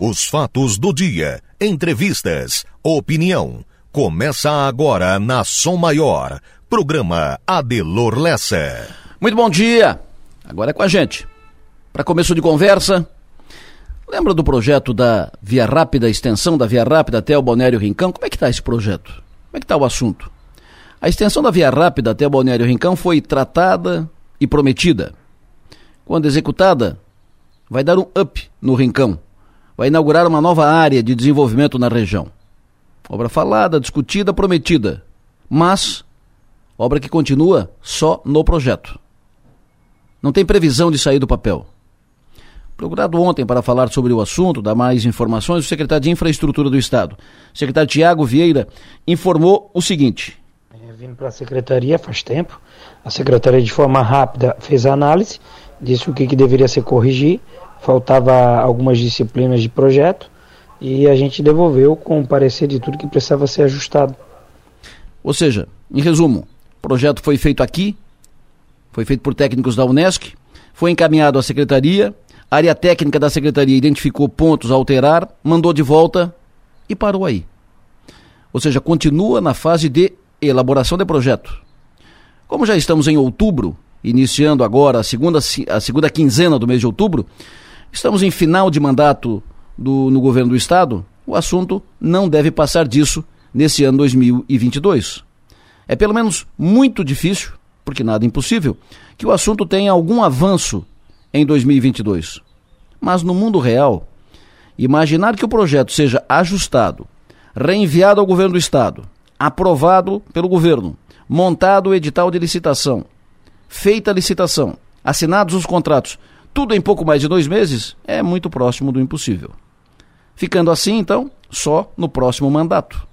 Os fatos do dia, entrevistas, opinião. Começa agora na Som Maior. Programa Adelor Lessa. Muito bom dia. Agora é com a gente. Para começo de conversa, lembra do projeto da Via Rápida, extensão da Via Rápida até o Balneário Rincão? Como é que está esse projeto? Como é que está o assunto? A extensão da Via Rápida até o Balneário Rincão foi tratada e prometida. Quando executada, vai dar um up no Rincão. Vai inaugurar uma nova área de desenvolvimento na região. Obra falada, discutida, prometida. Mas, obra que continua só no projeto. Não tem previsão de sair do papel. Procurado ontem para falar sobre o assunto, dar mais informações, o secretário de Infraestrutura do Estado, o secretário Tiago Vieira, informou o seguinte. É, vindo para a secretaria faz tempo, a secretaria de forma rápida fez a análise, disse o que, que deveria ser corrigir, faltava algumas disciplinas de projeto e a gente devolveu com o parecer de tudo que precisava ser ajustado. Ou seja, em resumo, o projeto foi feito aqui, foi feito por técnicos da Unesc, foi encaminhado à secretaria, a área técnica da secretaria identificou pontos a alterar, mandou de volta e parou aí. Ou seja, continua na fase de elaboração de projeto. Como já estamos em outubro, iniciando agora a segunda, a segunda quinzena do mês de outubro, estamos em final de mandato do, no governo do estado, o assunto não deve passar disso nesse ano 2022. É pelo menos muito difícil, porque nada impossível, que o assunto tenha algum avanço em 2022. Mas no mundo real, imaginar que o projeto seja ajustado, reenviado ao governo do estado, aprovado pelo governo, montado o edital de licitação, feita a licitação, assinados os contratos, tudo em pouco mais de dois meses, é muito próximo do impossível. Ficando assim, então, só no próximo mandato.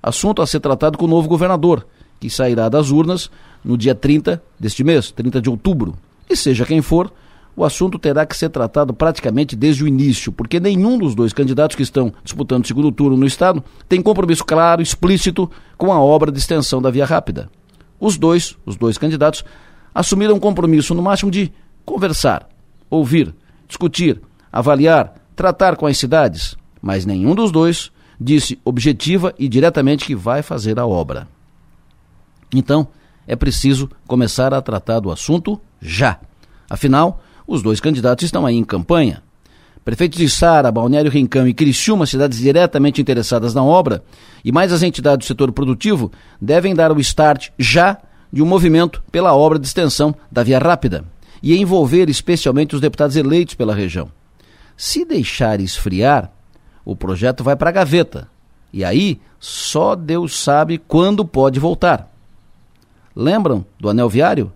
Assunto a ser tratado com o novo governador, que sairá das urnas no dia 30 deste mês, 30 de outubro. E seja quem for, o assunto terá que ser tratado praticamente desde o início, porque nenhum dos dois candidatos que estão disputando o segundo turno no Estado tem compromisso claro, explícito com a obra de extensão da Via Rápida. Os dois, os dois candidatos, assumiram um compromisso no máximo de conversar, ouvir, discutir, avaliar, tratar com as cidades, mas nenhum dos dois disse objetiva e diretamente que vai fazer a obra. Então, é preciso começar a tratar do assunto já. Afinal, os dois candidatos estão aí em campanha. Prefeitos de Sara, Balneário Rincão e Criciúma, cidades diretamente interessadas na obra, e mais as entidades do setor produtivo, devem dar o start já de um movimento pela obra de extensão da Via Rápida e envolver especialmente os deputados eleitos pela região. Se deixar esfriar, o projeto vai para a gaveta. E aí, só Deus sabe quando pode voltar. Lembram do anel viário?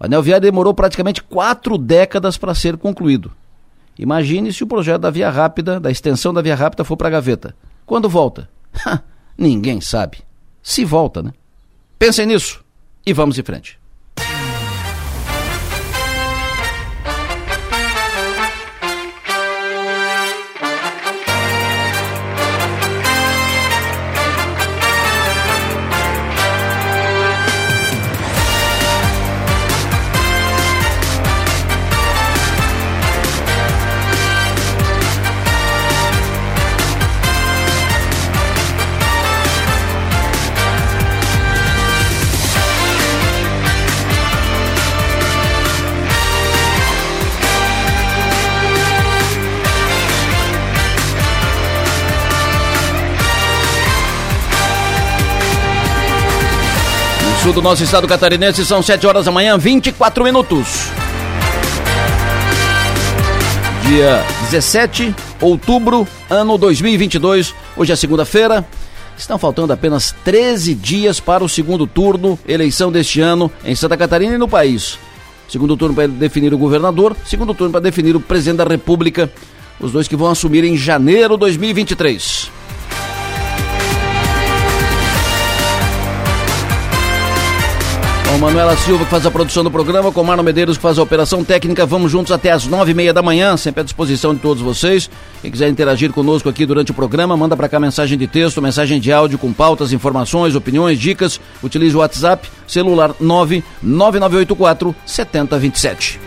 O anel viário demorou praticamente quatro décadas para ser concluído. Imagine se o projeto da Via Rápida, da extensão da Via Rápida, for para a gaveta. Quando volta? Ninguém sabe. Se volta, né? Pensem nisso e vamos em frente. Sul do nosso estado catarinense, são 7 horas da manhã, 24 minutos. Dia 17 de outubro, ano 2022. Hoje é segunda-feira. Estão faltando apenas 13 dias para o segundo turno, eleição deste ano em Santa Catarina e no país. Segundo turno para definir o governador, segundo turno para definir o presidente da República, os dois que vão assumir em janeiro de 2023. Manuela Silva, que faz a produção do programa, com Marlon Medeiros, que faz a operação técnica. Vamos juntos até as nove e meia da manhã, sempre à disposição de todos vocês. Quem quiser interagir conosco aqui durante o programa, manda para cá mensagem de texto, mensagem de áudio com pautas, informações, opiniões, dicas. Utilize o WhatsApp, celular 99984 7027.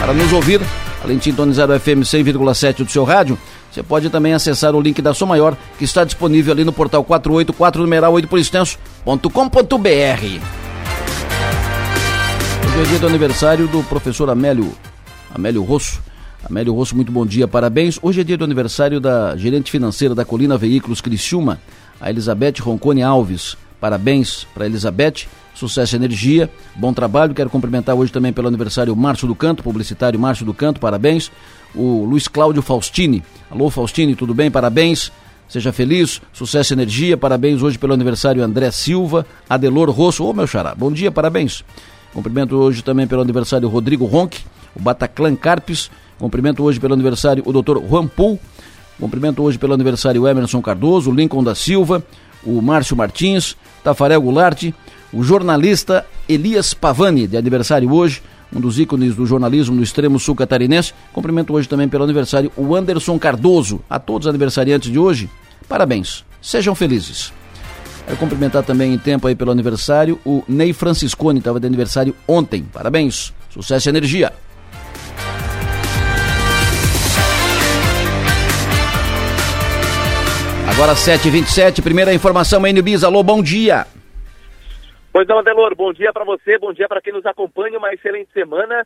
Para nos ouvir, além de sintonizar o FM 100,7 do seu rádio, Você pode também acessar o link da Som Maior, que está disponível ali no portal 484 numeral 8 por extenso.com.br. Hoje é dia do aniversário do professor Amélio, Amélio Rosso. Amélio Rosso, muito bom dia, parabéns. Hoje é dia do aniversário da gerente financeira da Colina Veículos Criciúma, a Elizabeth Roncone Alves. Parabéns para Elizabeth, sucesso e energia, bom trabalho. Quero cumprimentar hoje também pelo aniversário Márcio do Canto, publicitário Márcio do Canto, parabéns. O Luiz Cláudio Faustini. Alô, Faustini, tudo bem? Parabéns. Seja feliz, sucesso e energia. Parabéns hoje pelo aniversário André Silva, Adelor Rosso. Ô, meu xará, bom dia, parabéns. Cumprimento hoje também pelo aniversário Rodrigo Ronque, o Bataclan Carpes. Cumprimento hoje pelo aniversário o Dr. Juan Pool. Cumprimento hoje pelo aniversário Emerson Cardoso, Lincoln da Silva, o Márcio Martins, Tafarel Goulart, o jornalista Elias Pavani, de aniversário hoje, um dos ícones do jornalismo no extremo sul catarinense. Cumprimento hoje também pelo aniversário o Anderson Cardoso. A todos os aniversariantes de hoje, parabéns. Sejam felizes. Quero cumprimentar também em tempo aí pelo aniversário o Ney Franciscone, estava de aniversário ontem. Parabéns. Sucesso e energia. Agora 7h27, primeira informação, NBIS. Alô, bom dia. Pois não, Adelor, bom dia para você, bom dia para quem nos acompanha, uma excelente semana.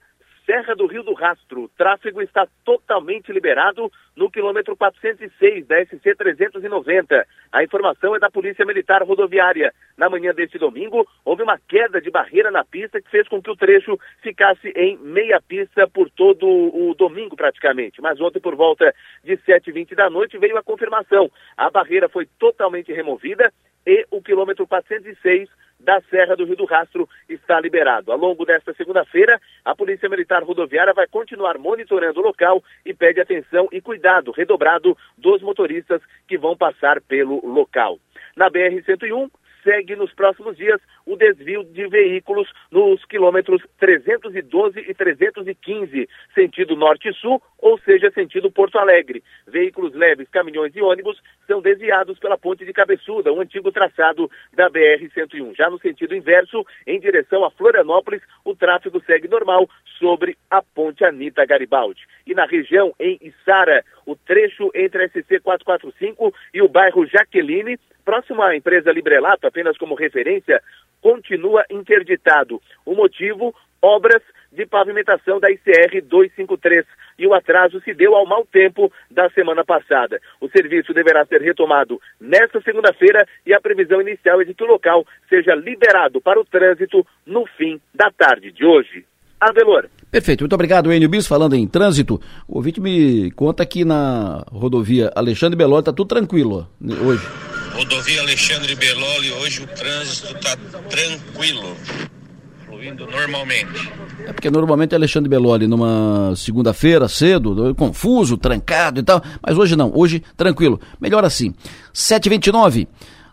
Serra do Rio do Rastro, tráfego está totalmente liberado no quilômetro 406 da SC 390. A informação é da Polícia Militar Rodoviária. Na manhã deste domingo, houve uma queda de barreira na pista que fez com que o trecho ficasse em meia pista por todo o domingo praticamente. Mas ontem, por volta de 7h20 da noite, veio a confirmação. A barreira foi totalmente removida e o quilômetro 406 da Serra do Rio do Rastro está liberado. Ao longo desta segunda-feira, a Polícia Militar Rodoviária vai continuar monitorando o local e pede atenção e cuidado redobrado dos motoristas que vão passar pelo local. Na BR-101, segue nos próximos dias o desvio de veículos nos quilômetros 312 e 315, sentido norte-sul, ou seja, sentido Porto Alegre. Veículos leves, caminhões e ônibus são desviados pela ponte de Cabeçuda, o antigo traçado da BR-101. Já no sentido inverso, em direção a Florianópolis, o tráfego segue normal sobre a ponte Anita Garibaldi. E na região, em Içara, o trecho entre a SC 445 e o bairro Jaqueline, próximo à empresa Librelato, apenas como referência, continua interditado. O motivo, obras de pavimentação da ICR 253 e o atraso se deu ao mau tempo da semana passada. O serviço deverá ser retomado nesta segunda-feira e a previsão inicial é de que o local seja liberado para o trânsito no fim da tarde de hoje. Adelor. Perfeito, muito obrigado, Enio Bis. Falando em trânsito, o ouvinte me conta que na rodovia Alexandre Beló está tudo tranquilo hoje. Rodovia Alexandre Beloli, hoje o trânsito está tranquilo, fluindo normalmente. É porque normalmente é Alexandre Beloli numa segunda-feira cedo, confuso, trancado e tal, mas hoje não, hoje tranquilo. Melhor assim. 7h29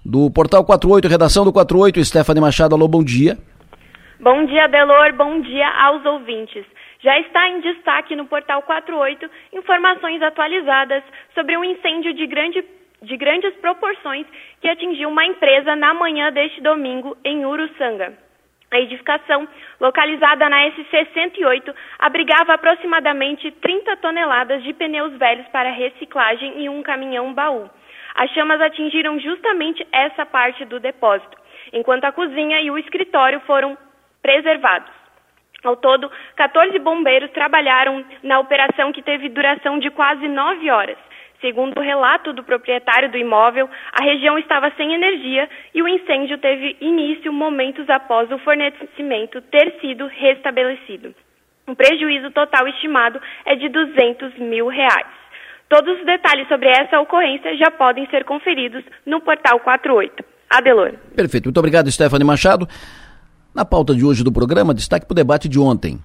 do Portal 48, redação do 48, Stephanie Machado, alô, bom dia. Bom dia, Delor, bom dia aos ouvintes. Já está em destaque no Portal 48 informações atualizadas sobre um incêndio de grande de grandes proporções que atingiu uma empresa na manhã deste domingo em Uruçanga. A edificação, localizada na SC 108, abrigava aproximadamente 30 toneladas de pneus velhos para reciclagem e um caminhão baú. As chamas atingiram justamente essa parte do depósito, enquanto a cozinha e o escritório foram preservados. Ao todo, 14 bombeiros trabalharam na operação que teve duração de quase nove horas. Segundo o relato do proprietário do imóvel, a região estava sem energia e o incêndio teve início momentos após o fornecimento ter sido restabelecido. O prejuízo total estimado é de 200 mil reais. Todos os detalhes sobre essa ocorrência já podem ser conferidos no portal 48. Adelor. Perfeito. Muito obrigado, Stephanie Machado. Na pauta de hoje do programa, destaque para o debate de ontem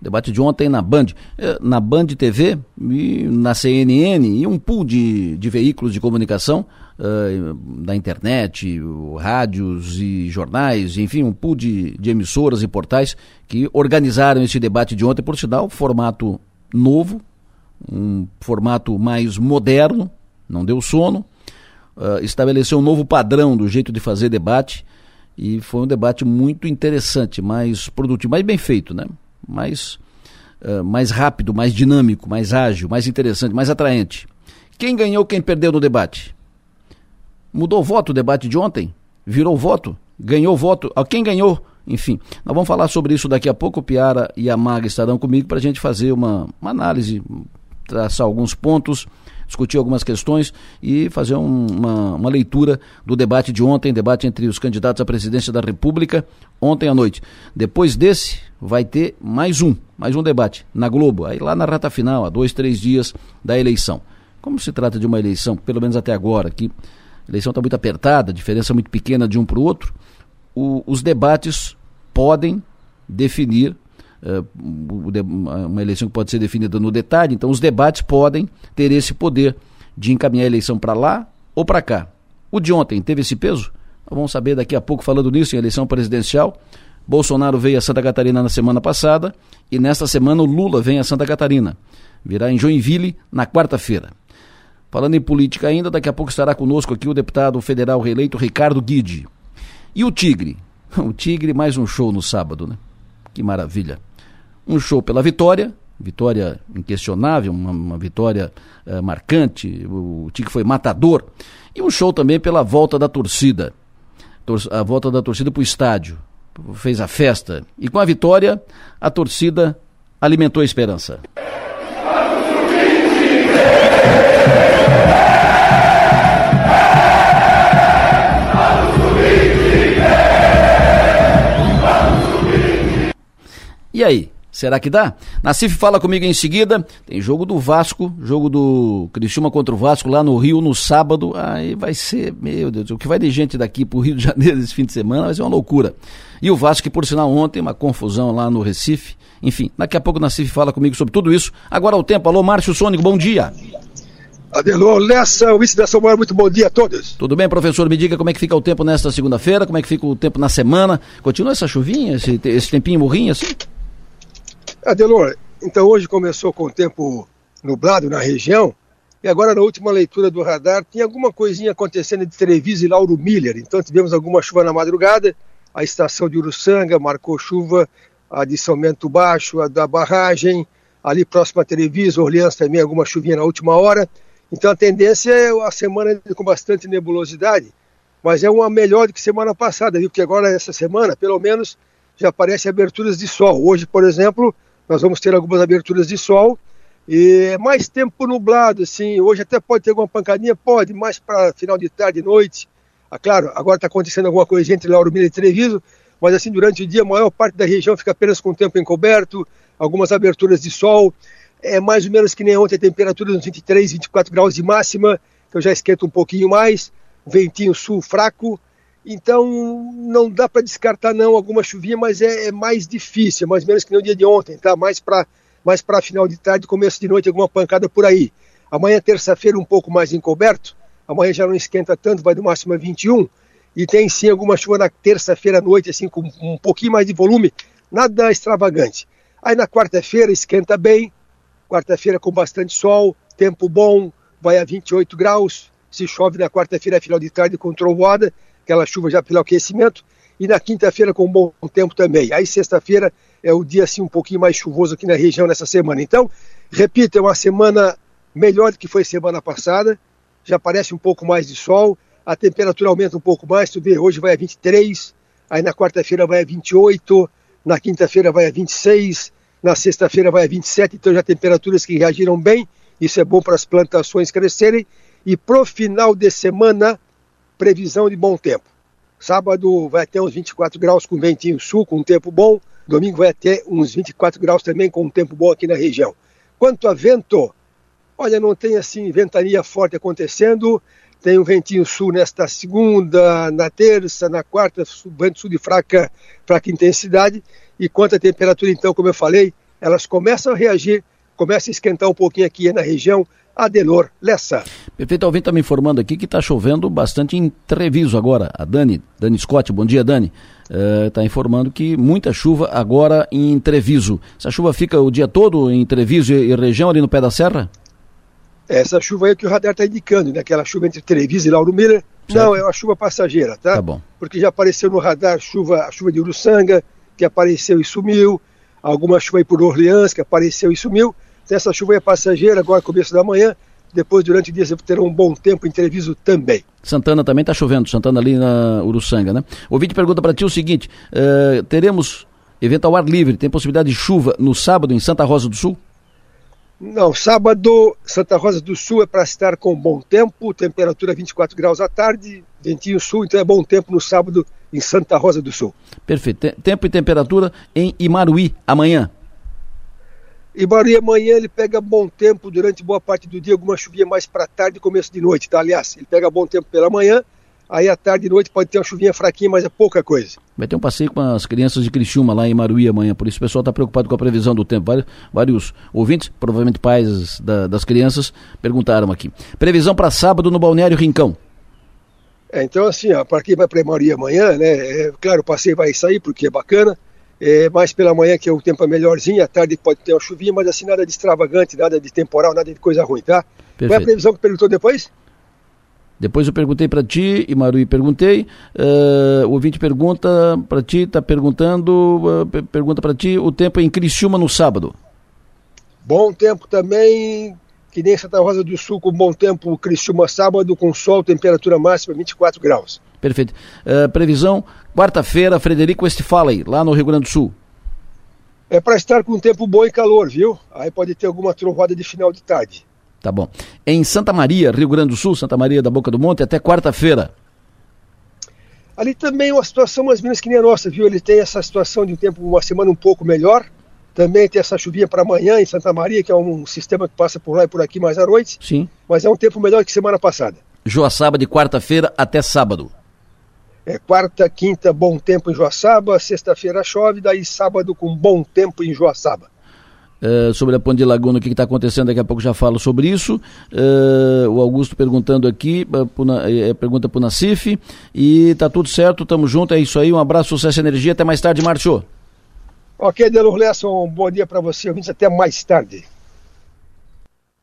debate de ontem na Band, eh, na Band TV e na CNN e um pool de, de veículos de comunicação uh, da internet, rádios e jornais, enfim, um pool de, de emissoras e portais que organizaram esse debate de ontem, por sinal, formato novo, um formato mais moderno, não deu sono, uh, estabeleceu um novo padrão do jeito de fazer debate e foi um debate muito interessante, mais produtivo, mais bem feito, né? Mais, uh, mais rápido, mais dinâmico, mais ágil, mais interessante, mais atraente. Quem ganhou, quem perdeu no debate? Mudou o voto o debate de ontem? Virou voto? Ganhou voto? Quem ganhou? Enfim, nós vamos falar sobre isso daqui a pouco. O Piara e a Maga estarão comigo para a gente fazer uma, uma análise, traçar alguns pontos discutir algumas questões e fazer um, uma, uma leitura do debate de ontem, debate entre os candidatos à presidência da República, ontem à noite. Depois desse, vai ter mais um, mais um debate na Globo, aí lá na reta final, a dois, três dias da eleição. Como se trata de uma eleição, pelo menos até agora, que a eleição está muito apertada, a diferença é muito pequena de um para o outro, os debates podem definir uma eleição que pode ser definida no detalhe, então os debates podem ter esse poder de encaminhar a eleição para lá ou para cá. O de ontem teve esse peso? Vamos saber daqui a pouco falando nisso em eleição presidencial. Bolsonaro veio a Santa Catarina na semana passada e nesta semana o Lula vem a Santa Catarina. Virá em Joinville na quarta-feira. Falando em política ainda, daqui a pouco estará conosco aqui o deputado federal reeleito Ricardo Guide. E o Tigre? O Tigre mais um show no sábado, né? Que maravilha um show pela vitória, vitória inquestionável, uma, uma vitória uh, marcante, o, o Tique foi matador, e um show também pela volta da torcida, Tor a volta da torcida para o estádio, fez a festa, e com a vitória, a torcida alimentou a esperança. E aí, Será que dá? Nacife fala comigo em seguida. Tem jogo do Vasco, jogo do Criciúma contra o Vasco lá no Rio no sábado. Aí vai ser, meu Deus, o que vai de gente daqui pro Rio de Janeiro esse fim de semana vai ser uma loucura. E o Vasco, que por sinal ontem, uma confusão lá no Recife. Enfim, daqui a pouco o Nacife fala comigo sobre tudo isso. Agora o tempo. Alô, Márcio Sônico, bom dia. Adelô, Lessa, o vice da muito bom dia a todos. Tudo bem, professor? Me diga como é que fica o tempo nesta segunda-feira, como é que fica o tempo na semana. Continua essa chuvinha, esse, esse tempinho morrinho assim? Adelor, então hoje começou com o tempo nublado na região, e agora na última leitura do radar tinha alguma coisinha acontecendo entre Treviso e Lauro Miller. Então tivemos alguma chuva na madrugada, a estação de Uruçanga marcou chuva, a de São Baixo, a da barragem, ali próximo a Treviso, Orleans também alguma chuvinha na última hora. Então a tendência é a semana com bastante nebulosidade, mas é uma melhor do que semana passada, viu? Porque agora essa semana, pelo menos, já aparecem aberturas de sol. Hoje, por exemplo, nós vamos ter algumas aberturas de sol e mais tempo nublado, assim. Hoje até pode ter alguma pancadinha, pode, mais para final de tarde e noite. Ah, claro, agora está acontecendo alguma coisa entre Lauro Miller e Treviso, mas assim, durante o dia, a maior parte da região fica apenas com o tempo encoberto, algumas aberturas de sol. É mais ou menos que nem ontem a temperatura uns 23, 24 graus de máxima, então já esquenta um pouquinho mais, ventinho sul fraco, então não dá para descartar não alguma chuvinha, mas é, é, mais difícil, mais ou menos que no dia de ontem, tá? Mais para mais para final de tarde, começo de noite, alguma pancada por aí. Amanhã terça-feira um pouco mais encoberto. Amanhã já não esquenta tanto, vai do máximo a 21 e tem sim alguma chuva na terça-feira à noite assim com um pouquinho mais de volume, nada extravagante. Aí na quarta-feira esquenta bem, quarta-feira com bastante sol, tempo bom, vai a 28 graus. Se chove na quarta-feira, final de tarde com trovoada, aquela chuva já pelo aquecimento, e na quinta-feira com bom tempo também. Aí sexta-feira é o dia assim um pouquinho mais chuvoso aqui na região nessa semana. Então, repito, é uma semana melhor do que foi semana passada, já parece um pouco mais de sol, a temperatura aumenta um pouco mais, tu vê, hoje vai a 23, aí na quarta-feira vai a 28, na quinta-feira vai a 26, na sexta-feira vai a 27, então já temperaturas que reagiram bem, isso é bom para as plantações crescerem, e pro final de semana previsão de bom tempo. Sábado vai até uns 24 graus com ventinho sul, com um tempo bom. Domingo vai até uns 24 graus também, com um tempo bom aqui na região. Quanto a vento, olha, não tem assim ventania forte acontecendo. Tem um ventinho sul nesta segunda, na terça, na quarta, vento sul de fraca, fraca intensidade. E quanto à temperatura, então, como eu falei, elas começam a reagir, começa a esquentar um pouquinho aqui na região, Adelor Lessa. Perfeito, alguém está me informando aqui que está chovendo bastante em Treviso agora. A Dani, Dani Scott, bom dia Dani. Está eh, uh, informando que muita chuva agora em Treviso. Essa chuva fica o dia todo em Treviso e, e região ali no pé da serra? Essa chuva aí é que o radar está indicando, né? Aquela chuva entre Treviso e Lauro Miller. Certo. Não, é uma chuva passageira, tá? Tá bom. Porque já apareceu no radar chuva, a chuva de Uruçanga, que apareceu e sumiu. Alguma chuva aí por Orleans, que apareceu e sumiu essa chuva é passageira, agora começo da manhã, depois durante o dia terão um bom tempo em Treviso também. Santana também está chovendo, Santana ali na Uruçanga, né? O vídeo pergunta para ti o seguinte: uh, teremos evento ao ar livre, tem possibilidade de chuva no sábado em Santa Rosa do Sul? Não, sábado, Santa Rosa do Sul é para estar com bom tempo, temperatura 24 graus à tarde, ventinho sul, então é bom tempo no sábado em Santa Rosa do Sul. Perfeito. Tempo e temperatura em Imaruí amanhã. Imaruí amanhã ele pega bom tempo durante boa parte do dia, alguma chuvinha mais para tarde e começo de noite, tá? Aliás, ele pega bom tempo pela manhã, aí à tarde e noite pode ter uma chuvinha fraquinha, mas é pouca coisa. Vai ter um passeio com as crianças de Criciúma lá em Maruí amanhã, por isso o pessoal está preocupado com a previsão do tempo. Vários, vários ouvintes, provavelmente pais da, das crianças, perguntaram aqui. Previsão para sábado no Balneário Rincão. É, então assim, para quem vai para Maruí amanhã, né, é, claro, o passeio vai sair porque é bacana, é, mais pela manhã que o tempo é melhorzinho, à tarde pode ter uma chuvinha, mas assim nada de extravagante, nada de temporal, nada de coisa ruim, tá? Perfeito. Qual é a previsão que perguntou depois? Depois eu perguntei para ti, e Maruí perguntei, uh, o ouvinte pergunta para ti, está perguntando, uh, pergunta para ti, o tempo é em Criciúma no sábado. Bom tempo também, que nem Santa Rosa do Sul, com bom tempo, Criciúma sábado, com sol, temperatura máxima 24 graus. Perfeito. Uh, previsão, quarta-feira, Frederico Westphalen, lá no Rio Grande do Sul. É para estar com tempo bom e calor, viu? Aí pode ter alguma trovoada de final de tarde. Tá bom. Em Santa Maria, Rio Grande do Sul, Santa Maria da Boca do Monte, até quarta-feira. Ali também uma situação mais ou menos que nem a nossa, viu? Ele tem essa situação de um tempo, uma semana um pouco melhor. Também tem essa chuvinha para amanhã em Santa Maria, que é um sistema que passa por lá e por aqui mais à noite. Sim. Mas é um tempo melhor que semana passada. Joaçaba de quarta-feira até sábado. É, quarta, quinta, bom tempo em Joaçaba, sexta-feira chove, daí sábado com bom tempo em Joaçaba. Uh, sobre a Ponte de Laguna, o que está acontecendo, daqui a pouco já falo sobre isso. Uh, o Augusto perguntando aqui, uh, pergunta para o Nacif, e tá tudo certo, tamo junto, é isso aí, um abraço, sucesso e energia, até mais tarde, Márcio. Ok, Delor Lesson, um bom dia para você, ouvintes, até mais tarde.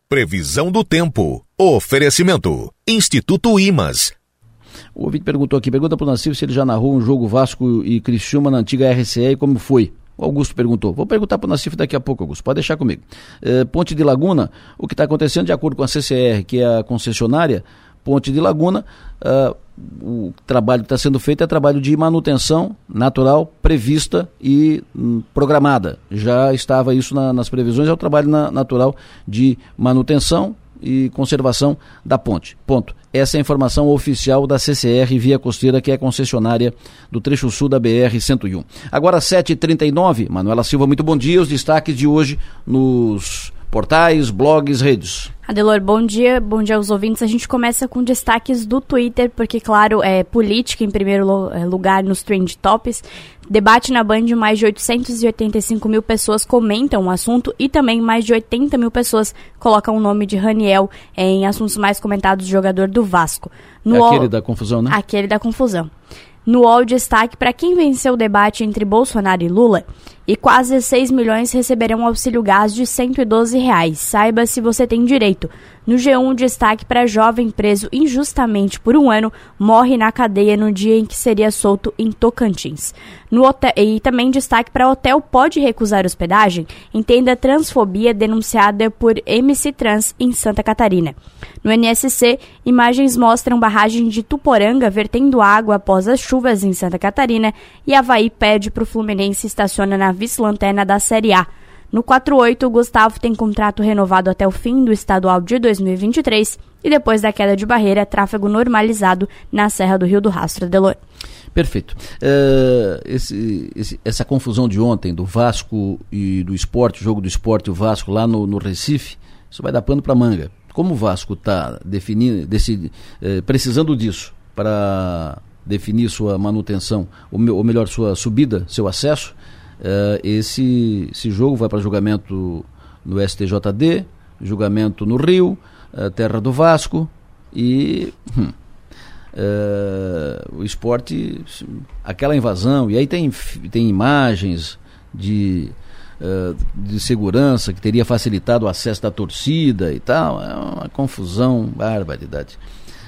Previsão do tempo, oferecimento, Instituto Imas, o ouvinte perguntou aqui, pergunta para o Nassif se ele já narrou um jogo Vasco e Criciúma na antiga RCE e como foi. O Augusto perguntou. Vou perguntar para o Nassif daqui a pouco, Augusto. Pode deixar comigo. É, Ponte de Laguna, o que está acontecendo de acordo com a CCR, que é a concessionária, Ponte de Laguna, uh, o trabalho que está sendo feito é trabalho de manutenção natural, prevista e hum, programada. Já estava isso na, nas previsões, é o trabalho na, natural de manutenção, e conservação da ponte. Ponto. Essa é a informação oficial da CCR Via Costeira, que é concessionária do trecho sul da BR-101. Agora, 7h39, Manuela Silva, muito bom dia. Os destaques de hoje nos portais, blogs, redes. Adelor, bom dia, bom dia aos ouvintes. A gente começa com destaques do Twitter, porque, claro, é política em primeiro é, lugar nos trend tops. Debate na Band, mais de 885 mil pessoas comentam o assunto e também mais de 80 mil pessoas colocam o nome de Raniel em assuntos mais comentados do jogador do Vasco. No é aquele da confusão, né? Aquele da confusão. No UOL destaque para quem venceu o debate entre Bolsonaro e Lula e quase 6 milhões receberão auxílio gás de 112 reais. Saiba se você tem direito. No G1, destaque para jovem preso injustamente por um ano morre na cadeia no dia em que seria solto em Tocantins. No hotel, e também destaque para hotel pode recusar hospedagem. Entenda transfobia denunciada por MC Trans em Santa Catarina. No NSC, imagens mostram barragem de Tuporanga vertendo água após as chuvas em Santa Catarina e Havaí pede para o Fluminense estaciona na vice-lanterna da Série A. No 48, o Gustavo tem contrato renovado até o fim do estadual de 2023 e depois da queda de barreira, tráfego normalizado na Serra do Rio do Rastro, Delor. Perfeito. Uh, esse, esse, essa confusão de ontem do Vasco e do esporte, jogo do esporte, o Vasco lá no, no Recife, isso vai dar pano para manga. Como o Vasco está definindo, decidi, eh, precisando disso para definir sua manutenção, ou, me, ou melhor, sua subida, seu acesso, Uh, esse, esse jogo vai para julgamento no STJD, julgamento no Rio, uh, terra do Vasco e hum, uh, o esporte, aquela invasão, e aí tem, tem imagens de, de segurança que teria facilitado o acesso da torcida e tal, é uma confusão, barbaridade.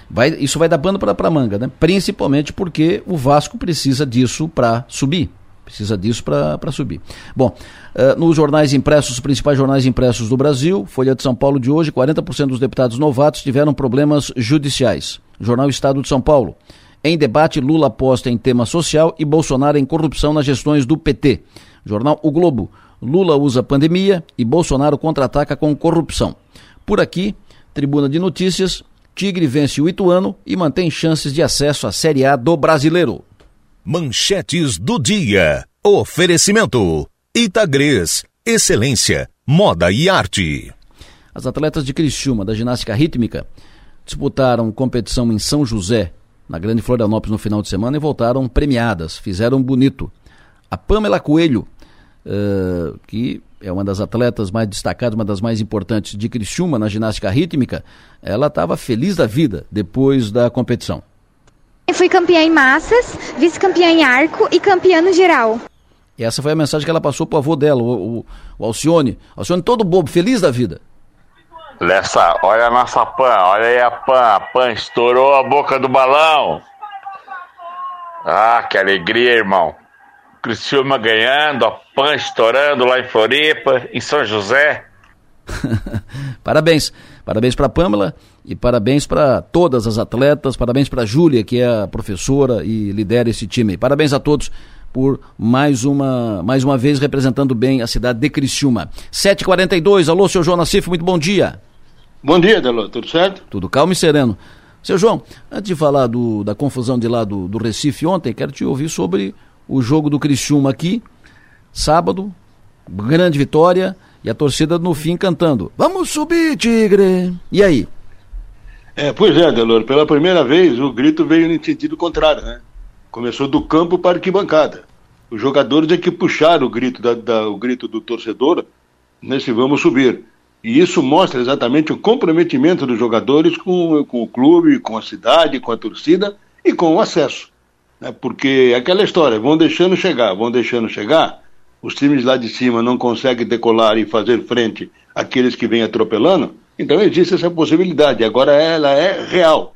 Vai, isso vai dar pano para manga, né? principalmente porque o Vasco precisa disso para subir Precisa disso para subir. Bom, uh, nos jornais impressos, os principais jornais impressos do Brasil, Folha de São Paulo de hoje, 40% dos deputados novatos tiveram problemas judiciais. Jornal Estado de São Paulo. Em debate, Lula aposta em tema social e Bolsonaro em corrupção nas gestões do PT. Jornal O Globo. Lula usa pandemia e Bolsonaro contra-ataca com corrupção. Por aqui, Tribuna de Notícias, Tigre vence o Ituano e mantém chances de acesso à Série A do Brasileiro. Manchetes do dia. Oferecimento. Itagres. Excelência. Moda e arte. As atletas de Criciúma, da ginástica rítmica, disputaram competição em São José, na Grande Florianópolis, no final de semana e voltaram premiadas. Fizeram bonito. A Pamela Coelho, uh, que é uma das atletas mais destacadas, uma das mais importantes de Criciúma na ginástica rítmica, ela estava feliz da vida depois da competição. Fui campeã em massas, vice-campeã em arco e campeã no geral. E essa foi a mensagem que ela passou pro avô dela, o, o, o Alcione. Alcione todo bobo, feliz da vida. Lessa, olha a nossa pan, olha aí a pan. A pan estourou a boca do balão. Ah, que alegria, irmão. Criciúma ganhando, a pan estourando lá em Floripa, em São José. Parabéns. Parabéns para Pamela e parabéns para todas as atletas, parabéns para a Júlia, que é a professora e lidera esse time. Parabéns a todos por mais uma, mais uma vez representando bem a cidade de Criciúma. 7h42, alô, seu João Nassif, muito bom dia. Bom dia, Delô, tudo certo? Tudo calmo e sereno. Seu João, antes de falar do, da confusão de lá do, do Recife ontem, quero te ouvir sobre o jogo do Criciúma aqui, sábado, grande vitória, e a torcida no fim cantando: Vamos subir, Tigre! E aí? É, pois é, Delor, pela primeira vez o grito veio no sentido contrário, né? Começou do campo para a arquibancada. Os jogadores é que puxaram o grito, da, da, o grito do torcedor nesse vamos subir. E isso mostra exatamente o comprometimento dos jogadores com, com o clube, com a cidade, com a torcida e com o acesso. Né? Porque aquela história, vão deixando chegar, vão deixando chegar, os times lá de cima não conseguem decolar e fazer frente àqueles que vêm atropelando, então existe essa possibilidade. Agora ela é real.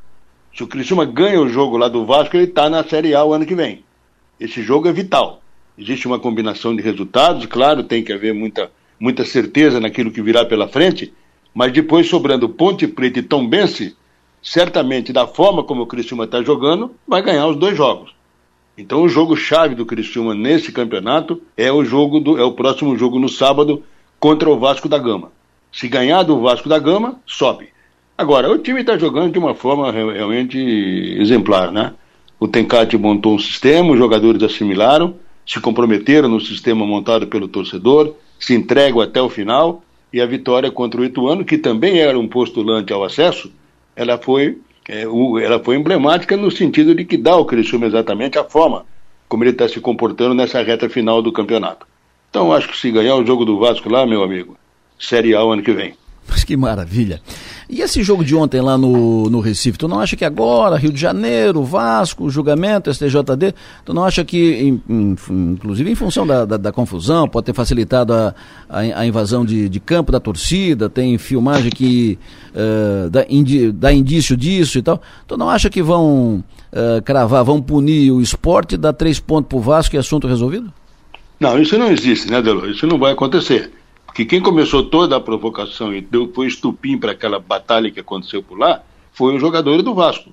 Se o Criciúma ganha o jogo lá do Vasco, ele está na Série A o ano que vem. Esse jogo é vital. Existe uma combinação de resultados, claro, tem que haver muita, muita certeza naquilo que virá pela frente, mas depois sobrando Ponte Preta e Tombense, certamente da forma como o Criciúma está jogando, vai ganhar os dois jogos. Então o jogo chave do Criciúma nesse campeonato é o jogo do, é o próximo jogo no sábado contra o Vasco da Gama. Se ganhar do Vasco da Gama, sobe. Agora, o time está jogando de uma forma realmente exemplar, né? O Tencate montou um sistema, os jogadores assimilaram, se comprometeram no sistema montado pelo torcedor, se entregam até o final, e a vitória contra o Ituano, que também era um postulante ao acesso, ela foi é, o, ela foi emblemática no sentido de que dá ao Criciúma exatamente a forma como ele está se comportando nessa reta final do campeonato. Então acho que se ganhar o jogo do Vasco lá, meu amigo, Série A ano que vem. Mas que maravilha. E esse jogo de ontem lá no, no Recife, tu não acha que agora, Rio de Janeiro, Vasco, julgamento, STJD, tu não acha que, in, in, inclusive em função da, da, da, confusão, pode ter facilitado a, a, a invasão de, de, campo da torcida, tem filmagem que uh, dá, indi, dá, indício disso e tal, tu não acha que vão uh, cravar, vão punir o esporte, dar três pontos pro Vasco e assunto resolvido? Não, isso não existe, né, Delo? Isso não vai acontecer que quem começou toda a provocação e deu, foi estupim para aquela batalha que aconteceu por lá foi o jogador do Vasco.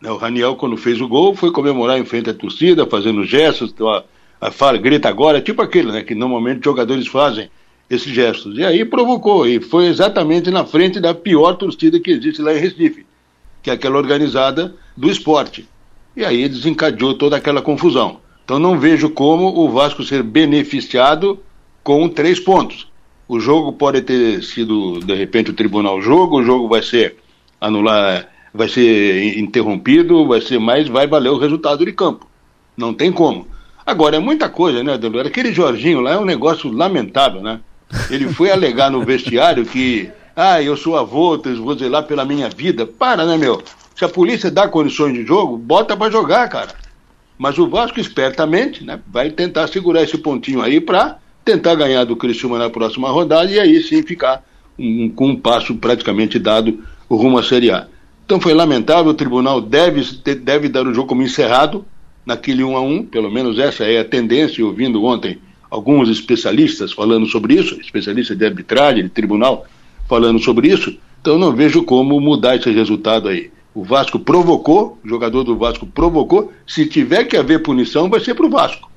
Né, o Raniel, quando fez o gol, foi comemorar em frente à torcida, fazendo gestos, então a, a fala, grita agora, tipo aquele, né, que normalmente jogadores fazem esses gestos. E aí provocou, e foi exatamente na frente da pior torcida que existe lá em Recife, que é aquela organizada do esporte. E aí desencadeou toda aquela confusão. Então não vejo como o Vasco ser beneficiado com três pontos. O jogo pode ter sido, de repente, o tribunal jogo, o jogo vai ser anular, vai ser interrompido, vai ser mais, vai valer o resultado de campo. Não tem como. Agora, é muita coisa, né, Delor? Aquele Jorginho lá é um negócio lamentável, né? Ele foi alegar no vestiário que, ah, eu sou avô, vou zelar pela minha vida. Para, né, meu? Se a polícia dá condições de jogo, bota para jogar, cara. Mas o Vasco, espertamente, né, vai tentar segurar esse pontinho aí para tentar ganhar do Criciúma na próxima rodada e aí sim ficar um, com um passo praticamente dado rumo à Série A. Então foi lamentável, o tribunal deve, deve dar o jogo como encerrado, naquele 1 a 1 pelo menos essa é a tendência, ouvindo ontem alguns especialistas falando sobre isso, especialistas de arbitragem, de tribunal, falando sobre isso, então não vejo como mudar esse resultado aí. O Vasco provocou, o jogador do Vasco provocou, se tiver que haver punição, vai ser para o Vasco.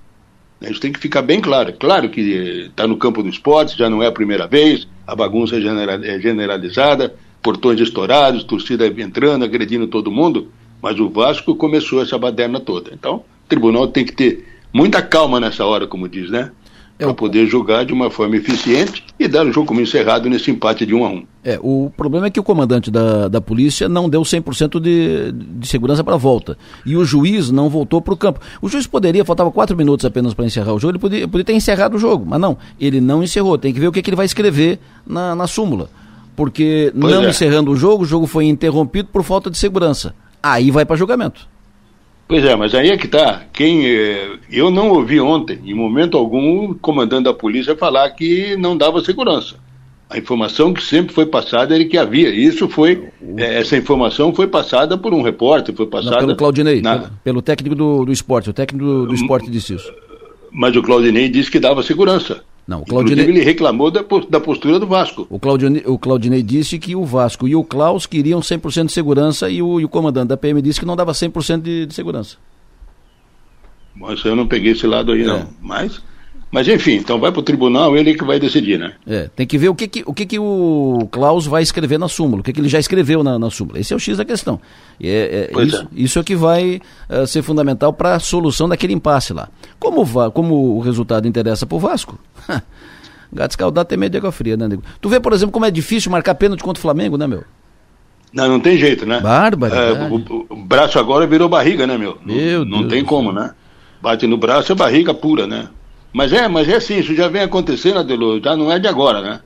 Isso tem que ficar bem claro. Claro que está no campo do esporte, já não é a primeira vez, a bagunça é, é generalizada, portões estourados, torcida entrando, agredindo todo mundo, mas o Vasco começou essa baderna toda. Então, o tribunal tem que ter muita calma nessa hora, como diz, né? É para poder jogar de uma forma eficiente e dar o jogo como encerrado nesse empate de 1 a 1 É, o problema é que o comandante da, da polícia não deu 100% de, de segurança para a volta. E o juiz não voltou para o campo. O juiz poderia, faltava 4 minutos apenas para encerrar o jogo, ele poderia, poderia ter encerrado o jogo, mas não, ele não encerrou. Tem que ver o que, que ele vai escrever na, na súmula. Porque pois não é. encerrando o jogo, o jogo foi interrompido por falta de segurança. Aí vai para julgamento. Pois é, mas aí é que tá. Quem, eh, eu não ouvi ontem, em momento algum, o comandante da polícia falar que não dava segurança. A informação que sempre foi passada era que havia. Isso foi, eh, essa informação foi passada por um repórter, foi passada. Não, pelo Claudinei, na... pelo, pelo, técnico do, do esporte. O técnico do, do esporte disse isso. Mas o Claudinei disse que dava segurança. Não, o Claudinei... Inclusive, ele reclamou da, da postura do Vasco. O Claudinei, o Claudinei disse que o Vasco e o Klaus queriam 100% de segurança e o, e o comandante da PM disse que não dava 100% de, de segurança. Mas eu não peguei esse lado aí, é. não. Mas mas enfim, então vai para o tribunal, ele que vai decidir, né? É, tem que ver o que, que o, que, que o Klaus vai escrever na súmula, o que, que ele já escreveu na, na súmula. Esse é o X da questão. É, é, isso, é. isso é que vai uh, ser fundamental para a solução daquele impasse lá. Como, como o resultado interessa para o Vasco, gato escaldado tem medo de água fria, né, nego? Tu vê, por exemplo, como é difícil marcar pênalti contra o Flamengo, né, meu? Não, não tem jeito, né? Bárbaro. É, o, o, braço agora virou barriga, né, meu? Meu não, não tem como, né? Bate no braço é barriga pura, né? Mas é, mas é assim, isso já vem acontecendo, Adelô, já não é de agora, né?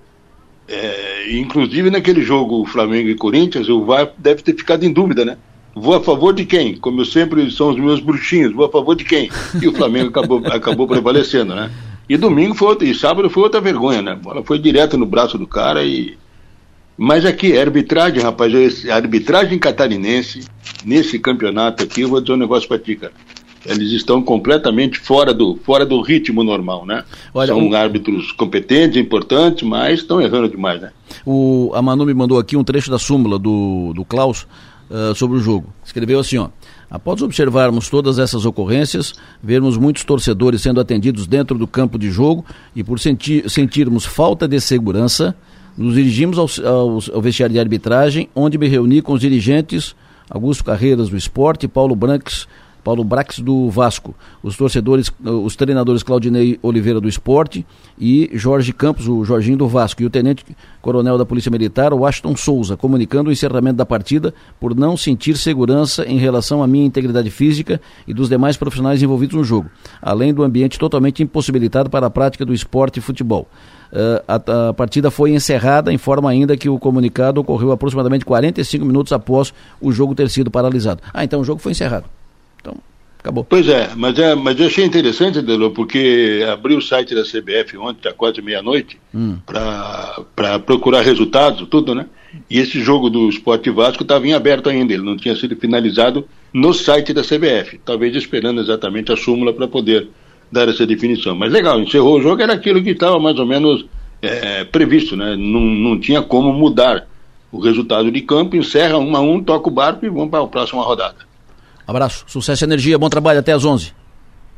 É, inclusive naquele jogo Flamengo e Corinthians, o VAR deve ter ficado em dúvida, né? Vou a favor de quem? Como eu sempre são os meus bruxinhos, vou a favor de quem? E o Flamengo acabou, acabou prevalecendo, né? E domingo foi outra, e sábado foi outra vergonha, né? A bola foi direto no braço do cara e. Mas aqui, a arbitragem, rapaz, a arbitragem catarinense, nesse campeonato aqui, eu vou dizer um negócio pra ti, cara eles estão completamente fora do, fora do ritmo normal, né? Olha, São o... árbitros competentes, importantes, mas estão errando demais, né? O, a Manu me mandou aqui um trecho da súmula do, do Klaus uh, sobre o jogo. Escreveu assim, ó. Após observarmos todas essas ocorrências, vermos muitos torcedores sendo atendidos dentro do campo de jogo e por sentir, sentirmos falta de segurança, nos dirigimos ao, ao, ao vestiário de arbitragem, onde me reuni com os dirigentes Augusto Carreiras do Esporte e Paulo Branques Paulo Brax do Vasco, os torcedores, os treinadores Claudinei Oliveira do Esporte e Jorge Campos, o Jorginho do Vasco, e o tenente coronel da Polícia Militar, Washington Souza, comunicando o encerramento da partida por não sentir segurança em relação à minha integridade física e dos demais profissionais envolvidos no jogo, além do ambiente totalmente impossibilitado para a prática do esporte e futebol. Uh, a, a, partida foi encerrada, informa ainda que o comunicado ocorreu aproximadamente 45 minutos após o jogo ter sido paralisado. Ah, então o jogo foi encerrado. Então, acabou. Pois é, mas, é, mas eu achei interessante, Delô, porque abri o site da CBF ontem, à quase meia-noite, hum. para procurar resultados, tudo, né? E esse jogo do Esporte Vasco estava em aberto ainda, ele não tinha sido finalizado no site da CBF, talvez esperando exatamente a súmula para poder dar essa definição. Mas legal, encerrou o jogo, era aquilo que estava mais ou menos é, previsto, né? Não, não tinha como mudar o resultado de campo, encerra um a um, toca o barco e vamos para a próxima rodada. Abraço, sucesso e energia, bom trabalho, até às 11.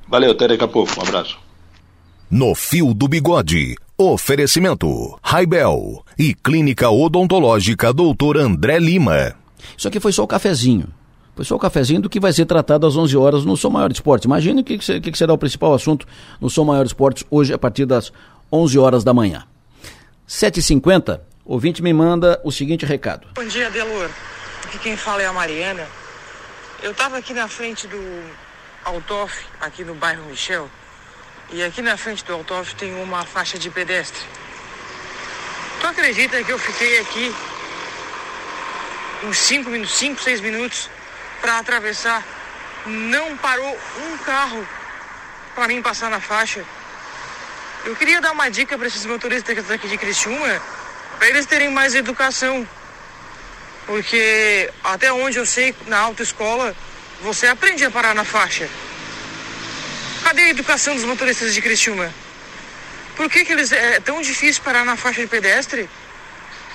Valeu, até daqui a pouco, um abraço. No Fio do Bigode, oferecimento, Raibel e Clínica Odontológica Doutor André Lima. Isso aqui foi só o cafezinho. Foi só o cafezinho do que vai ser tratado às 11 horas no Som Maior Esporte. Imagine o que, que, que será o principal assunto no Som Maior Esportes hoje a partir das 11 horas da manhã. 7h50, ouvinte me manda o seguinte recado. Bom dia, Delor. Aqui quem fala é a Mariana. Eu estava aqui na frente do Altof, aqui no bairro Michel, e aqui na frente do Altof tem uma faixa de pedestre. Tu acredita que eu fiquei aqui uns 5 minutos, 5, 6 minutos para atravessar? Não parou um carro para mim passar na faixa. Eu queria dar uma dica para esses motoristas aqui de Criciúma, para eles terem mais educação. Porque até onde eu sei, na autoescola, você aprende a parar na faixa. Cadê a educação dos motoristas de Criciúma? Por que, que eles é tão difícil parar na faixa de pedestre?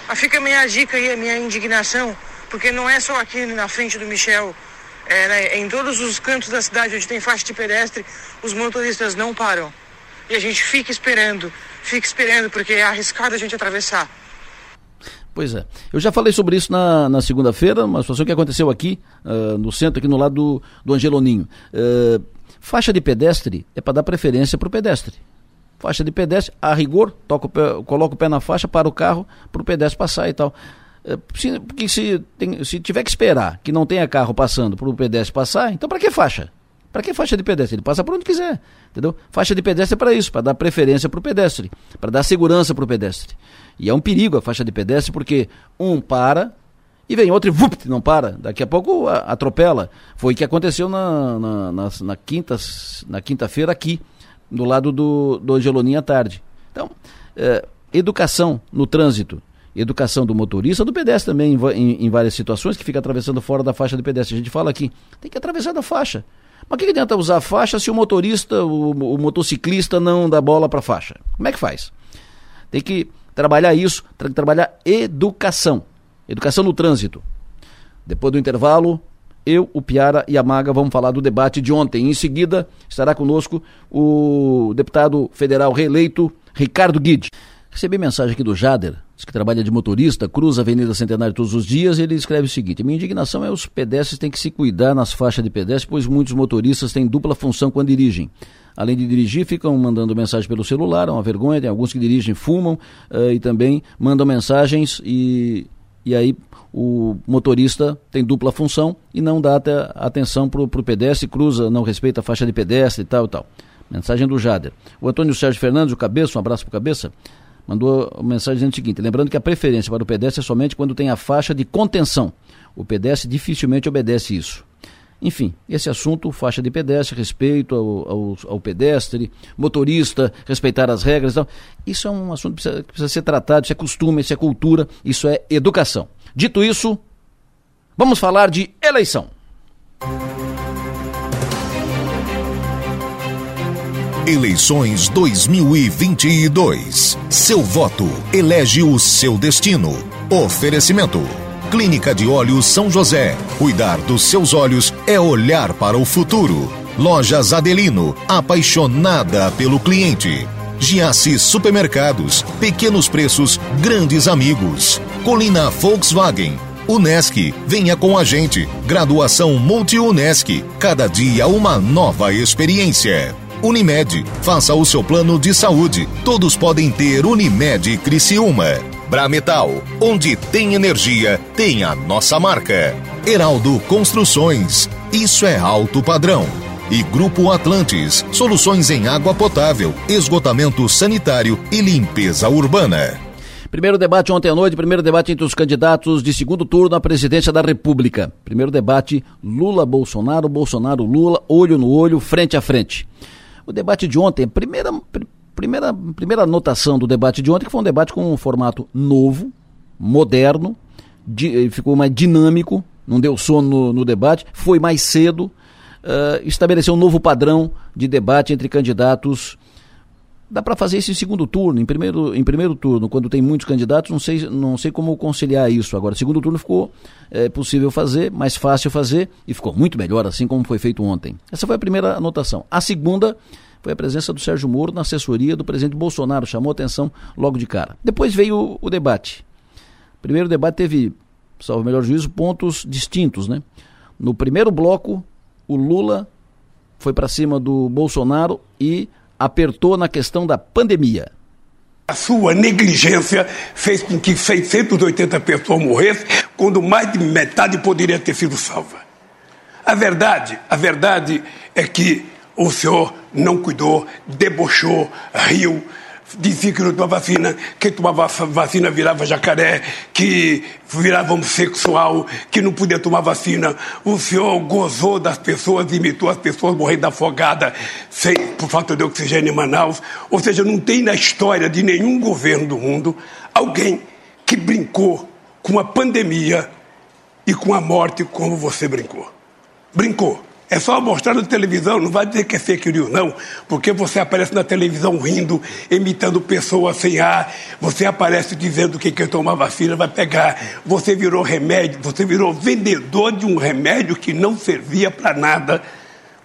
Ah, fica a minha dica aí, a minha indignação, porque não é só aqui na frente do Michel, é, né, em todos os cantos da cidade onde tem faixa de pedestre, os motoristas não param. E a gente fica esperando, fica esperando, porque é arriscado a gente atravessar. Pois é. Eu já falei sobre isso na, na segunda-feira, uma situação que aconteceu aqui, uh, no centro, aqui no lado do, do Angeloninho. Uh, faixa de pedestre é para dar preferência para o pedestre faixa de pedestre, a rigor, toca o pé, coloca o pé na faixa, para o carro, para o pedestre passar e tal. É, se, porque se, tem, se tiver que esperar que não tenha carro passando para o pedestre passar, então para que faixa? Para que faixa de pedestre? Ele passa por onde quiser, entendeu? Faixa de pedestre é para isso, para dar preferência para o pedestre, para dar segurança para o pedestre. E é um perigo a faixa de pedestre porque um para e vem outro e vup, não para. Daqui a pouco atropela. Foi o que aconteceu na, na, na, na quinta, na quinta-feira aqui do lado do, do Angeloninho à tarde. Então, é, educação no trânsito, educação do motorista, do pedestre também, em, em, em, várias situações, que fica atravessando fora da faixa de pedestre. A gente fala aqui, tem que atravessar da faixa. Mas que, que adianta usar a faixa se o motorista, o, o motociclista não dá bola para a faixa? Como é que faz? Tem que trabalhar isso, que trabalhar educação. Educação no trânsito. Depois do intervalo, eu, o Piara e a Maga vamos falar do debate de ontem. Em seguida, estará conosco o deputado federal reeleito Ricardo Guide. Recebi mensagem aqui do Jader, que trabalha de motorista, cruza a Avenida Centenário todos os dias, ele escreve o seguinte: minha indignação é os pedestres têm que se cuidar nas faixas de pedestre, pois muitos motoristas têm dupla função quando dirigem. Além de dirigir, ficam mandando mensagem pelo celular, é uma vergonha, tem alguns que dirigem, fumam uh, e também mandam mensagens e, e aí o motorista tem dupla função e não dá atenção para o pedestre, cruza, não respeita a faixa de pedestre e tal e tal. Mensagem do Jader. O Antônio Sérgio Fernandes, o Cabeça, um abraço para Cabeça, mandou mensagem dizendo o seguinte, lembrando que a preferência para o pedestre é somente quando tem a faixa de contenção. O pedestre dificilmente obedece isso. Enfim, esse assunto, faixa de pedestre, respeito ao, ao, ao, pedestre, motorista, respeitar as regras, então, isso é um assunto que precisa, que precisa ser tratado, isso é costume, isso é cultura, isso é educação. Dito isso, vamos falar de eleição. Eleições 2022. Seu voto elege o seu destino. Oferecimento. Clínica de Olhos São José. Cuidar dos seus olhos é olhar para o futuro. Lojas Adelino. Apaixonada pelo cliente. Giasse Supermercados, pequenos preços, grandes amigos. Colina Volkswagen. Unesc, venha com a gente. Graduação Multi-Unesc. Cada dia uma nova experiência. Unimed, faça o seu plano de saúde. Todos podem ter Unimed Criciúma. Brametal, onde tem energia, tem a nossa marca. Heraldo Construções, isso é alto padrão e Grupo Atlantes, soluções em água potável, esgotamento sanitário e limpeza urbana. Primeiro debate ontem à noite, primeiro debate entre os candidatos de segundo turno à presidência da República. Primeiro debate Lula-Bolsonaro, Bolsonaro-Lula, olho no olho, frente a frente. O debate de ontem, primeira, primeira, primeira anotação do debate de ontem, que foi um debate com um formato novo, moderno, ficou mais dinâmico, não deu sono no, no debate, foi mais cedo, uh, estabelecer um novo padrão de debate entre candidatos. Dá para fazer isso em segundo turno, em primeiro, em primeiro turno, quando tem muitos candidatos, não sei, não sei como conciliar isso. Agora, segundo turno ficou é, possível fazer, mais fácil fazer, e ficou muito melhor, assim como foi feito ontem. Essa foi a primeira anotação. A segunda foi a presença do Sérgio Moro na assessoria do presidente Bolsonaro, chamou atenção logo de cara. Depois veio o, debate. O primeiro debate teve, salvo melhor juízo, pontos distintos, né? No primeiro bloco, o Lula foi para cima do Bolsonaro e apertou na questão da pandemia. A sua negligência fez com que 680 pessoas morressem, quando mais de metade poderia ter sido salva. A verdade, a verdade é que o senhor não cuidou, debochou, riu, dizia que não tomava vacina, quem tomava vacina virava jacaré, que virava homossexual, que não podia tomar vacina. O senhor gozou das pessoas, imitou as pessoas morrendo afogada sem, por falta de oxigênio em Manaus. Ou seja, não tem na história de nenhum governo do mundo alguém que brincou com a pandemia e com a morte como você brincou. Brincou. É só mostrar na televisão, não vai dizer que é fake news, não, porque você aparece na televisão rindo, imitando pessoas sem ar, você aparece dizendo que quem tomar vacina vai pegar, você virou remédio, você virou vendedor de um remédio que não servia para nada.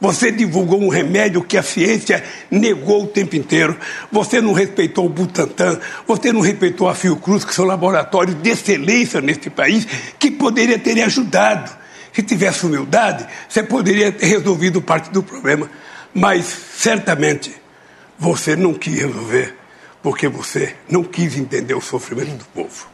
Você divulgou um remédio que a ciência negou o tempo inteiro. Você não respeitou o Butantan. Você não respeitou a Fiocruz, que são laboratórios de excelência neste país, que poderia ter ajudado. Se tivesse humildade, você poderia ter resolvido parte do problema. Mas, certamente, você não quis resolver, porque você não quis entender o sofrimento do povo.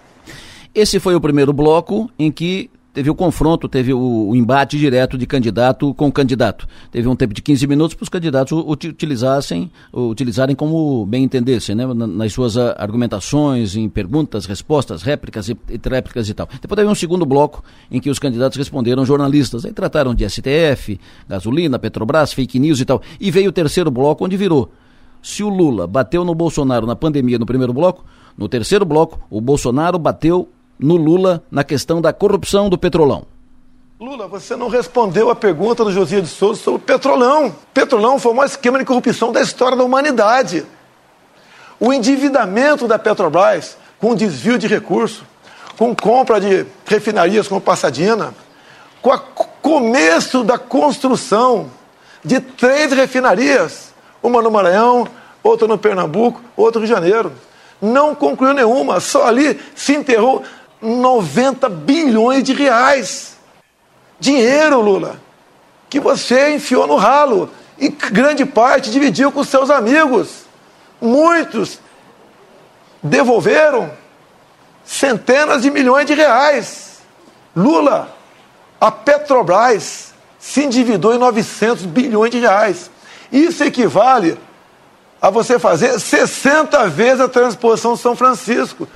Esse foi o primeiro bloco em que teve o confronto, teve o, o, embate direto de candidato com candidato. Teve um tempo de 15 minutos para os candidatos utilizassem, utilizarem como bem entendessem, né? nas suas argumentações, em perguntas, respostas, réplicas e, e réplicas e tal. Depois teve um segundo bloco em que os candidatos responderam jornalistas, aí trataram de STF, gasolina, Petrobras, fake news e tal. E veio o terceiro bloco onde virou. Se o Lula bateu no Bolsonaro na pandemia no primeiro bloco, no terceiro bloco, o Bolsonaro bateu no Lula na questão da corrupção do Petrolão. Lula, você não respondeu a pergunta do Josias de Souza sobre o Petrolão. Petrolão foi o maior esquema de corrupção da história da humanidade. O endividamento da Petrobras, com desvio de recursos, com compra de refinarias como Passadina, com o começo da construção de três refinarias, uma no Maranhão, outra no Pernambuco, outra no Rio de Janeiro. Não concluiu nenhuma, só ali se enterrou 90 bilhões de reais. Dinheiro, Lula, que você enfiou no ralo e grande parte dividiu com seus amigos. Muitos devolveram centenas de milhões de reais. Lula, a Petrobras se endividou em 900 bilhões de reais. Isso equivale a você fazer 60 vezes a transposição São Francisco.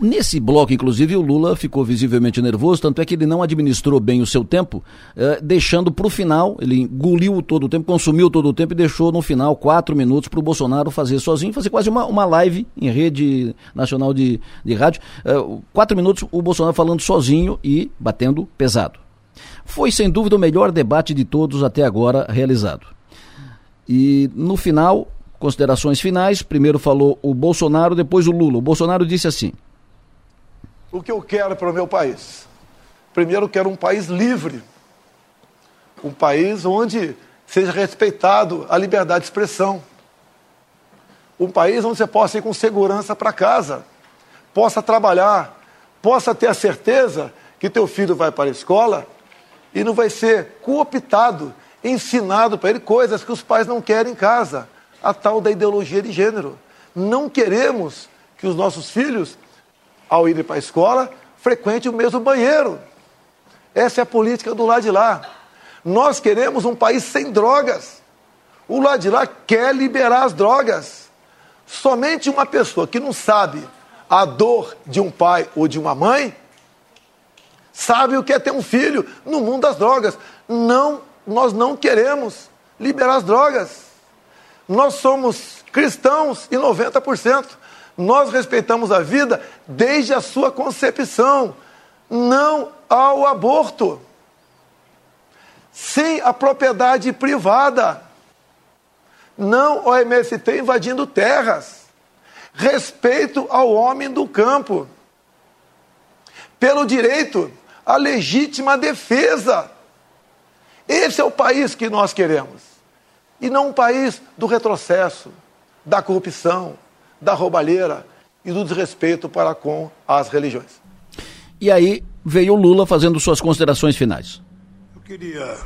Nesse bloco, inclusive, o Lula ficou visivelmente nervoso, tanto é que ele não administrou bem o seu tempo, eh, deixando para o final, ele engoliu todo o tempo, consumiu todo o tempo e deixou no final quatro minutos para o Bolsonaro fazer sozinho, fazer quase uma, uma live em rede nacional de, de rádio. Eh, quatro minutos o Bolsonaro falando sozinho e batendo pesado. Foi, sem dúvida, o melhor debate de todos até agora realizado. E no final, considerações finais, primeiro falou o Bolsonaro, depois o Lula. O Bolsonaro disse assim o que eu quero para o meu país? Primeiro, eu quero um país livre, um país onde seja respeitado a liberdade de expressão, um país onde você possa ir com segurança para casa, possa trabalhar, possa ter a certeza que teu filho vai para a escola e não vai ser cooptado, ensinado para ele coisas que os pais não querem em casa, a tal da ideologia de gênero. Não queremos que os nossos filhos ao ir para a escola, frequente o mesmo banheiro. Essa é a política do lado de lá. Nós queremos um país sem drogas. O lado de lá quer liberar as drogas. Somente uma pessoa que não sabe a dor de um pai ou de uma mãe sabe o que é ter um filho no mundo das drogas. Não, nós não queremos liberar as drogas. Nós somos cristãos e 90%. Nós respeitamos a vida desde a sua concepção, não ao aborto. Sim à propriedade privada, não ao MST invadindo terras. Respeito ao homem do campo. Pelo direito à legítima defesa. Esse é o país que nós queremos. E não um país do retrocesso, da corrupção, da roubalheira e do desrespeito para com as religiões. E aí veio o Lula fazendo suas considerações finais. Eu queria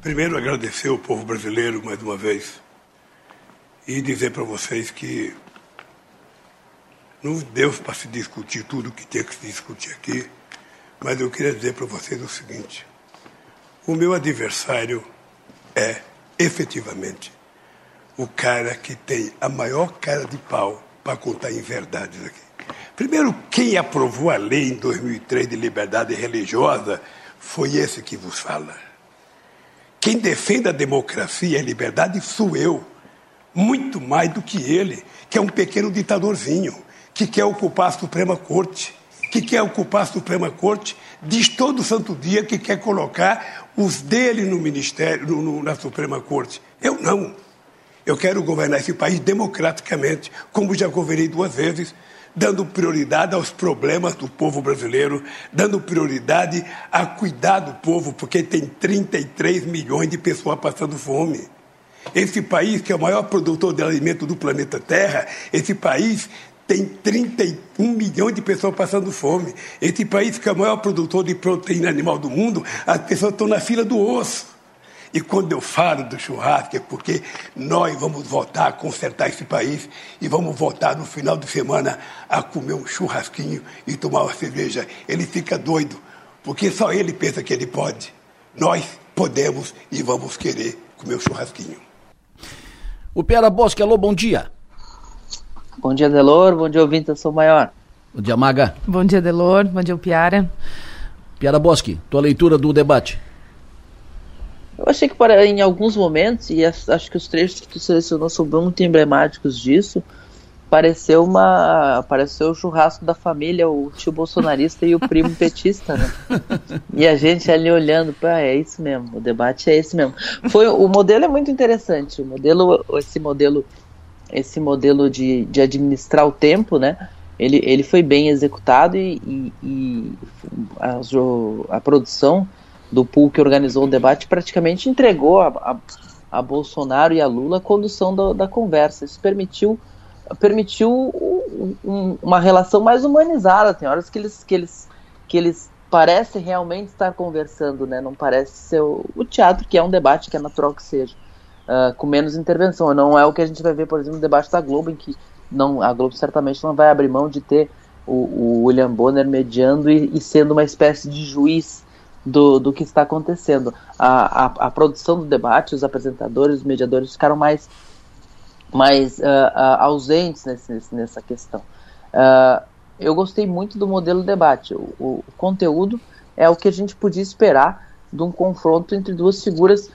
primeiro agradecer o povo brasileiro mais uma vez e dizer para vocês que não deu para se discutir tudo o que tinha que se discutir aqui, mas eu queria dizer para vocês o seguinte: o meu adversário é efetivamente o cara que tem a maior cara de pau para contar em verdades aqui. Primeiro, quem aprovou a lei em 2003 de liberdade religiosa foi esse que vos fala. Quem defende a democracia e a liberdade sou eu, muito mais do que ele, que é um pequeno ditadorzinho, que quer ocupar a Suprema Corte. que quer ocupar a Suprema Corte, diz todo santo dia que quer colocar os dele no ministério, no, no, na Suprema Corte. Eu não. Eu quero governar esse país democraticamente, como já governei duas vezes, dando prioridade aos problemas do povo brasileiro, dando prioridade a cuidar do povo, porque tem 33 milhões de pessoas passando fome. Esse país, que é o maior produtor de alimento do planeta Terra, esse país tem 31 milhões de pessoas passando fome. Esse país, que é o maior produtor de proteína animal do mundo, as pessoas estão na fila do osso. E quando eu falo do churrasco, é porque nós vamos voltar a consertar esse país e vamos voltar no final de semana a comer um churrasquinho e tomar uma cerveja. Ele fica doido, porque só ele pensa que ele pode. Nós podemos e vamos querer comer um churrasquinho. O Piara Bosque, alô, bom dia. Bom dia, Delor. Bom dia, ouvinte, eu sou maior. Bom dia, Maga. Bom dia, Delor. Bom dia, Piara. Piara Bosque, tua leitura do debate. Eu achei que para, em alguns momentos, e acho que os trechos que tu selecionou são muito emblemáticos disso, pareceu uma pareceu o churrasco da família, o tio bolsonarista e o primo petista, né? E a gente ali olhando, para é isso mesmo, o debate é esse mesmo. Foi o modelo é muito interessante, o modelo esse modelo esse modelo de, de administrar o tempo, né? Ele, ele foi bem executado e, e, e a, a produção do pool que organizou o debate praticamente entregou a, a, a Bolsonaro e a Lula a condução do, da conversa. Isso permitiu permitiu um, um, uma relação mais humanizada. Tem horas que eles que eles que eles parecem realmente estar conversando, né? Não parece ser o, o teatro que é um debate que é natural que seja, uh, com menos intervenção. Não é o que a gente vai ver, por exemplo, no debate da Globo, em que não a Globo certamente não vai abrir mão de ter o, o William Bonner mediando e, e sendo uma espécie de juiz do, do que está acontecendo. A, a, a, produção do debate, os apresentadores, os mediadores ficaram mais, mais uh, uh, ausentes nesse, nessa questão. Uh, eu gostei muito do modelo debate. O, o, conteúdo é o que a gente podia esperar de um confronto entre duas figuras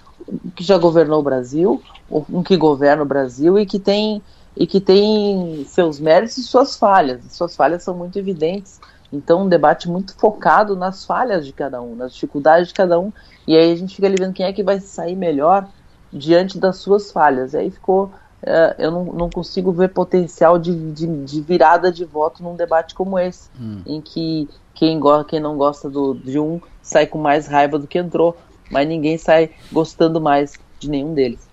que já governou o Brasil, um que governa o Brasil e que tem e que tem seus méritos e suas falhas. Suas falhas são muito evidentes então, um debate muito focado nas falhas de cada um, nas dificuldades de cada um, e aí a gente fica ali vendo quem é que vai sair melhor diante das suas falhas. E aí ficou. Uh, eu não, não, consigo ver potencial de, de, de, virada de voto num debate como esse, hum. em que quem, go quem não gosta do, de um sai com mais raiva do que entrou, mas ninguém sai gostando mais de nenhum deles.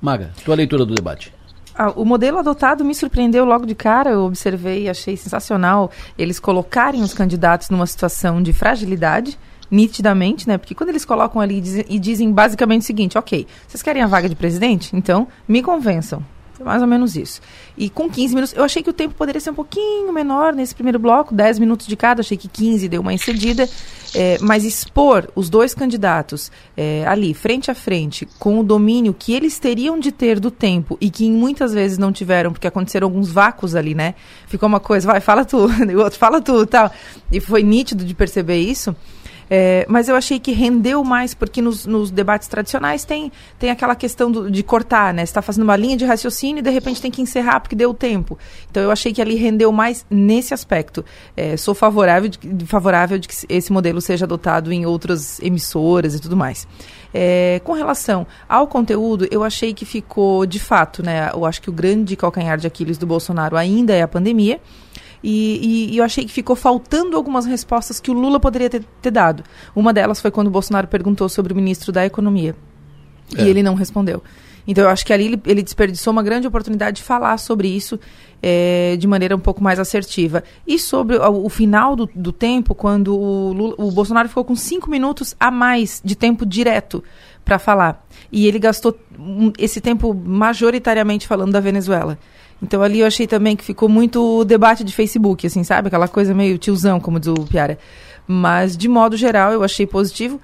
Maga, tua leitura do debate. Ah, o modelo adotado me surpreendeu logo de cara. Eu observei e achei sensacional eles colocarem os candidatos numa situação de fragilidade, nitidamente, né? Porque quando eles colocam ali e dizem, e dizem basicamente o seguinte: ok, vocês querem a vaga de presidente? Então me convençam. Mais ou menos isso. E com 15 minutos, eu achei que o tempo poderia ser um pouquinho menor nesse primeiro bloco, 10 minutos de cada, achei que 15 deu uma excedida. É, mas expor os dois candidatos é, ali, frente a frente, com o domínio que eles teriam de ter do tempo e que muitas vezes não tiveram, porque aconteceram alguns vácuos ali, né? Ficou uma coisa, vai, fala tu, o outro fala tu tal. E foi nítido de perceber isso. É, mas eu achei que rendeu mais, porque nos, nos debates tradicionais tem, tem aquela questão do, de cortar, né? Você está fazendo uma linha de raciocínio e de repente tem que encerrar porque deu tempo. Então eu achei que ali rendeu mais nesse aspecto. É, sou favorável de, favorável de que esse modelo seja adotado em outras emissoras e tudo mais. É, com relação ao conteúdo, eu achei que ficou, de fato, né? Eu acho que o grande calcanhar de Aquiles do Bolsonaro ainda é a pandemia. E, e, e, eu achei que ficou faltando algumas respostas que o Lula poderia ter, ter dado. Uma delas foi quando o Bolsonaro perguntou sobre o ministro da Economia. É. E ele não respondeu. Então eu acho que ali ele, ele desperdiçou uma grande oportunidade de falar sobre isso é, de maneira um pouco mais assertiva. E sobre o, o final do, do, tempo, quando o, Lula, o Bolsonaro ficou com cinco minutos a mais de tempo direto para falar. E ele gastou esse tempo majoritariamente falando da Venezuela. Então ali eu achei também que ficou muito debate de Facebook, assim, sabe? Aquela coisa meio tiozão, como diz o Piara. Mas, de modo geral, eu achei positivo.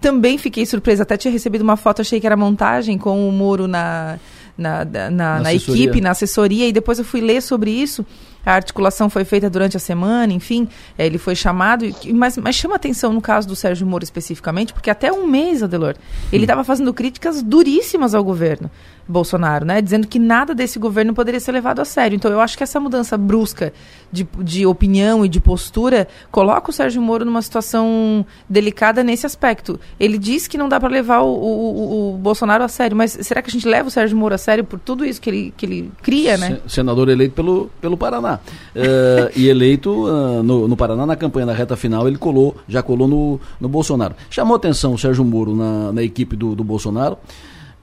Também fiquei surpresa, até tinha recebido uma foto, achei que era montagem com o Moro na, na, na, na, na equipe, na assessoria, e depois eu fui ler sobre isso. a articulação foi feita durante a semana, enfim, é, ele foi chamado, mas, mas chama atenção no caso do Sérgio Moro especificamente, porque até um mês, Adelor, ele estava fazendo críticas duríssimas ao governo. Bolsonaro, né? Dizendo que nada desse governo poderia ser levado a sério. Então eu acho que essa mudança brusca de, de opinião e de postura coloca o Sérgio Moro numa situação delicada nesse aspecto. Ele diz que não dá para levar o, o, o, Bolsonaro a sério, mas será que a gente leva o Sérgio Moro a sério por tudo isso que ele, que ele cria, né? Senador eleito pelo, pelo Paraná. Uh, e eleito uh, no, no Paraná, na campanha da reta final, ele colou, já colou no, no Bolsonaro. Chamou atenção o Sérgio Moro na, na equipe do, do Bolsonaro.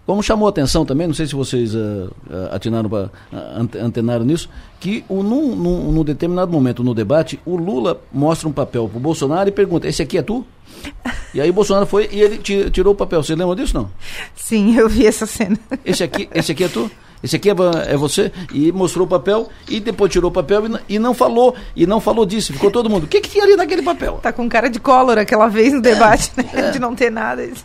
Como chamou a atenção também, não sei se vocês uh, atinaram uh, antenaram nisso, que o, num, num, num, determinado momento no debate, o Lula mostra um papel para o Bolsonaro e pergunta: esse aqui é tu? E aí o Bolsonaro foi e ele tirou o papel. Você lembra disso, não? Sim, eu vi essa cena. Esse aqui, esse aqui é tu? Esse aqui é, é você? E mostrou o papel e depois tirou o papel e, e não falou. E não falou disso. Ficou todo mundo. O que, que tinha ali naquele papel? Tá com cara de cólera aquela vez no debate, é, né? É. De não ter nada.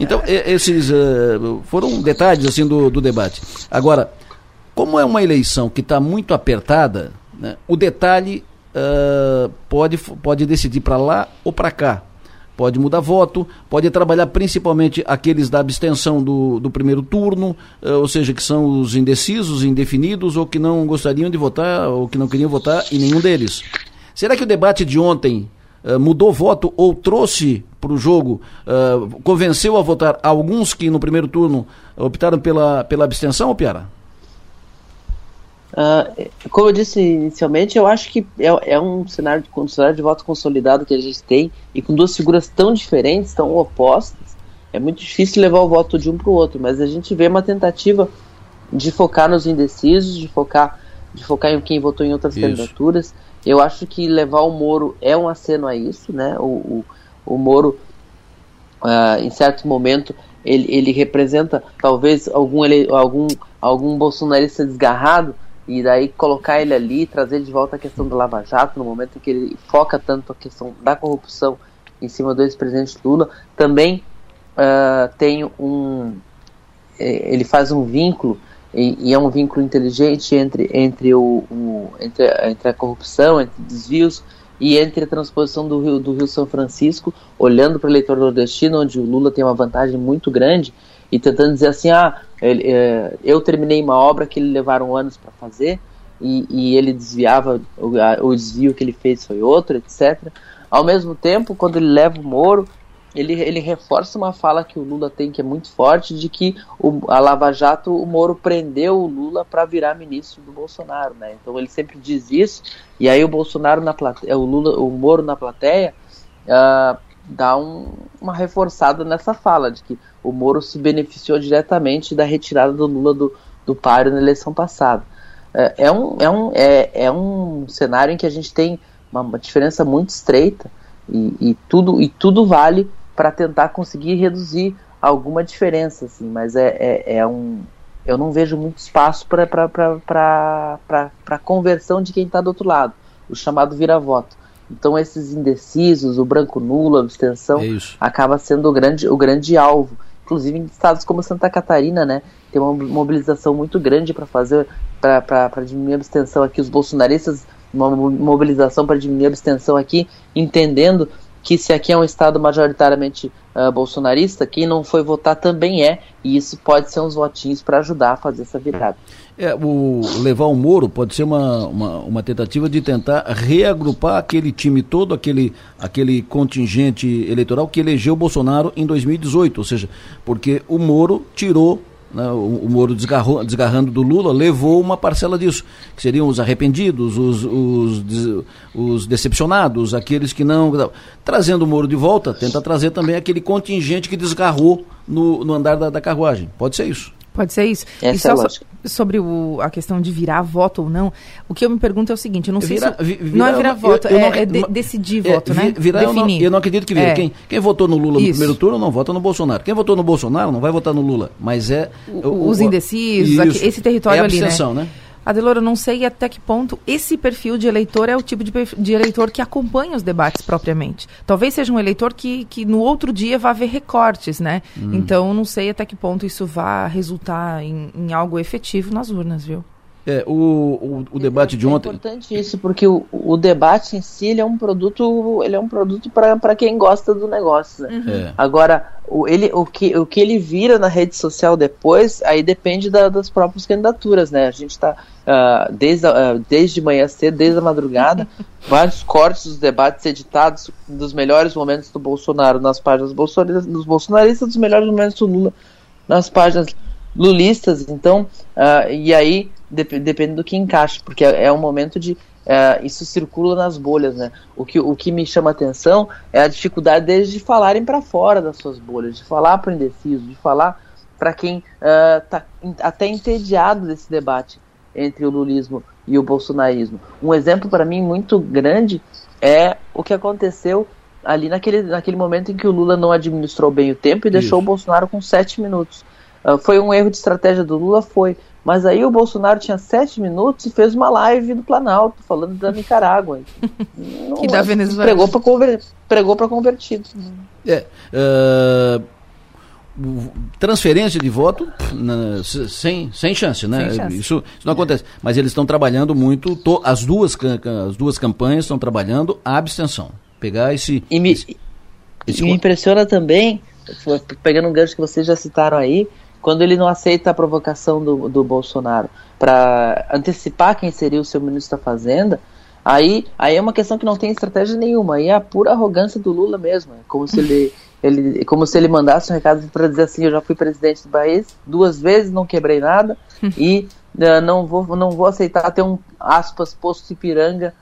Então, esses uh, foram detalhes assim do, do debate. Agora, como é uma eleição que está muito apertada, né, o detalhe uh, pode, pode decidir para lá ou para cá. Pode mudar voto, pode trabalhar principalmente aqueles da abstenção do, do primeiro turno, uh, ou seja, que são os indecisos, indefinidos, ou que não gostariam de votar, ou que não queriam votar em nenhum deles. Será que o debate de ontem uh, mudou voto ou trouxe para o jogo, uh, convenceu a votar alguns que no primeiro turno optaram pela, pela abstenção, Piara? Uh, como eu disse inicialmente, eu acho que é, é um, cenário de, um cenário de voto consolidado que a gente tem e com duas figuras tão diferentes, tão opostas, é muito difícil levar o voto de um para o outro, mas a gente vê uma tentativa de focar nos indecisos, de focar, de focar em quem votou em outras isso. candidaturas. Eu acho que levar o Moro é um aceno a isso, né? O, o, o Moro, uh, em certo momento, ele, ele representa talvez algum, ele, algum, algum bolsonarista desgarrado, e daí colocar ele ali, trazer de volta a questão do Lava Jato, no momento em que ele foca tanto a questão da corrupção em cima do ex-presidente Lula, também uh, tem um. Eh, ele faz um vínculo, e, e, é um vínculo inteligente entre, entre, o, o, entre, entre a corrupção, entre desvios e entre a transposição do Rio, do Rio São Francisco, olhando para o eleitor nordestino, onde o Lula tem uma vantagem muito grande, e tentando dizer assim: ah, ele, é, eu terminei uma obra que ele levaram anos para fazer, e, e, ele desviava, o, a, o desvio que ele fez foi outro, etc. Ao mesmo tempo, quando ele leva o Moro, ele, ele reforça uma fala que o Lula tem que é muito forte de que o, a Lava Jato, o Moro prendeu o Lula para virar ministro do Bolsonaro, né? Então ele sempre diz isso e aí o Bolsonaro na plateia, o Lula, o Moro na plateia uh, dá um, uma reforçada nessa fala de que o Moro se beneficiou diretamente da retirada do Lula do, do páreo na eleição passada. É, é um, é, um, é, é um cenário em que a gente tem uma, uma diferença muito estreita e, e, tudo, e tudo vale para tentar conseguir reduzir alguma diferença, assim, mas é, é, é um. Eu não vejo muito espaço para conversão de quem está do outro lado, o chamado vira-voto. Então esses indecisos, o branco nulo, a abstenção, é acaba sendo o grande, o grande alvo. Inclusive em estados como Santa Catarina, né, tem uma mobilização muito grande para fazer para diminuir a abstenção aqui. Os bolsonaristas, uma mobilização para diminuir a abstenção aqui, entendendo que se aqui é um estado majoritariamente uh, bolsonarista, quem não foi votar também é, e isso pode ser uns votinhos para ajudar a fazer essa virada. É, o levar o Moro pode ser uma, uma, uma, tentativa de tentar reagrupar aquele time todo, aquele, aquele contingente eleitoral que elegeu Bolsonaro em 2018, ou seja, porque o Moro tirou né, o, o, Moro desgarrou, desgarrando do Lula levou uma parcela disso, que seriam os arrependidos, os, os, os decepcionados, aqueles que não. Trazendo o Moro de volta, tenta trazer também aquele contingente que desgarrou no, no andar da, da carruagem. Pode ser isso. Pode ser isso. Essa e só é sobre o, a questão de virar voto ou não, o que eu me pergunto é o seguinte, eu não sei se... Virar, não é virar voto, eu, eu é, não, é de, decidir é, voto, né? Virar, Definir. Eu não, eu não acredito que vire. É. Quem, quem votou no Lula no isso. primeiro turno não vota no Bolsonaro. Quem votou no Bolsonaro não vai votar no Lula, mas é... O, os indecisos, aqui, esse território é ali, né? né? Adelora, eu não sei até que ponto esse perfil de eleitor é o tipo de, de eleitor que acompanha os debates propriamente. Talvez seja um eleitor que, que no outro dia vá ver recortes, né? Hum. Então, não sei até que ponto isso vai resultar em, em algo efetivo nas urnas, viu? É, o, o, o debate de ontem. É importante isso, porque o, o debate em si ele é um produto, ele é um produto para quem gosta do negócio. Né? Uhum. É. Agora, o, ele, o, que, o que ele vira na rede social depois, aí depende da, das próprias candidaturas, né? A gente está uh, desde, uh, desde manhã cedo, desde a madrugada, vários cortes dos debates editados dos melhores momentos do Bolsonaro nas páginas bolsonaristas, dos bolsonaristas, dos melhores momentos do Lula nas páginas lulistas. Então, uh, e aí dep depende do que encaixa, porque é, é um momento de é, isso circula nas bolhas, né? O que, o que me chama atenção é a dificuldade deles de falarem para fora das suas bolhas, de falar para o indeciso, de falar para quem está uh, até entediado desse debate entre o lulismo e o bolsonarismo. Um exemplo para mim muito grande é o que aconteceu ali naquele, naquele momento em que o Lula não administrou bem o tempo e deixou o Bolsonaro com sete minutos. Uh, foi um erro de estratégia do Lula? Foi. Mas aí o Bolsonaro tinha sete minutos e fez uma live do Planalto, falando da Nicarágua. e da Venezuela. Pregou para conver, pregou convertido. É, uh, transferência de voto na, sem, sem chance, né? Sem chance. Isso, isso não acontece. Mas eles estão trabalhando muito, to, as, duas, as duas campanhas estão trabalhando a abstenção. Pegar esse. E me, esse, esse me impressiona também, pegando um gancho que vocês já citaram aí, quando ele não aceita a provocação do, do Bolsonaro para antecipar quem seria o seu ministro da Fazenda, aí, aí é uma questão que não tem estratégia nenhuma, aí é a pura arrogância do Lula mesmo, é como se ele, ele, como se ele mandasse um recado para dizer assim, eu já fui presidente do país duas vezes, não quebrei nada e uh, não vou não vou aceitar ter um aspas posto Ipiranga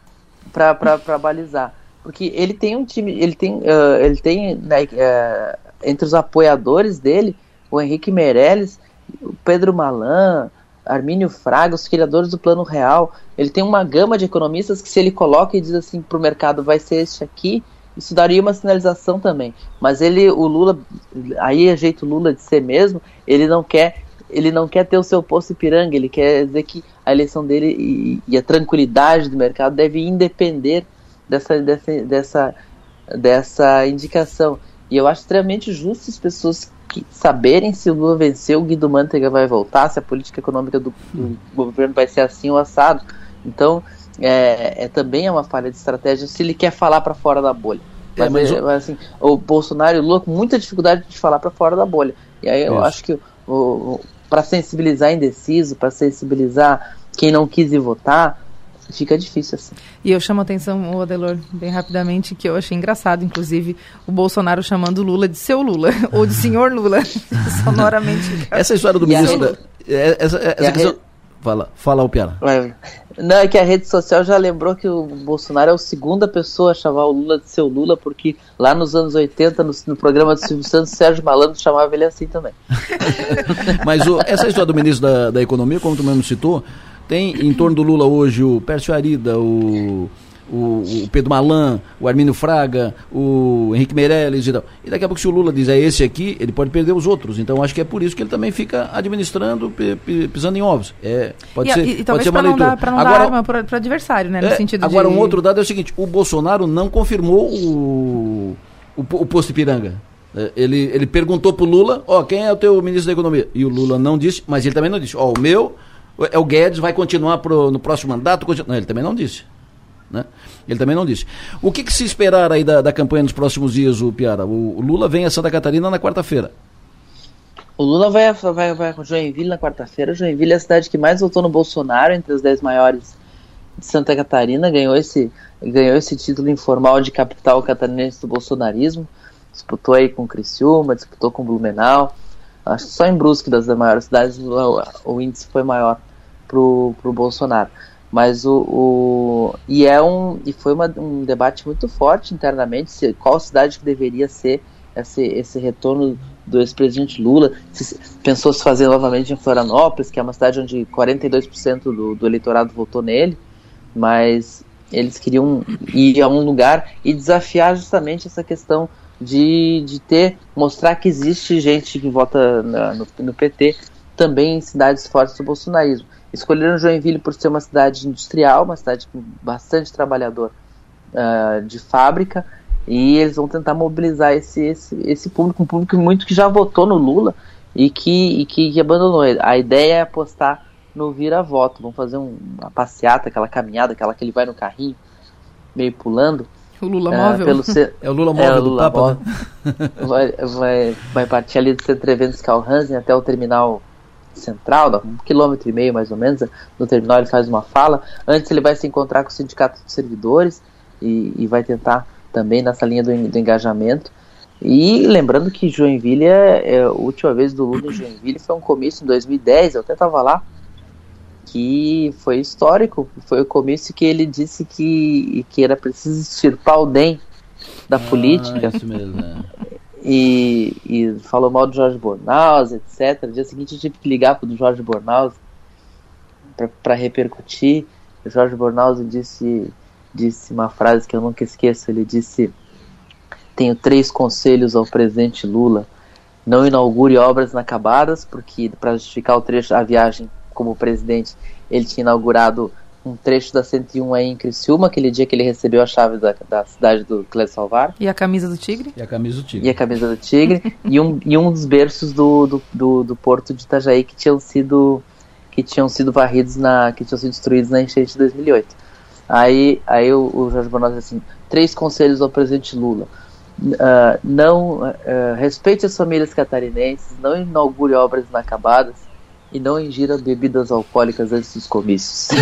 para balizar, porque ele tem um time, ele tem uh, ele tem né, uh, entre os apoiadores dele o Henrique Meirelles, o Pedro Malan, Armínio Fraga, os criadores do Plano Real. Ele tem uma gama de economistas que, se ele coloca e diz assim para o mercado, vai ser este aqui, isso daria uma sinalização também. Mas ele, o Lula, aí é jeito Lula de ser mesmo, ele não quer. Ele não quer ter o seu posto Ipiranga, ele quer dizer que a eleição dele e, e a tranquilidade do mercado deve independer dessa, dessa, dessa, dessa indicação. E eu acho extremamente justo as pessoas saberem se o Lula venceu, o Guido Mantega vai voltar, se a política econômica do, do governo vai ser assim ou assado. Então, é, é, também é uma falha de estratégia se ele quer falar para fora da bolha. Mas, é, mas é, o... assim, o Bolsonaro e o Lula com muita dificuldade de falar para fora da bolha. E aí eu Isso. acho que para sensibilizar indeciso, para sensibilizar quem não quis ir votar, fica difícil assim. E eu chamo a atenção, o Adelor, bem rapidamente, que eu achei engraçado, inclusive, o Bolsonaro chamando Lula de seu Lula, ou de senhor Lula, sonoramente. Essa história do ministro da... É, essa, essa, essa questão... Fala, fala o Piara. Não, é que a rede social já lembrou que o Bolsonaro é a segunda pessoa a chamar o Lula de seu Lula, porque lá nos anos 80, no, no programa do Silvio Santos, Sérgio Malandro chamava ele assim também. Mas o, essa história do ministro da, da Economia, como tu mesmo citou, tem em torno do Lula hoje o Pércio Arida, o, o, o, Pedro Malan, o Armínio Fraga, o Henrique Meirelles e tal. E daqui a pouco, se o Lula dizer esse aqui, ele pode perder os outros. Então, acho que é por isso que ele também fica administrando, pisando em ovos. É, pode e, ser, e, e pode ser uma leitura. Para não agora, dar arma para o adversário, né? No é, sentido agora, de... um outro dado é o seguinte: o Bolsonaro não confirmou o, o, o posto Ipiranga. É, ele, ele perguntou para o Lula, ó, oh, quem é o teu ministro da Economia? E o Lula não disse, mas ele também não disse, ó, oh, o meu é o Guedes vai continuar pro, no próximo mandato? Não, ele também não disse. Né? Ele também não disse. O que, que se esperar aí da, da, campanha nos próximos dias, o Piara? O, o Lula vem a Santa Catarina na quarta-feira. O Lula vai, vai, vai com Joinville na quarta-feira. Joinville é a cidade que mais votou no Bolsonaro, entre as dez maiores de Santa Catarina. Ganhou esse, ganhou esse título informal de capital catarinense do bolsonarismo. Disputou aí com Criciúma, disputou com Blumenau. Acho que só em Brusque, das maiores cidades, o, o índice foi maior pro, pro Bolsonaro. Mas o, o e é um e foi uma, um debate muito forte internamente se, qual cidade que deveria ser esse, esse retorno do ex-presidente Lula. Se, pensou se fazer novamente em Florianópolis, que é uma cidade onde 42% do, do eleitorado votou nele, mas eles queriam ir a um lugar e desafiar justamente essa questão de, de ter, mostrar que existe gente que vota na, no, no PT também em cidades fortes do bolsonarismo. Escolheram Joinville por ser uma cidade industrial, uma cidade com bastante trabalhador uh, de fábrica, e eles vão tentar mobilizar esse, esse, esse público, um público muito que já votou no Lula e que, e que, que abandonou. A ideia é apostar no vira-voto. Vão fazer um, uma passeata, aquela caminhada, aquela que ele vai no carrinho, meio pulando. O Lula uh, móvel. C... É o Lula móvel é, o Lula do Papa. Móvel. Né? vai, vai, vai partir ali do Centro Eventos Calhansen até o terminal central, um quilômetro e meio mais ou menos. No terminal ele faz uma fala. Antes ele vai se encontrar com o sindicato de servidores e, e vai tentar também nessa linha do, do engajamento. E lembrando que Joinville, é, é, a última vez do Lula em Joinville foi um comício em 2010, eu até estava lá, que foi histórico. Foi o comício que ele disse que, que era preciso extirpar o DEM da ah, política. Isso mesmo, é. E, e falou mal do Jorge Bornaus, etc. No dia seguinte eu tive que ligar para o Jorge Bornaus para repercutir. O Jorge Bornaus disse, disse uma frase que eu nunca esqueço. Ele disse tenho três conselhos ao presidente Lula. Não inaugure obras inacabadas, porque para justificar o trecho, a viagem como presidente, ele tinha inaugurado um trecho da 101 aí em Criciúma, aquele dia que ele recebeu a chave da, da cidade do Cléber Salvar. E a camisa do Tigre? E a camisa do Tigre. E a camisa do Tigre. e, um, e um dos berços do, do, do, do, porto de Itajaí que tinham sido que tinham sido varridos na que tinham sido destruídos na enchente de 2008. Aí, aí o, o Jorge Bonotti assim, três conselhos ao presidente Lula Uh, não uh, respeite as famílias catarinenses, não inaugure obras inacabadas e não ingira bebidas alcoólicas antes dos comícios.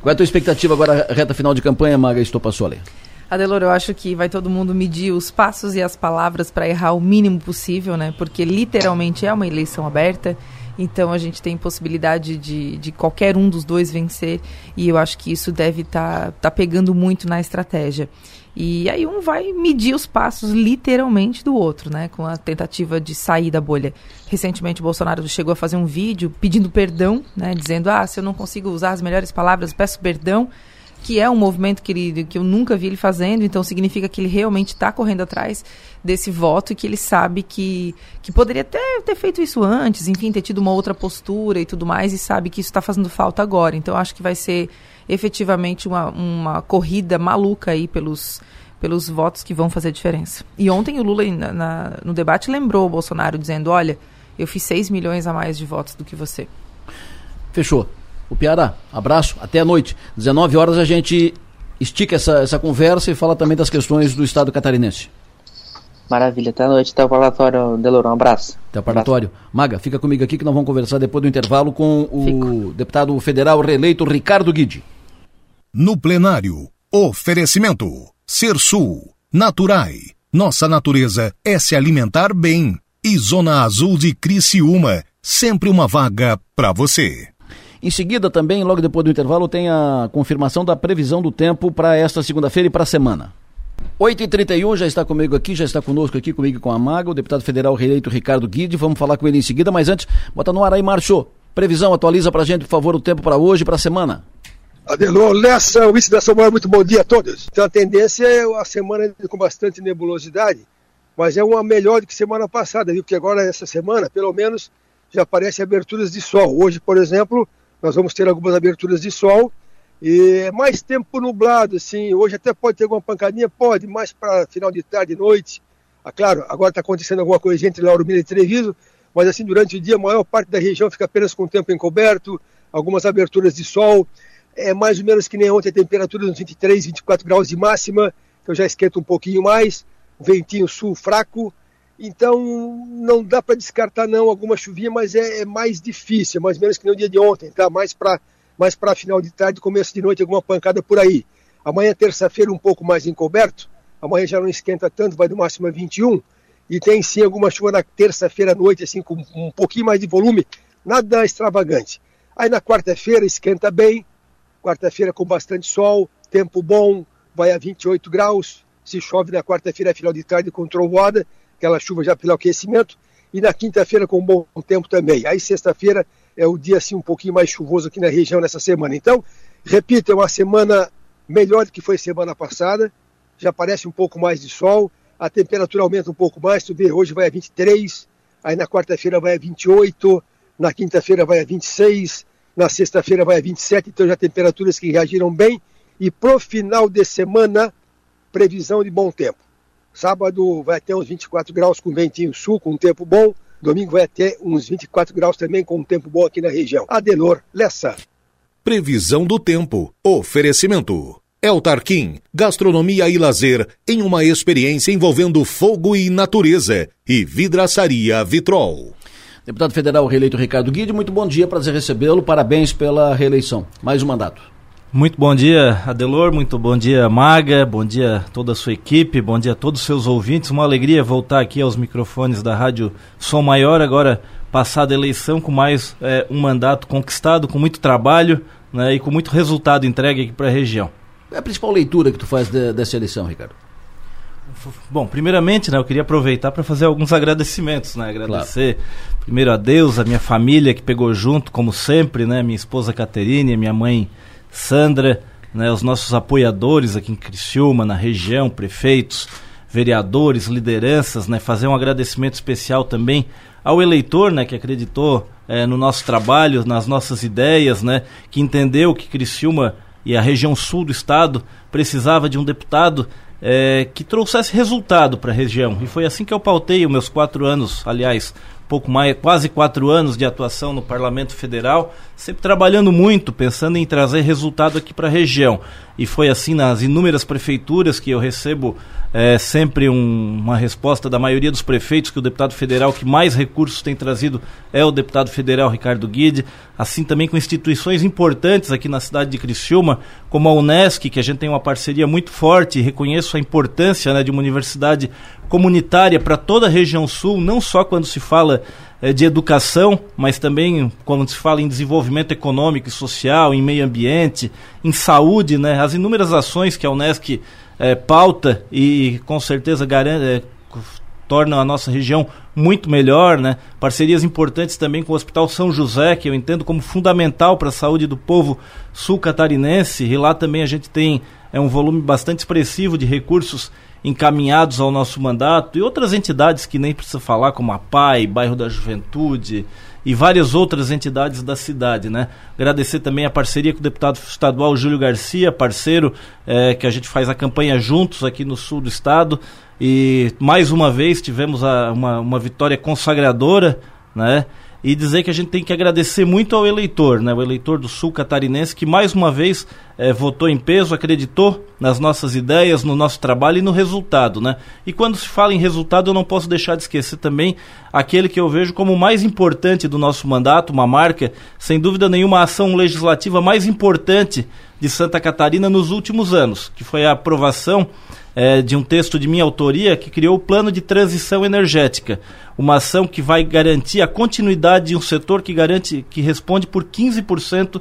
Qual é a tua expectativa agora, reta final de campanha, Maga Estopassoli? Adelor, eu acho que vai todo mundo medir os passos e as palavras para errar o mínimo possível, né? Porque literalmente é uma eleição aberta. Então a gente tem possibilidade de, de qualquer um dos dois vencer e eu acho que isso deve estar tá, tá pegando muito na estratégia. E aí um vai medir os passos literalmente do outro, né? Com a tentativa de sair da bolha. Recentemente o Bolsonaro chegou a fazer um vídeo pedindo perdão, né? Dizendo, ah, se eu não consigo usar as melhores palavras, peço perdão que é um movimento que, ele, que eu nunca vi ele fazendo, então significa que ele realmente está correndo atrás desse voto e que ele sabe que, que poderia até ter feito isso antes, enfim, ter tido uma outra postura e tudo mais, e sabe que isso está fazendo falta agora. Então acho que vai ser efetivamente uma, uma corrida maluca aí pelos, pelos votos que vão fazer diferença. E ontem o Lula, na, na, no debate, lembrou o Bolsonaro dizendo: olha, eu fiz 6 milhões a mais de votos do que você. Fechou o Piara. Abraço, até a noite. 19 horas a gente estica essa, essa conversa e fala também das questões do Estado catarinense. Maravilha, até a noite, até o parlatório, Delorão, um abraço. Até o parlatório. Maga, fica comigo aqui que nós vamos conversar depois do intervalo com o Fico. deputado federal reeleito Ricardo Guide. No plenário, oferecimento, Ser Sul, Naturai, nossa natureza é se alimentar bem. E Zona Azul de Criciúma, sempre uma vaga para você. Em seguida, também, logo depois do intervalo, tem a confirmação da previsão do tempo para esta segunda-feira e para a semana. 8h31 já está comigo aqui, já está conosco aqui, comigo com a Maga, o deputado federal reeleito Ricardo Guide. Vamos falar com ele em seguida, mas antes, bota no ar aí, Marcho. Previsão, atualiza para a gente, por favor, o tempo para hoje e para a semana. Adelon Lessa, o da semana, muito bom dia a todos. Então a tendência é a semana com bastante nebulosidade, mas é uma melhor do que semana passada, viu? Porque agora, essa semana, pelo menos, já aparecem aberturas de sol. Hoje, por exemplo, nós vamos ter algumas aberturas de sol e mais tempo nublado, assim. Hoje até pode ter alguma pancadinha, pode, mais para final de tarde, noite. Ah, claro, agora está acontecendo alguma coisa entre Lauro Miller e Treviso, mas assim, durante o dia, a maior parte da região fica apenas com o tempo encoberto, algumas aberturas de sol. É mais ou menos que nem ontem a temperatura nos 23, 24 graus de máxima, então já esquenta um pouquinho mais. Ventinho sul fraco, então, não dá para descartar não alguma chuvinha, mas é, é, mais difícil, mais ou menos que no dia de ontem, tá? Mais para mais para final de tarde, começo de noite, alguma pancada por aí. Amanhã, terça-feira, um pouco mais encoberto. Amanhã já não esquenta tanto, vai do máximo a 21. E tem sim alguma chuva na terça-feira à noite, assim, com um pouquinho mais de volume, nada extravagante. Aí na quarta-feira esquenta bem, quarta-feira com bastante sol, tempo bom, vai a 28 graus. Se chove na quarta-feira, é final de tarde com trovoada aquela chuva já pelo aquecimento, e na quinta-feira com bom tempo também. Aí sexta-feira é o dia assim um pouquinho mais chuvoso aqui na região nessa semana. Então, repito, é uma semana melhor do que foi semana passada, já parece um pouco mais de sol, a temperatura aumenta um pouco mais, tu vê, hoje vai a 23, aí na quarta-feira vai a 28, na quinta-feira vai a 26, na sexta-feira vai a 27, então já temperaturas que reagiram bem, e pro final de semana, previsão de bom tempo. Sábado vai até uns 24 graus com ventinho sul, com um tempo bom. Domingo vai até uns 24 graus também, com um tempo bom aqui na região. Adelor Lessa. Previsão do tempo. Oferecimento. El Tarquim, gastronomia e lazer em uma experiência envolvendo fogo e natureza. E vidraçaria Vitrol. Deputado federal reeleito Ricardo Guide, muito bom dia, prazer recebê-lo, parabéns pela reeleição. Mais um mandato. Muito bom dia, Adelor, muito bom dia, Maga, bom dia a toda a sua equipe, bom dia a todos os seus ouvintes. Uma alegria voltar aqui aos microfones da Rádio Som Maior, agora passada a eleição, com mais é, um mandato conquistado, com muito trabalho né, e com muito resultado entregue aqui para a região. Qual é a principal leitura que tu faz de, dessa eleição, Ricardo? Bom, primeiramente, né, eu queria aproveitar para fazer alguns agradecimentos, né? Agradecer claro. primeiro a Deus, a minha família que pegou junto, como sempre, né? Minha esposa Caterine, minha mãe Sandra, né? Os nossos apoiadores aqui em Criciúma, na região, prefeitos, vereadores, lideranças, né? Fazer um agradecimento especial também ao eleitor, né? Que acreditou é, no nosso trabalho, nas nossas ideias, né? Que entendeu que Criciúma e a região sul do estado precisava de um deputado é, que trouxesse resultado para a região. E foi assim que eu pautei os meus quatro anos, aliás, pouco mais, quase quatro anos de atuação no Parlamento Federal, sempre trabalhando muito, pensando em trazer resultado aqui para a região. E foi assim nas inúmeras prefeituras que eu recebo é, sempre um, uma resposta da maioria dos prefeitos que o deputado federal que mais recursos tem trazido é o deputado federal Ricardo Guide. Assim também com instituições importantes aqui na cidade de Criciúma, como a Unesc, que a gente tem uma parceria muito forte reconheço a importância né, de uma universidade comunitária para toda a região sul, não só quando se fala é, de educação, mas também quando se fala em desenvolvimento econômico e social, em meio ambiente, em saúde, né? As inúmeras ações que a Unesc é, pauta e com certeza garante, é, torna a nossa região muito melhor, né? Parcerias importantes também com o Hospital São José, que eu entendo como fundamental para a saúde do povo sul-catarinense, e lá também a gente tem é um volume bastante expressivo de recursos encaminhados ao nosso mandato e outras entidades que nem precisa falar, como a PAI, Bairro da Juventude e várias outras entidades da cidade, né? Agradecer também a parceria com o deputado estadual Júlio Garcia, parceiro é, que a gente faz a campanha juntos aqui no sul do estado e mais uma vez tivemos a, uma, uma vitória consagradora, né? e dizer que a gente tem que agradecer muito ao eleitor, né? o eleitor do sul catarinense, que mais uma vez é, votou em peso, acreditou nas nossas ideias, no nosso trabalho e no resultado. Né? E quando se fala em resultado, eu não posso deixar de esquecer também aquele que eu vejo como o mais importante do nosso mandato, uma marca, sem dúvida nenhuma, a ação legislativa mais importante de Santa Catarina nos últimos anos, que foi a aprovação é, de um texto de minha autoria que criou o Plano de Transição Energética, uma ação que vai garantir a continuidade de um setor que garante que responde por 15%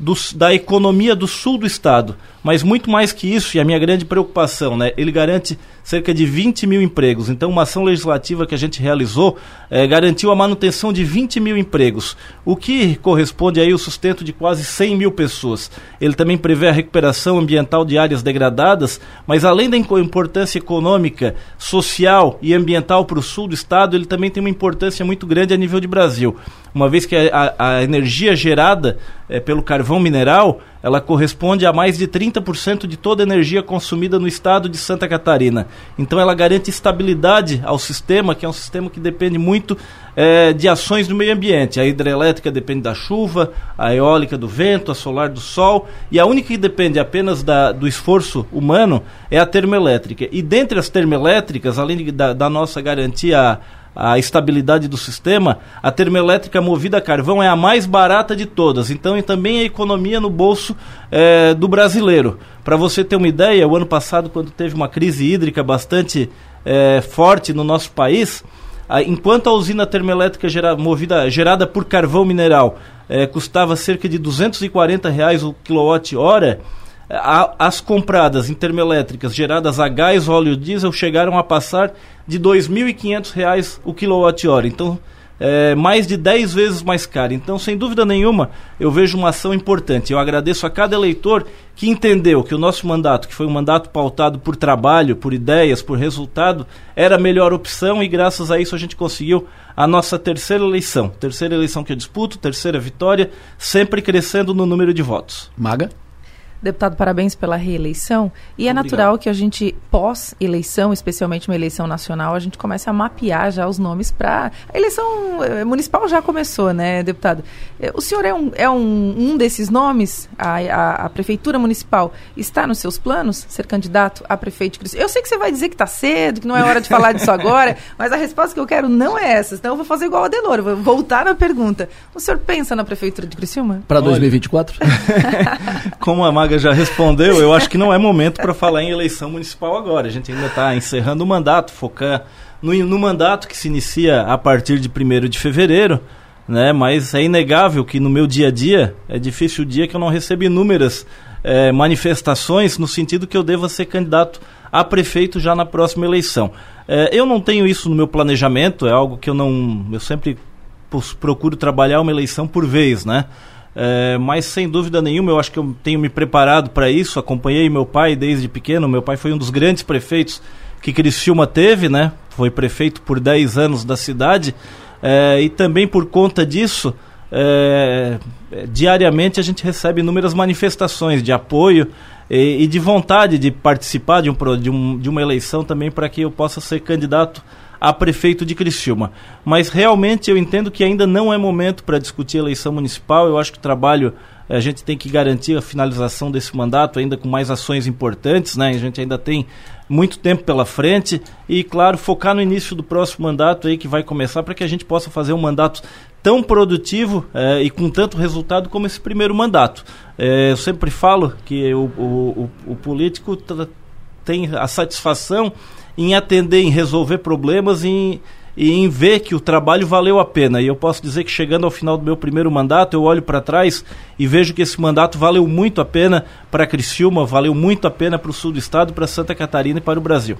do, da economia do sul do estado. Mas muito mais que isso, e a minha grande preocupação, né? Ele garante cerca de 20 mil empregos. Então, uma ação legislativa que a gente realizou é, garantiu a manutenção de 20 mil empregos, o que corresponde aí ao sustento de quase 100 mil pessoas. Ele também prevê a recuperação ambiental de áreas degradadas, mas além da importância econômica, social e ambiental para o sul do estado, ele também tem uma importância muito grande a nível de Brasil uma vez que a, a energia gerada é, pelo carvão mineral ela corresponde a mais de 30% de toda a energia consumida no estado de Santa Catarina. Então ela garante estabilidade ao sistema, que é um sistema que depende muito é, de ações do meio ambiente. A hidrelétrica depende da chuva, a eólica do vento, a solar do sol, e a única que depende apenas da, do esforço humano é a termoelétrica. E dentre as termoelétricas, além de, da, da nossa garantia a estabilidade do sistema, a termoelétrica movida a carvão é a mais barata de todas. Então, e também a economia no bolso é, do brasileiro. Para você ter uma ideia, o ano passado, quando teve uma crise hídrica bastante é, forte no nosso país, a, enquanto a usina termoelétrica gera, movida, gerada por carvão mineral é, custava cerca de 240 reais o quilowatt-hora, as compradas termoelétricas geradas a gás, óleo diesel chegaram a passar de R$ 2.500 o quilowatt-hora. Então, é, mais de 10 vezes mais caro. Então, sem dúvida nenhuma, eu vejo uma ação importante. Eu agradeço a cada eleitor que entendeu que o nosso mandato, que foi um mandato pautado por trabalho, por ideias, por resultado, era a melhor opção e graças a isso a gente conseguiu a nossa terceira eleição. Terceira eleição que eu disputo, terceira vitória, sempre crescendo no número de votos. Maga? Deputado, parabéns pela reeleição. E é natural que a gente, pós-eleição, especialmente uma eleição nacional, a gente comece a mapear já os nomes para. A eleição eh, municipal já começou, né, deputado? Eh, o senhor é um, é um, um desses nomes? A, a, a Prefeitura Municipal está nos seus planos ser candidato a prefeito de Criciúma? Eu sei que você vai dizer que está cedo, que não é hora de falar disso agora, mas a resposta que eu quero não é essa. Então eu vou fazer igual a Delor, vou voltar na pergunta. O senhor pensa na Prefeitura de Criciúma? Para 2024? Como a Maga já respondeu, eu acho que não é momento para falar em eleição municipal agora. A gente ainda está encerrando o mandato, focar no, no, mandato que se inicia a partir de 1 de fevereiro, né? mas é inegável que no meu dia a dia é difícil o dia que eu não recebo inúmeras é, manifestações no sentido que eu deva ser candidato a prefeito já na próxima eleição. É, eu não tenho isso no meu planejamento, é algo que eu não. Eu sempre procuro trabalhar uma eleição por vez, né? É, mas sem dúvida nenhuma, eu acho que eu tenho me preparado para isso. Acompanhei meu pai desde pequeno. Meu pai foi um dos grandes prefeitos que Criciúma teve, né? Foi prefeito por 10 anos da cidade. É, e também por conta disso, é, diariamente a gente recebe inúmeras manifestações de apoio e, e de vontade de participar de, um, de, um, de uma eleição também para que eu possa ser candidato a prefeito de Criciúma. Mas realmente eu entendo que ainda não é momento para discutir a eleição municipal. Eu acho que o trabalho eh, a gente tem que garantir a finalização desse mandato ainda com mais ações importantes, né? A gente ainda tem muito tempo pela frente e, claro, focar no início do próximo mandato aí que vai começar para que a gente possa fazer um mandato tão produtivo eh, e com tanto resultado como esse primeiro mandato. Eh, eu sempre falo que o, o, o, o político tem a satisfação em atender, em resolver problemas em, e em ver que o trabalho valeu a pena. E eu posso dizer que chegando ao final do meu primeiro mandato, eu olho para trás e vejo que esse mandato valeu muito a pena para Criciúma, valeu muito a pena para o sul do estado, para Santa Catarina e para o Brasil.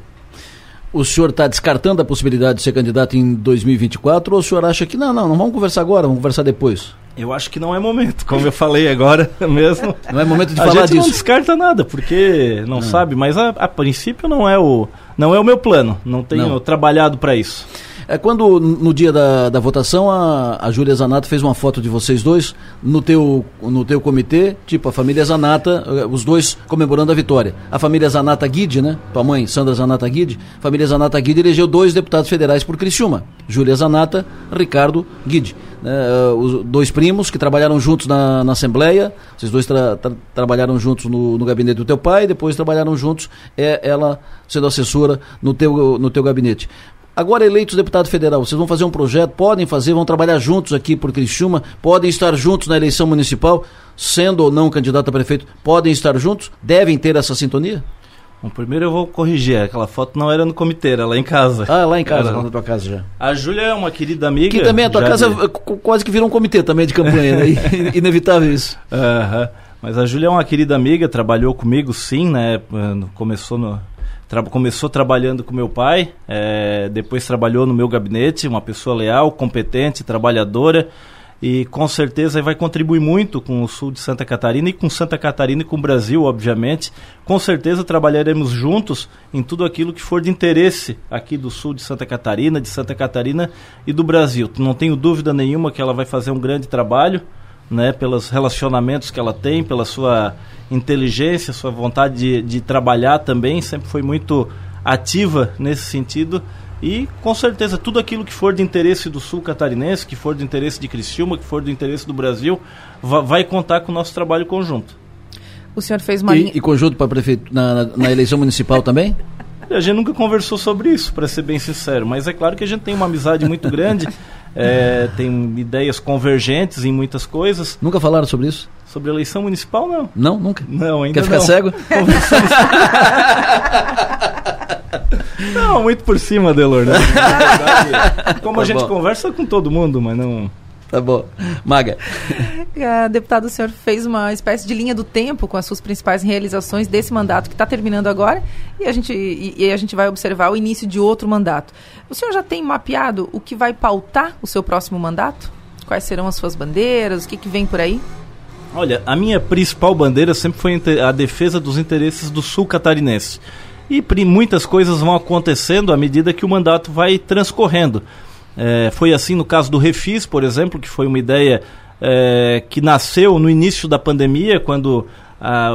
O senhor está descartando a possibilidade de ser candidato em 2024 ou o senhor acha que não, não, não vamos conversar agora, vamos conversar depois? Eu acho que não é momento, como eu falei agora mesmo. Não é momento de a falar gente disso. não descarta nada, porque não, não. sabe, mas a, a, princípio não é o não é o meu plano, não tenho não. trabalhado para isso. É quando no dia da, da votação a, a Júlia Zanata fez uma foto de vocês dois no teu, no teu comitê, tipo a família Zanata, eh, os dois comemorando a vitória. A família Zanata Guide, né? Tua mãe, Sandra Zanata Guide, família Zanata Guide elegeu dois deputados federais por Criciúma, Júlia Zanata, Ricardo Guide. Né? Eh, os dois primos que trabalharam juntos na, na Assembleia, vocês dois tra, tra, trabalharam juntos no, no gabinete do teu pai, depois trabalharam juntos, é, ela sendo assessora no teu, no teu gabinete. Agora eleitos deputado federal, vocês vão fazer um projeto, podem fazer, vão trabalhar juntos aqui por Criciúma, podem estar juntos na eleição municipal, sendo ou não candidato a prefeito, podem estar juntos, devem ter essa sintonia? Bom, primeiro eu vou corrigir, aquela foto não era no comitê, era lá em casa. Ah, lá em casa, lá na tua casa já. A Júlia é uma querida amiga. Que também a tua casa de... quase que virou um comitê também de campanha, né? Inevitável isso. Aham. Mas a Júlia é uma querida amiga, trabalhou comigo sim, né? Começou no, começou trabalhando com meu pai, é, depois trabalhou no meu gabinete, uma pessoa leal, competente, trabalhadora e com certeza vai contribuir muito com o sul de Santa Catarina e com Santa Catarina e com o Brasil, obviamente. Com certeza trabalharemos juntos em tudo aquilo que for de interesse aqui do sul de Santa Catarina, de Santa Catarina e do Brasil. Não tenho dúvida nenhuma que ela vai fazer um grande trabalho, né, pelos relacionamentos que ela tem, pela sua inteligência, sua vontade de, de trabalhar também, sempre foi muito ativa nesse sentido. E com certeza tudo aquilo que for de interesse do sul catarinense, que for de interesse de Criciúma, que for do interesse do Brasil, vai, vai contar com o nosso trabalho conjunto. O senhor fez uma. E, e conjunto para prefeito na, na, na eleição municipal também? A gente nunca conversou sobre isso, para ser bem sincero, mas é claro que a gente tem uma amizade muito grande, é, tem ideias convergentes em muitas coisas. Nunca falaram sobre isso? Sobre eleição municipal, não. Não, nunca? Não, ainda Quer ficar não. cego? não, muito por cima, Delor, né? Verdade, como tá a gente bom. conversa com todo mundo, mas não... Tá bom. Maga. Deputado, o senhor fez uma espécie de linha do tempo com as suas principais realizações desse mandato que está terminando agora e a, gente, e, e, a gente vai observar o início de outro mandato. O senhor já tem mapeado o que vai pautar o seu próximo mandato? Quais serão as suas bandeiras? O que, que vem por aí? Olha, a minha principal bandeira sempre foi a defesa dos interesses do sul catarinense. E muitas coisas vão acontecendo à medida que o mandato vai transcorrendo. É, foi assim no caso do Refis, por exemplo, que foi uma ideia é, que nasceu no início da pandemia, quando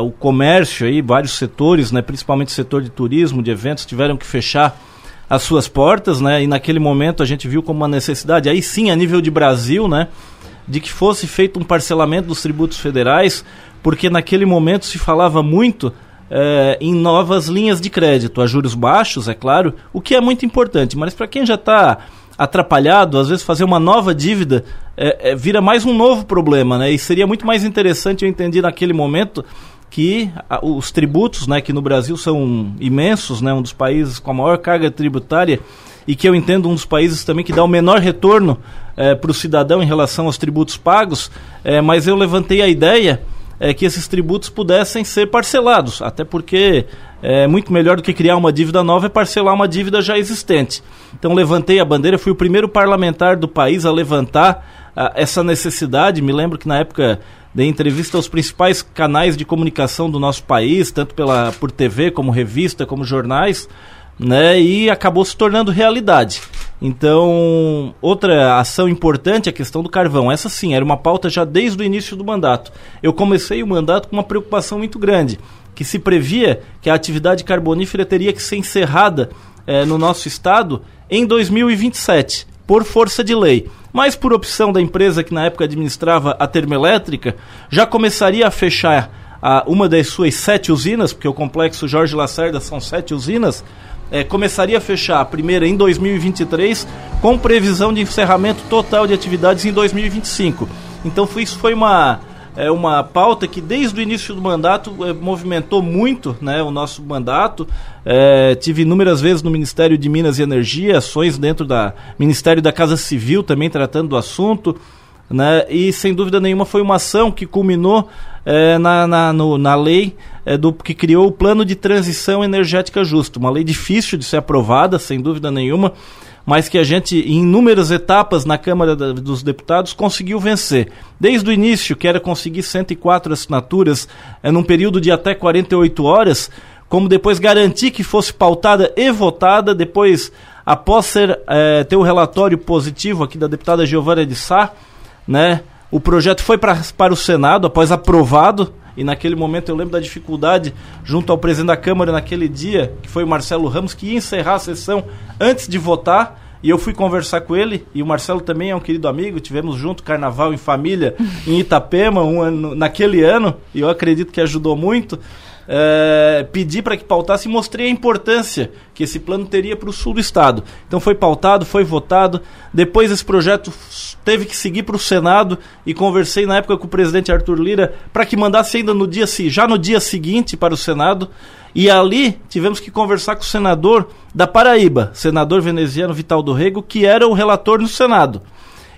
o comércio aí, vários setores, né, principalmente o setor de turismo, de eventos, tiveram que fechar as suas portas, né? E naquele momento a gente viu como uma necessidade, aí sim, a nível de Brasil, né? De que fosse feito um parcelamento dos tributos federais, porque naquele momento se falava muito é, em novas linhas de crédito, a juros baixos, é claro, o que é muito importante, mas para quem já está atrapalhado, às vezes fazer uma nova dívida é, é, vira mais um novo problema, né? E seria muito mais interessante, eu entendi naquele momento, que a, os tributos, né, que no Brasil são imensos, né, um dos países com a maior carga tributária e que eu entendo um dos países também que dá o menor retorno é, para o cidadão em relação aos tributos pagos, é, mas eu levantei a ideia é, que esses tributos pudessem ser parcelados, até porque é muito melhor do que criar uma dívida nova é parcelar uma dívida já existente. Então levantei a bandeira, fui o primeiro parlamentar do país a levantar a, essa necessidade. Me lembro que na época dei entrevista aos principais canais de comunicação do nosso país, tanto pela, por TV, como revista, como jornais, né, e acabou se tornando realidade. Então, outra ação importante é a questão do carvão. Essa sim, era uma pauta já desde o início do mandato. Eu comecei o mandato com uma preocupação muito grande, que se previa que a atividade carbonífera teria que ser encerrada eh, no nosso estado em 2027, por força de lei mas por opção da empresa que na época administrava a termoelétrica, já começaria a fechar a, uma das suas sete usinas, porque o complexo Jorge Lacerda são sete usinas, é, começaria a fechar a primeira em 2023, com previsão de encerramento total de atividades em 2025. Então foi, isso foi uma é uma pauta que desde o início do mandato é, movimentou muito né, o nosso mandato. É, tive inúmeras vezes no Ministério de Minas e Energia, ações dentro do Ministério da Casa Civil também tratando do assunto. Né, e sem dúvida nenhuma foi uma ação que culminou é, na, na, no, na lei é, do, que criou o Plano de Transição Energética Justo. Uma lei difícil de ser aprovada, sem dúvida nenhuma mas que a gente, em inúmeras etapas na Câmara dos Deputados, conseguiu vencer. Desde o início, que era conseguir 104 assinaturas é, num período de até 48 horas, como depois garantir que fosse pautada e votada, depois, após ser, é, ter o relatório positivo aqui da deputada Giovana de Sá, né, o projeto foi pra, para o Senado, após aprovado, e naquele momento eu lembro da dificuldade junto ao presidente da Câmara naquele dia, que foi o Marcelo Ramos, que ia encerrar a sessão antes de votar. E eu fui conversar com ele, e o Marcelo também é um querido amigo, tivemos junto carnaval em família em Itapema um ano, naquele ano, e eu acredito que ajudou muito. É, pedi para que pautasse e mostrei a importância que esse plano teria para o sul do estado. Então foi pautado, foi votado. Depois esse projeto teve que seguir para o Senado e conversei na época com o presidente Arthur Lira para que mandasse ainda no dia já no dia seguinte para o Senado. E ali tivemos que conversar com o senador da Paraíba, senador veneziano Vital do Rego, que era o relator no Senado.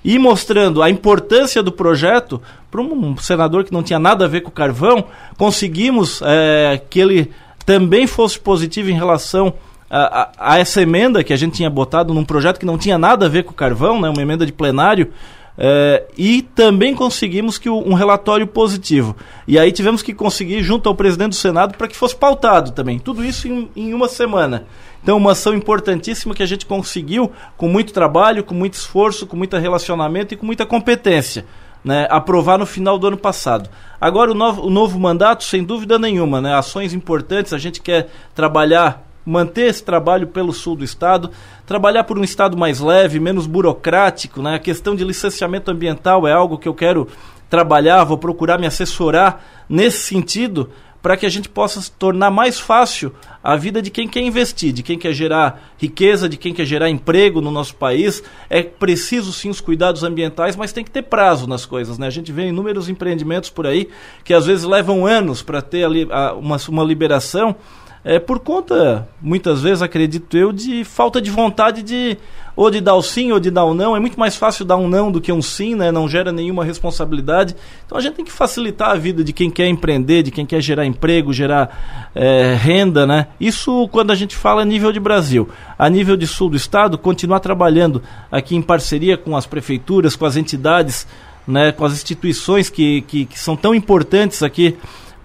E mostrando a importância do projeto para um senador que não tinha nada a ver com o carvão, conseguimos é, que ele também fosse positivo em relação a, a, a, essa emenda que a gente tinha botado num projeto que não tinha nada a ver com o carvão, né, uma emenda de plenário, é, e também conseguimos que o, um relatório positivo. E aí tivemos que conseguir, junto ao presidente do Senado, para que fosse pautado também. Tudo isso em, em uma semana. Então, uma ação importantíssima que a gente conseguiu com muito trabalho, com muito esforço, com muito relacionamento e com muita competência. Né, aprovar no final do ano passado. Agora, o novo, o novo mandato, sem dúvida nenhuma, né, ações importantes, a gente quer trabalhar manter esse trabalho pelo sul do estado, trabalhar por um estado mais leve, menos burocrático, né? A questão de licenciamento ambiental é algo que eu quero trabalhar, vou procurar me assessorar nesse sentido, para que a gente possa tornar mais fácil a vida de quem quer investir, de quem quer gerar riqueza, de quem quer gerar emprego no nosso país. É preciso sim os cuidados ambientais, mas tem que ter prazo nas coisas. Né? A gente vê inúmeros empreendimentos por aí que às vezes levam anos para ter ali uma, uma liberação é, por conta, muitas vezes, acredito eu, de falta de vontade de ou de dar o sim ou de dar o não. É muito mais fácil dar um não do que um sim, né? Não gera nenhuma responsabilidade. Então a gente tem que facilitar a vida de quem quer empreender, de quem quer gerar emprego, gerar é, renda, né? Isso quando a gente fala a nível de Brasil. A nível de sul do estado, continuar trabalhando aqui em parceria com as prefeituras, com as entidades, né? Com as instituições que, que, que são tão importantes aqui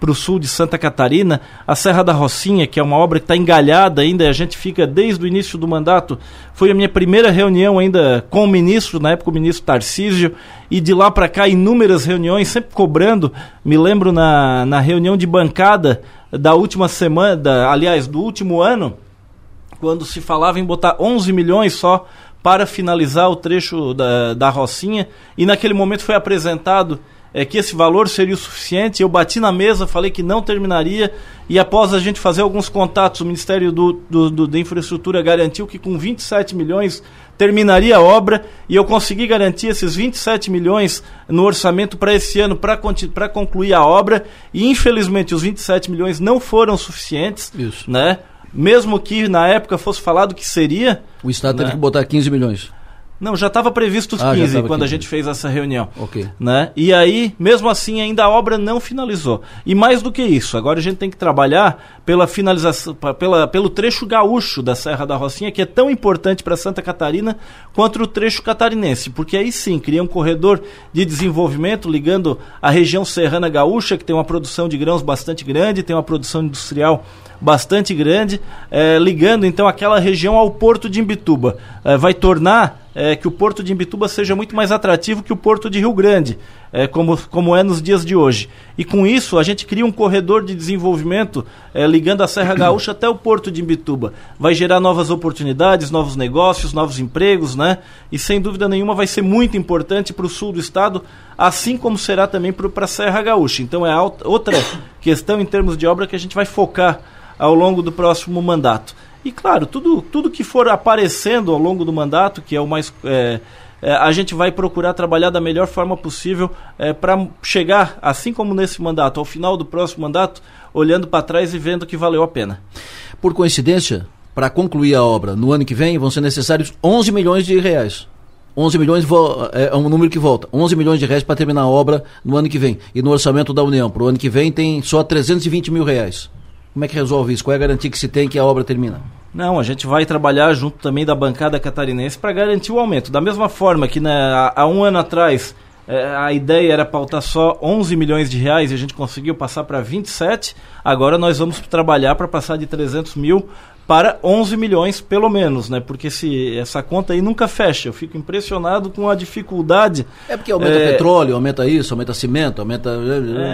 para o sul de Santa Catarina, a Serra da Rocinha, que é uma obra que está engalhada ainda, a gente fica desde o início do mandato. Foi a minha primeira reunião ainda com o ministro, na época o ministro Tarcísio, e de lá para cá inúmeras reuniões, sempre cobrando. Me lembro na, na reunião de bancada da última semana, da, aliás, do último ano, quando se falava em botar 11 milhões só para finalizar o trecho da, da Rocinha, e naquele momento foi apresentado é, que esse valor seria o suficiente. Eu bati na mesa, falei que não terminaria, e após a gente fazer alguns contatos, o Ministério do, do, do, da Infraestrutura garantiu que com 27 milhões terminaria a obra, e eu consegui garantir esses 27 milhões no orçamento para esse ano para concluir a obra, e infelizmente os 27 milhões não foram suficientes. Isso. Né? Mesmo que na época fosse falado que seria. O Estado né? teve que botar 15 milhões. Não, já estava previsto os Ah, já 15 tava quando 15. a gente fez essa reunião. Ok. Né? E aí, mesmo assim, ainda a obra não finalizou. E mais do que isso, agora a gente tem que trabalhar pela finalização, pela, pelo trecho gaúcho da Serra da Rocinha, que é tão importante para Santa Catarina quanto o trecho catarinense, porque aí sim cria um corredor de desenvolvimento ligando a região serrana gaúcha, que tem uma produção de grãos bastante grande, tem uma produção industrial bastante grande, eh, ligando então aquela região ao porto de Imbituba. Eh, vai tornar eh, que o porto de Imbituba seja muito mais atrativo que o porto de Rio Grande, eh, como, como é nos dias de hoje. E com isso a gente cria um corredor de desenvolvimento eh, ligando a Serra Gaúcha até o porto de Imbituba. Vai gerar novas oportunidades, novos negócios, novos empregos, né? E sem dúvida nenhuma vai ser muito importante para o sul do estado, assim como será também para a Serra Gaúcha. Então é alt- outra questão em termos de obra que a gente vai focar ao longo do próximo mandato. E claro, tudo, tudo que for aparecendo ao longo do mandato, que é o mais. é, é, a gente vai procurar trabalhar da melhor forma possível para chegar, assim como nesse mandato, ao final do próximo mandato, olhando para trás e vendo que valeu a pena. Por coincidência, para concluir a obra no ano que vem, vão ser necessários 11 milhões de reais. 11 milhões vo- é um número que volta. 11 milhões de reais para terminar a obra no ano que vem. E no orçamento da União, para o ano que vem, tem só 320 mil reais. Como é que resolve isso? Qual é a garantia que se tem que a obra termina? Não, a gente vai trabalhar junto também da bancada catarinense para garantir o aumento. Da mesma forma que né, há, um ano atrás eh, a ideia era pautar só 11 milhões de reais e a gente conseguiu passar para 27, agora nós vamos trabalhar para passar de 300 mil para 11 milhões pelo menos, né? Porque se essa conta aí nunca fecha. Eu fico impressionado com a dificuldade. É porque aumenta É, petróleo, aumenta isso, aumenta cimento, aumenta.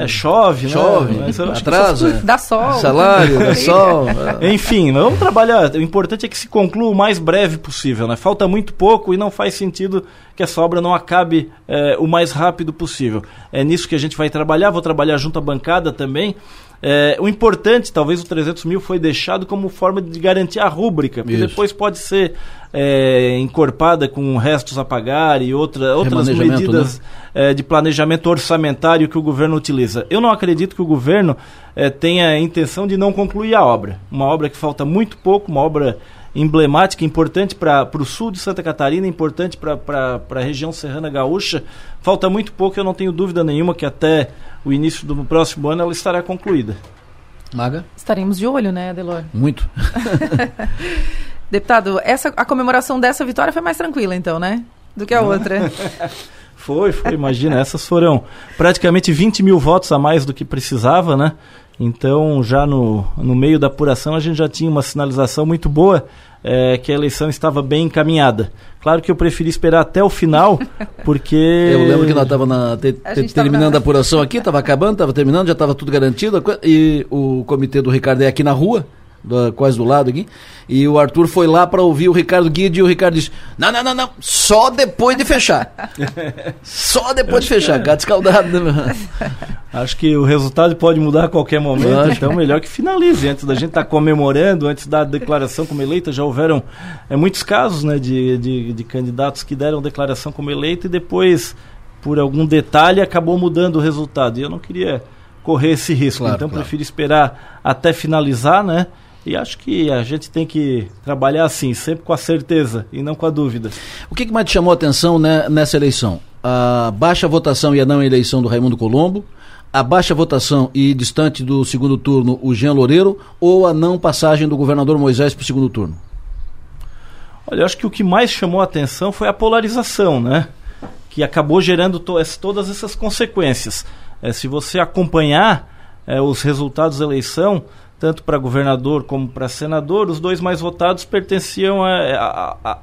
É, chove, né? Chove, que atrasa. Dá sol. Salário, dá sol. Enfim, vamos trabalhar. O importante é que se conclua o mais breve possível. Né? Falta muito pouco e não faz sentido que essa obra não acabe eh, o mais rápido possível. É nisso que a gente vai trabalhar. Vou trabalhar junto à bancada também. Eh, o importante, talvez o 300 mil foi deixado como forma de garantir a rúbrica, porque Isso. depois pode ser eh, encorpada com restos a pagar e outra, outras Remanejamento, medidas né? eh, de planejamento orçamentário que o governo utiliza. Eu não acredito que o governo tenha a intenção de não concluir a obra. Uma obra que falta muito pouco, uma obra emblemática, importante para o sul de Santa Catarina, importante para a região serrana gaúcha. Falta muito pouco, eu não tenho dúvida nenhuma que até o início do próximo ano ela estará concluída. Maga? Estaremos de olho, né, Adelor? Muito. Deputado, essa, a comemoração dessa vitória foi mais tranquila, então, né? Do que a outra. Foi, foi, imagina, essas foram praticamente 20 mil votos a mais do que precisava, né? Então, já no, no meio da apuração, a gente já tinha uma sinalização muito boa eh, que a eleição estava bem encaminhada. Claro que eu preferi esperar até o final, porque. Eu lembro que nós estávamos te, A te- terminando na- a apuração aqui, estava acabando, estava terminando, já estava tudo garantido. E o comitê do Ricardo é aqui na rua, do- quase do lado aqui. E o Arthur foi lá para ouvir o Ricardo Guide e o Ricardo disse: Não, não, não, não, só depois de fechar. só depois de fechar, gato escaldado. né? Acho que o resultado pode mudar a qualquer momento, então melhor que finalize. Antes da gente estar comemorando, antes da declaração como eleita, já houveram é, muitos casos né, de, de, de candidatos que deram declaração como eleita e depois, por algum detalhe, acabou mudando o resultado. E eu não queria correr esse risco, Claro, então claro. prefiro esperar até finalizar, né? E acho que a gente tem que trabalhar assim, sempre com a certeza e não com a dúvida. O que, que mais te chamou a atenção né, nessa eleição? A baixa votação e a não eleição do Raimundo Colombo, a baixa votação e distante do segundo turno o Jean Loureiro ou a não passagem do governador Moisés para o segundo turno? Olha, eu acho que o que mais chamou a atenção foi a polarização, né? Que acabou gerando to- todas essas consequências. Eh, se você acompanhar é, os resultados da eleição, tanto para governador como para senador, os dois mais votados pertenciam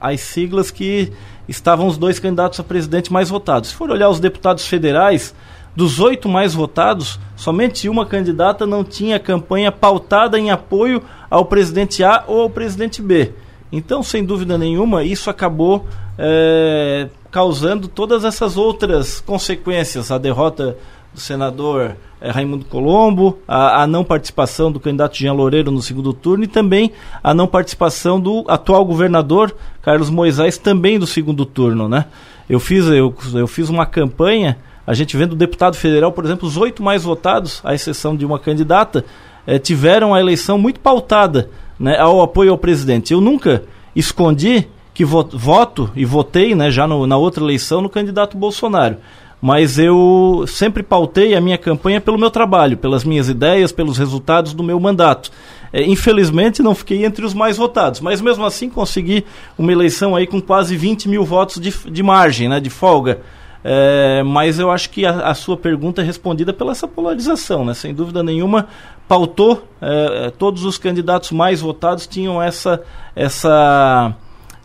às siglas que estavam os dois candidatos a presidente mais votados. Se for olhar os deputados federais, dos oito mais votados, somente uma candidata não tinha campanha pautada em apoio ao presidente A ou ao presidente B. Então, sem dúvida nenhuma, isso acabou é, causando todas essas outras consequências. A derrota do senador é, Raimundo Colombo, a, a, não participação do candidato Jean Loureiro no segundo turno e também a não participação do atual governador Carlos Moisés também do segundo turno. Né? Eu, fiz, eu, eu fiz uma campanha a gente vendo o deputado federal, por exemplo, os oito mais votados, à exceção de uma candidata, eh, tiveram a eleição muito pautada né, ao apoio ao presidente. Eu nunca escondi que voto e votei né, já no, na outra eleição no candidato Bolsonaro. Mas eu sempre pautei a minha campanha pelo meu trabalho, pelas minhas ideias, pelos resultados do meu mandato. É, infelizmente não fiquei entre os mais votados, mas mesmo assim consegui uma eleição aí com quase 20 mil votos de, de margem, né, de folga. É, mas eu acho que a, a, sua pergunta é respondida pela essa polarização, né? Sem dúvida nenhuma, pautou, é, é todos os candidatos mais votados tinham essa, essa,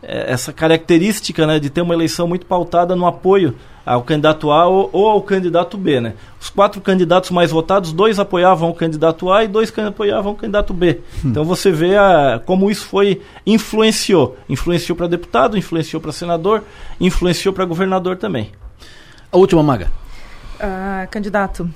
é, essa característica né, de ter uma eleição muito pautada no apoio ao candidato A ou, ou, ao candidato B. Né? Os quatro candidatos mais votados, dois apoiavam o candidato A e dois apoiavam o candidato B. Hum. Então você vê a, como isso foi influenciou. Influenciou para deputado, influenciou para senador, influenciou para governador também. A última, Maga. Uh, candidato,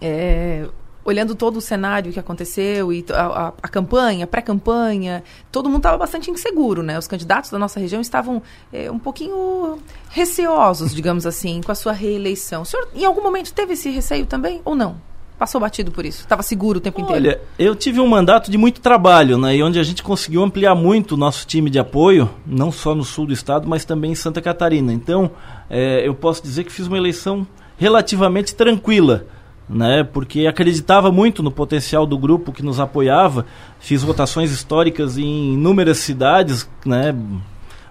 é, olhando todo o cenário que aconteceu e a, a, a campanha, pré-campanha, todo mundo estava bastante inseguro, né? Os candidatos da nossa região estavam é, um pouquinho receosos, digamos assim, com a sua reeleição. O senhor, em algum momento, teve esse receio também ou não? Passou batido por isso? Estava seguro o tempo Olha, inteiro? Olha, eu tive um mandato de muito trabalho, né? E onde a gente conseguiu ampliar muito o nosso time de apoio, não só no sul do estado, mas também em Santa Catarina. Então, é, eu posso dizer que fiz uma eleição relativamente tranquila, né? Porque acreditava muito no potencial do grupo que nos apoiava. Fiz votações históricas em inúmeras cidades, né?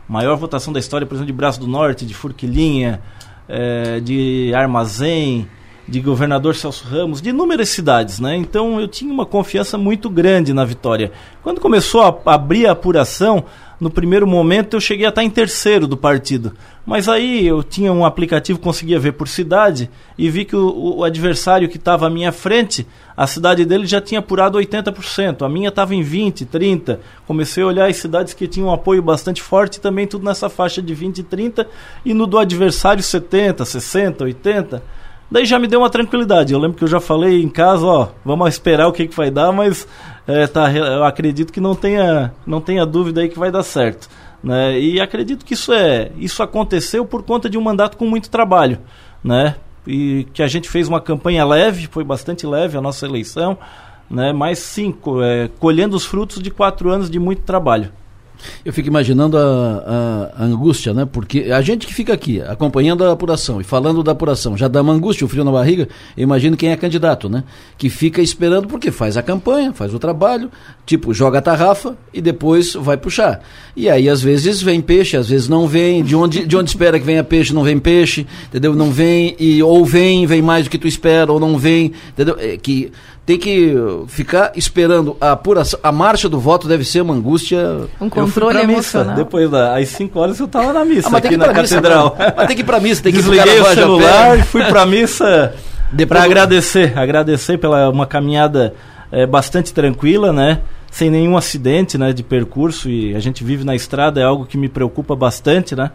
Maior votação da história, por exemplo, de Braço do Norte, de Furquilinha, é, de Armazém de governador Celso Ramos, de inúmeras cidades, né? Então eu tinha uma confiança muito grande na vitória. Quando começou a abrir a apuração, no primeiro momento eu cheguei a estar em terceiro do partido. Mas aí eu tinha um aplicativo, conseguia ver por cidade e vi que o, o adversário que estava à minha frente, a cidade dele já tinha apurado 80%, a minha estava em 20, 30. Comecei a olhar as cidades que tinham um apoio bastante forte, também tudo nessa faixa de 20 e 30, e no do adversário 70, 60, 80. Daí já me deu uma tranquilidade. Eu lembro que eu já falei em casa, ó, vamos esperar o que, que vai dar, mas é, tá, eu acredito que não tenha, não tenha dúvida aí que vai dar certo. Né? E acredito que isso é, isso aconteceu por conta de um mandato com muito trabalho, né? E que a gente fez uma campanha leve, foi bastante leve a nossa eleição, né? Mas sim, é, colhendo os frutos de quatro anos de muito trabalho. Eu fico imaginando a, a, a, angústia, né? Porque a gente que fica aqui acompanhando a apuração e falando da apuração já dá uma angústia, o frio na barriga. Eu imagino quem é candidato, né? Que fica esperando porque faz a campanha, faz o trabalho, tipo, joga a tarrafa e depois vai puxar. E aí, às vezes, vem peixe, às vezes não vem. De onde, de onde espera que venha peixe, não vem peixe, entendeu? Não vem, e ou vem, vem mais do que tu espera, ou não vem, entendeu? É, que tem que ficar esperando a apuração. A marcha do voto deve ser uma angústia. Um controle emocional. Depois das 5 horas eu estava na missa ah, aqui na catedral. Missa, mas tem que ir pra missa, tem Desliguei que Desliguei o celular e fui pra missa para agradecer. Agradecer pela uma caminhada é, bastante tranquila, né? Sem nenhum acidente né, de percurso e a gente vive na estrada, é algo que me preocupa bastante, né?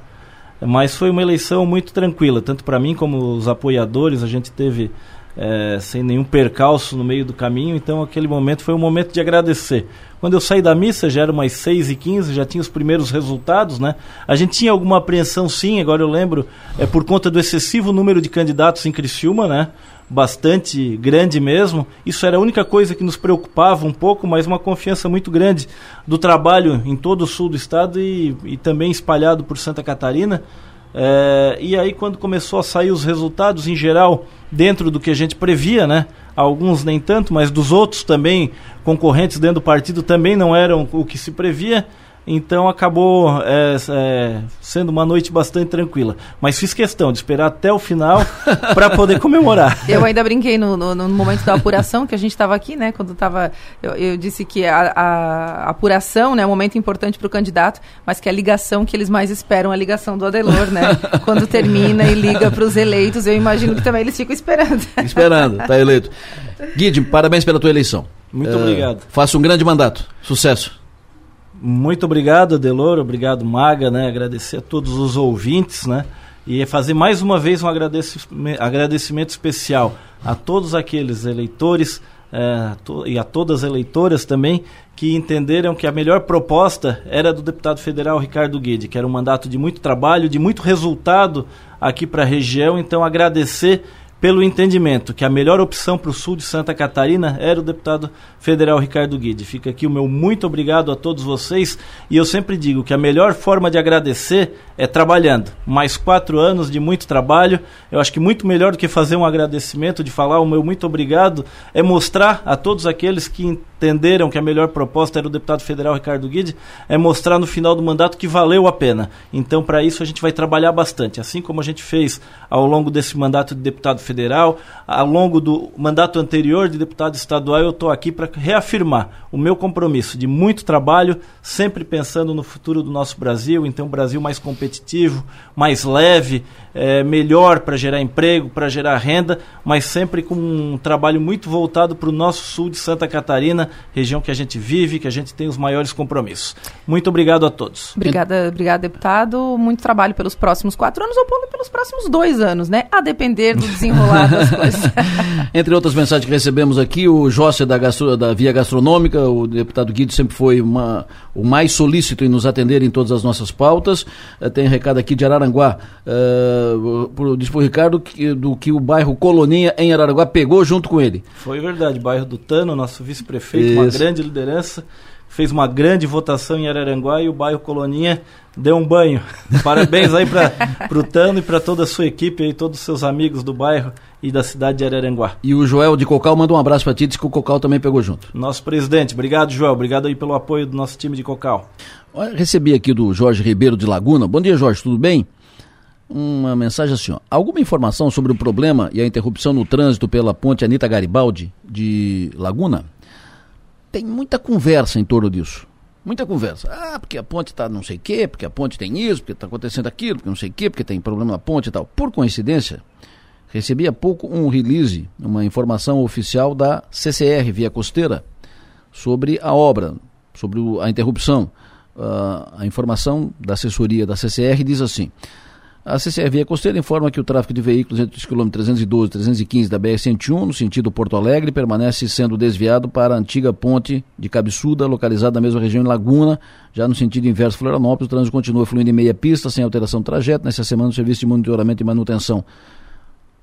Mas foi uma eleição muito tranquila, tanto para mim como os apoiadores, a gente teve é, sem nenhum percalço no meio do caminho, então aquele momento foi um momento de agradecer. Quando eu saí da missa, já era umas 6 e 15 já tinha os primeiros resultados, né? A gente tinha alguma apreensão sim, agora eu lembro, é por conta do excessivo número de candidatos em Criciúma, né? Bastante grande mesmo. Isso era a única coisa que nos preocupava um pouco, mas uma confiança muito grande do trabalho em todo o sul do estado e, e também espalhado por Santa Catarina. É, e aí, quando começou a sair os resultados, em geral, dentro do que a gente previa, né? Alguns nem tanto, mas dos outros também, concorrentes dentro do partido, também não eram o que se previa. Então acabou é, é, sendo uma noite bastante tranquila. Mas fiz questão de esperar até o final para poder comemorar. Eu ainda brinquei no, no, no, momento da apuração, que a gente estava aqui, né? Quando estava. Eu, eu, disse que a, a, apuração né, é um momento importante para o candidato, mas que a ligação que eles mais esperam é a ligação do Adelor, né? Quando termina e liga para os eleitos, eu imagino que também eles ficam esperando. Esperando, tá eleito. Guide, parabéns pela tua eleição. Muito uh, obrigado. Faça um grande mandato. Sucesso. Muito obrigado, Adelor, obrigado, Maga, né? Agradecer a todos os ouvintes, né? E fazer mais uma vez um agradecimento, agradecimento especial a todos aqueles eleitores é, to, e a todas as eleitoras também que entenderam que a melhor proposta era do deputado federal Ricardo Guede, que era um mandato de muito trabalho, de muito resultado aqui para a região. Então, agradecer pelo entendimento que a melhor opção para o sul de Santa Catarina era o deputado federal Ricardo Guide. Fica aqui o meu muito obrigado a todos vocês e eu sempre digo que a melhor forma de agradecer é trabalhando. Mais quatro anos de muito trabalho, eu acho que muito melhor do que fazer um agradecimento, de falar o meu muito obrigado, é mostrar a todos aqueles que entenderam que a melhor proposta era o deputado federal Ricardo Guide, é mostrar no final do mandato que valeu a pena. Então, para isso, a gente vai trabalhar bastante, assim como a gente fez ao longo desse mandato de deputado federal, ao longo do mandato anterior de deputado estadual, eu estou aqui para reafirmar o meu compromisso de muito trabalho, sempre pensando no futuro do nosso Brasil, então, um Brasil mais competitivo, mais leve, é, melhor para gerar emprego, para gerar renda, mas sempre com um trabalho muito voltado para o nosso sul de Santa Catarina, região que a gente vive, que a gente tem os maiores compromissos. Muito obrigado a todos. Obrigada, obrigada deputado. Muito trabalho pelos próximos quatro anos ou pelos próximos dois anos, né? A depender do coisas. Entre outras mensagens que recebemos aqui, o José da, Gastro, da Via Gastronômica, o deputado Guido sempre foi uma, o mais solícito em nos atender em todas as nossas pautas. Uh, tem um recado aqui de Araranguá. Uh, uh, diz pro Ricardo que, do que o bairro Coloninha em Araranguá pegou junto com ele. Foi verdade, bairro do Tano, nosso vice-prefeito, uma grande liderança, fez uma grande votação em Araranguá e o bairro Coloninha deu um banho. Parabéns aí para o Tano e para toda a sua equipe e todos os seus amigos do bairro e da cidade de Araranguá. E o Joel de Cocal manda um abraço para ti, diz que o Cocal também pegou junto. Nosso presidente, obrigado Joel, obrigado aí pelo apoio do nosso time de Cocal. Recebi aqui do Jorge Ribeiro de Laguna. Bom dia, Jorge, tudo bem? uma mensagem assim: ó, alguma informação sobre o problema e a interrupção no trânsito pela ponte Anita Garibaldi de Laguna? Tem muita conversa em torno disso. Muita conversa. Ah, porque a ponte está não sei o quê, porque a ponte tem isso, porque está acontecendo aquilo, porque não sei o quê, porque tem problema na ponte e tal. Por coincidência, recebi há pouco um release, uma informação oficial da CCR Via Costeira sobre a obra, sobre a interrupção. Uh, a informação da assessoria da CCR diz assim: a CCR Via Costeira informa que o tráfego de veículos entre os quilômetros 312 e 315 da BR-101, no sentido Porto Alegre, permanece sendo desviado para a antiga ponte de Cabeçuda, localizada na mesma região em Laguna. Já no sentido inverso Florianópolis, o trânsito continua fluindo em meia pista, sem alteração de trajeto. Nessa semana, o serviço de monitoramento e manutenção.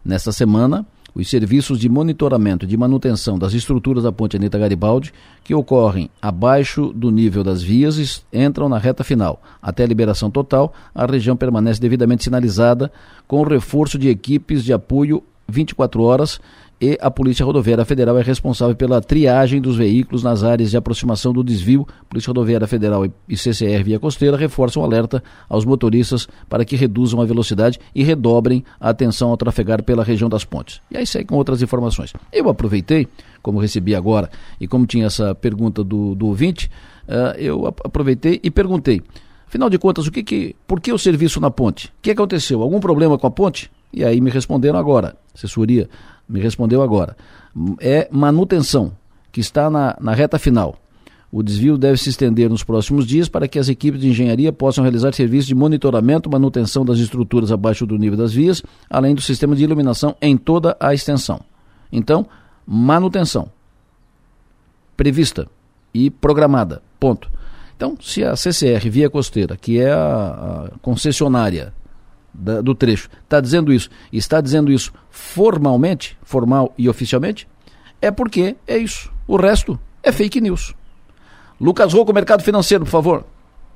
Nesta semana, os serviços de monitoramento e de manutenção das estruturas da ponte Anita Garibaldi, que ocorrem abaixo do nível das vias, entram na reta final. Até a liberação total, a região permanece devidamente sinalizada, com o reforço de equipes de apoio 24 horas e a Polícia Rodoviária Federal é responsável pela triagem dos veículos nas áreas de aproximação do desvio. Polícia Rodoviária Federal e CCR Via Costeira reforçam o alerta aos motoristas para que reduzam a velocidade e redobrem a atenção ao trafegar pela região das pontes. E aí segue com outras informações. Eu aproveitei, como recebi agora, e como tinha essa pergunta do, do ouvinte, uh, eu aproveitei e perguntei. Afinal de contas, o que que, por que o serviço na ponte? O que aconteceu? Algum problema com a ponte? E aí me responderam agora, assessoria me respondeu agora. É manutenção, que está na, na reta final. O desvio deve se estender nos próximos dias para que as equipes de engenharia possam realizar serviços de monitoramento, manutenção das estruturas abaixo do nível das vias, além do sistema de iluminação em toda a extensão. Então, manutenção prevista e programada. Ponto. Então, se a CCR Via Costeira, que é a, a concessionária da, do trecho está dizendo isso, está dizendo isso formalmente, formal e oficialmente, é porque é isso. O resto é fake news. Lucas Rocco, mercado financeiro, por favor.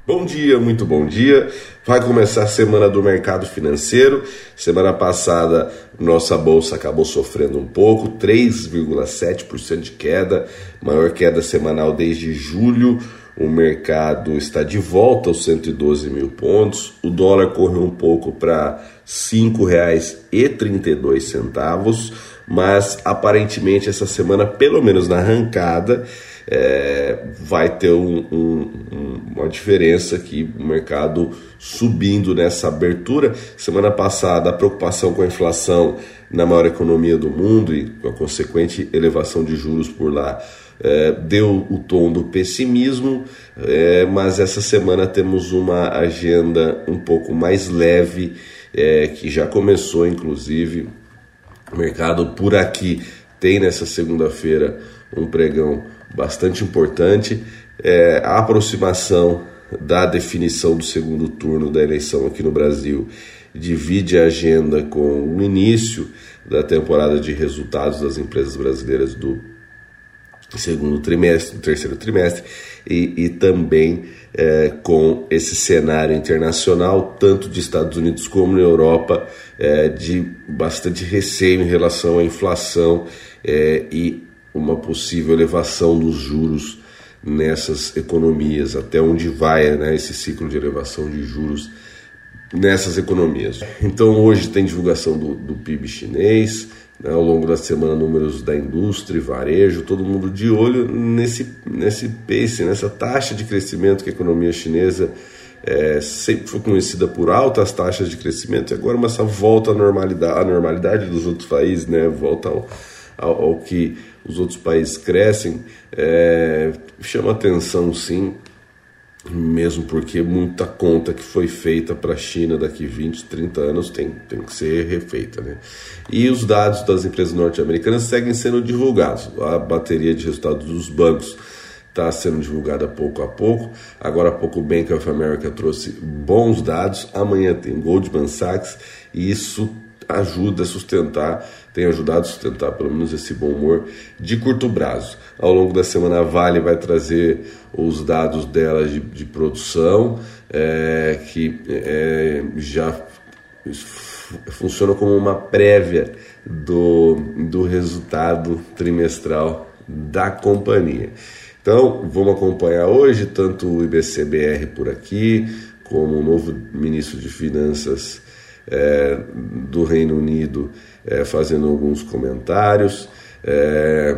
Bom dia, muito bom dia. Vai começar a semana do mercado financeiro. Semana passada, nossa bolsa acabou sofrendo um pouco, 3,7% de queda, maior queda semanal desde julho. O mercado está de volta aos 112 mil pontos, o dólar correu um pouco para R$ 5,32, mas aparentemente essa semana, pelo menos na arrancada, é, vai ter um, um, uma diferença aqui, o mercado subindo nessa abertura. Semana passada, a preocupação com a inflação na maior economia do mundo e com a consequente elevação de juros por lá é, deu o tom do pessimismo, é, mas essa semana temos uma agenda um pouco mais leve, é, que já começou inclusive. O mercado por aqui tem nessa segunda-feira um pregão bastante importante. É, a aproximação da definição do segundo turno da eleição aqui no Brasil divide a agenda com o início da temporada de resultados das empresas brasileiras do segundo trimestre, terceiro trimestre, e, e também é, com esse cenário internacional, tanto de Estados Unidos como na Europa, é, de bastante receio em relação à inflação é, e uma possível elevação dos juros nessas economias, até onde vai né, esse ciclo de elevação de juros nessas economias. Então hoje tem divulgação do, do PIB chinês, né, ao longo da semana números da indústria varejo, todo mundo de olho nesse, nesse pace, nessa taxa de crescimento que a economia chinesa é, sempre foi conhecida por altas taxas de crescimento e agora uma essa volta à normalidade, à normalidade dos outros países, né, volta ao, ao, ao que os outros países crescem, é, chama atenção sim, mesmo porque muita conta que foi feita para a China daqui 20, 30 anos tem, tem que ser refeita. Né? E os dados das empresas norte-americanas seguem sendo divulgados. A bateria de resultados dos bancos está sendo divulgada pouco a pouco. Agora há pouco o Bank of America trouxe bons dados. Amanhã tem Goldman Sachs e isso ajuda a sustentar, tem ajudado a sustentar pelo menos esse bom humor de curto prazo. Ao longo da semana a Vale vai trazer os dados dela de, de produção, é, que é, já funciona como uma prévia do, do resultado trimestral da companhia. Então, vamos acompanhar hoje tanto o IBCBR por aqui, como o novo ministro de Finanças é, do Reino Unido é, fazendo alguns comentários. É,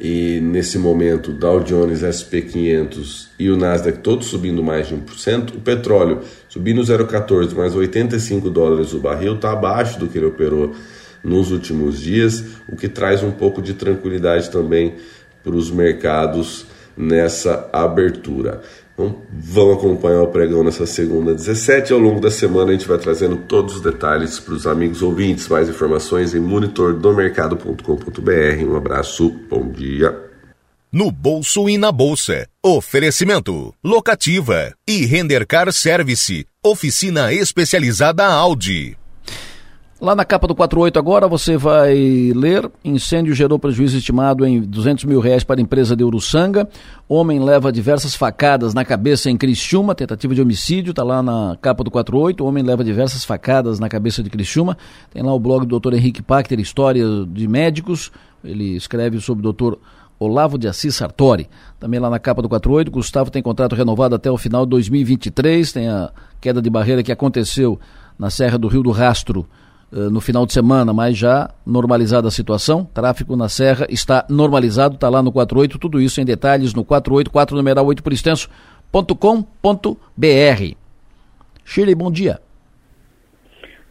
e nesse momento Dow Jones, SP 500 e o Nasdaq todos subindo mais de 1%, o petróleo subindo 0,14 mais 85 dólares o barril, está abaixo do que ele operou nos últimos dias, o que traz um pouco de tranquilidade também para os mercados nessa abertura. Então, vão acompanhar o pregão nessa segunda 17. Ao longo da semana a gente vai trazendo todos os detalhes para os amigos ouvintes. Mais informações em monitordomercado.com.br. Um abraço, bom dia. No bolso e na bolsa. Oferecimento. Locativa. E Rendercar Service. Oficina especializada Audi. Lá na capa do 48 agora você vai ler: incêndio gerou prejuízo estimado em 200 mil reais para a empresa de Uruçanga. Homem leva diversas facadas na cabeça em Criciúma, tentativa de homicídio, está lá na capa do 48. Homem leva diversas facadas na cabeça de Criciúma. Tem lá o blog do Dr. Henrique Pachter, História de Médicos. Ele escreve sobre o Dr. Olavo de Assis Sartori. Também lá na capa do 48, Gustavo tem contrato renovado até o final de 2023. Tem a queda de barreira que aconteceu na Serra do Rio do Rastro no final de semana, mas já normalizada a situação. Tráfego na Serra está normalizado, está lá no 48, tudo isso em detalhes no 484 numeral 8 por extenso.com.br. Shirley, bom dia.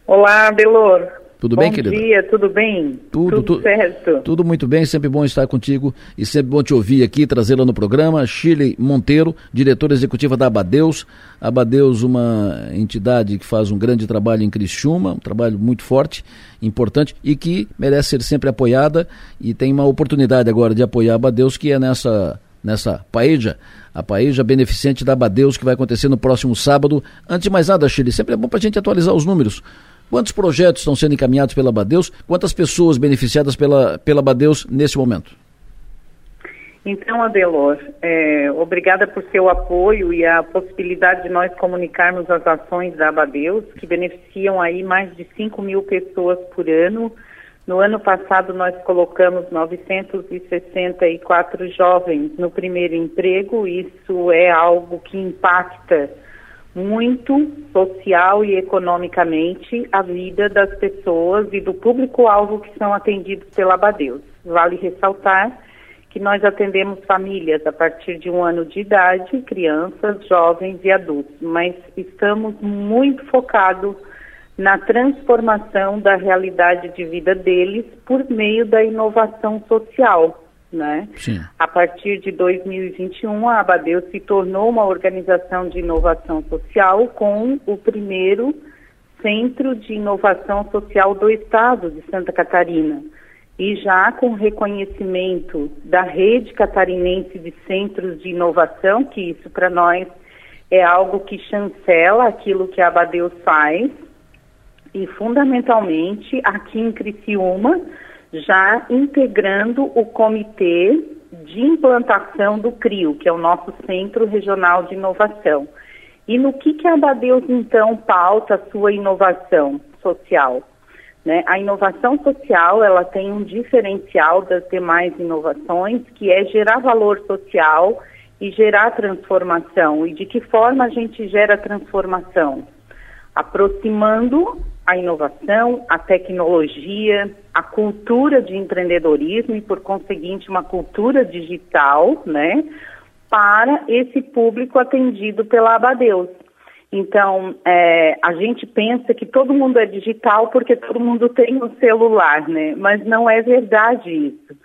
Olá, Belor. Tudo Bom bem, querida? Bom dia, tudo bem? Tudo, tudo tu, certo. Tudo muito bem, sempre bom estar contigo e sempre bom te ouvir aqui, trazê-la no programa. Shirley Monteiro, diretora executiva da Abadeus. Abadeus, uma entidade que faz um grande trabalho em Criciúma, um trabalho muito forte, importante e que merece ser sempre apoiada e tem uma oportunidade agora de apoiar a Abadeus, que é nessa, nessa paeja, a paeja beneficente da Abadeus, que vai acontecer no próximo sábado. Antes de mais nada, Shirley, sempre é bom para a gente atualizar os números. Quantos projetos estão sendo encaminhados pela Badeus? Quantas pessoas beneficiadas pela, pela Badeus nesse momento? Então, Adelor, é, obrigada por seu apoio e a possibilidade de nós comunicarmos as ações da Abadeus, que beneficiam aí mais de 5 mil pessoas por ano No ano passado, nós colocamos 964 jovens no primeiro emprego. Isso é algo que impacta muito social e economicamente a vida das pessoas e do público-alvo que são atendidos pela Abadeus. Vale ressaltar que nós atendemos famílias a partir de um ano de idade, crianças, jovens e adultos, mas estamos muito focados na transformação da realidade de vida deles por meio da inovação social. Né? A partir de 2021, a Abadeus se tornou uma organização de inovação social com o primeiro Centro de Inovação Social do Estado de Santa Catarina. E já com reconhecimento da rede catarinense de centros de inovação, que isso para nós é algo que chancela aquilo que a Abadeus faz, e fundamentalmente aqui em Criciúma, já integrando o comitê de implantação do CRIO, que é o nosso Centro Regional de Inovação. E no que, que a Abadeus, então, pauta a sua inovação social? Né? A inovação social, ela tem um diferencial das demais inovações, que é gerar valor social e gerar transformação. E de que forma a gente gera transformação? Aproximando a inovação, a tecnologia, a cultura de empreendedorismo e, por conseguinte, uma cultura digital, né, para esse público atendido pela Abadeus. Então, é, a gente pensa que todo mundo é digital porque todo mundo tem um celular, né? Mas não é verdade isso.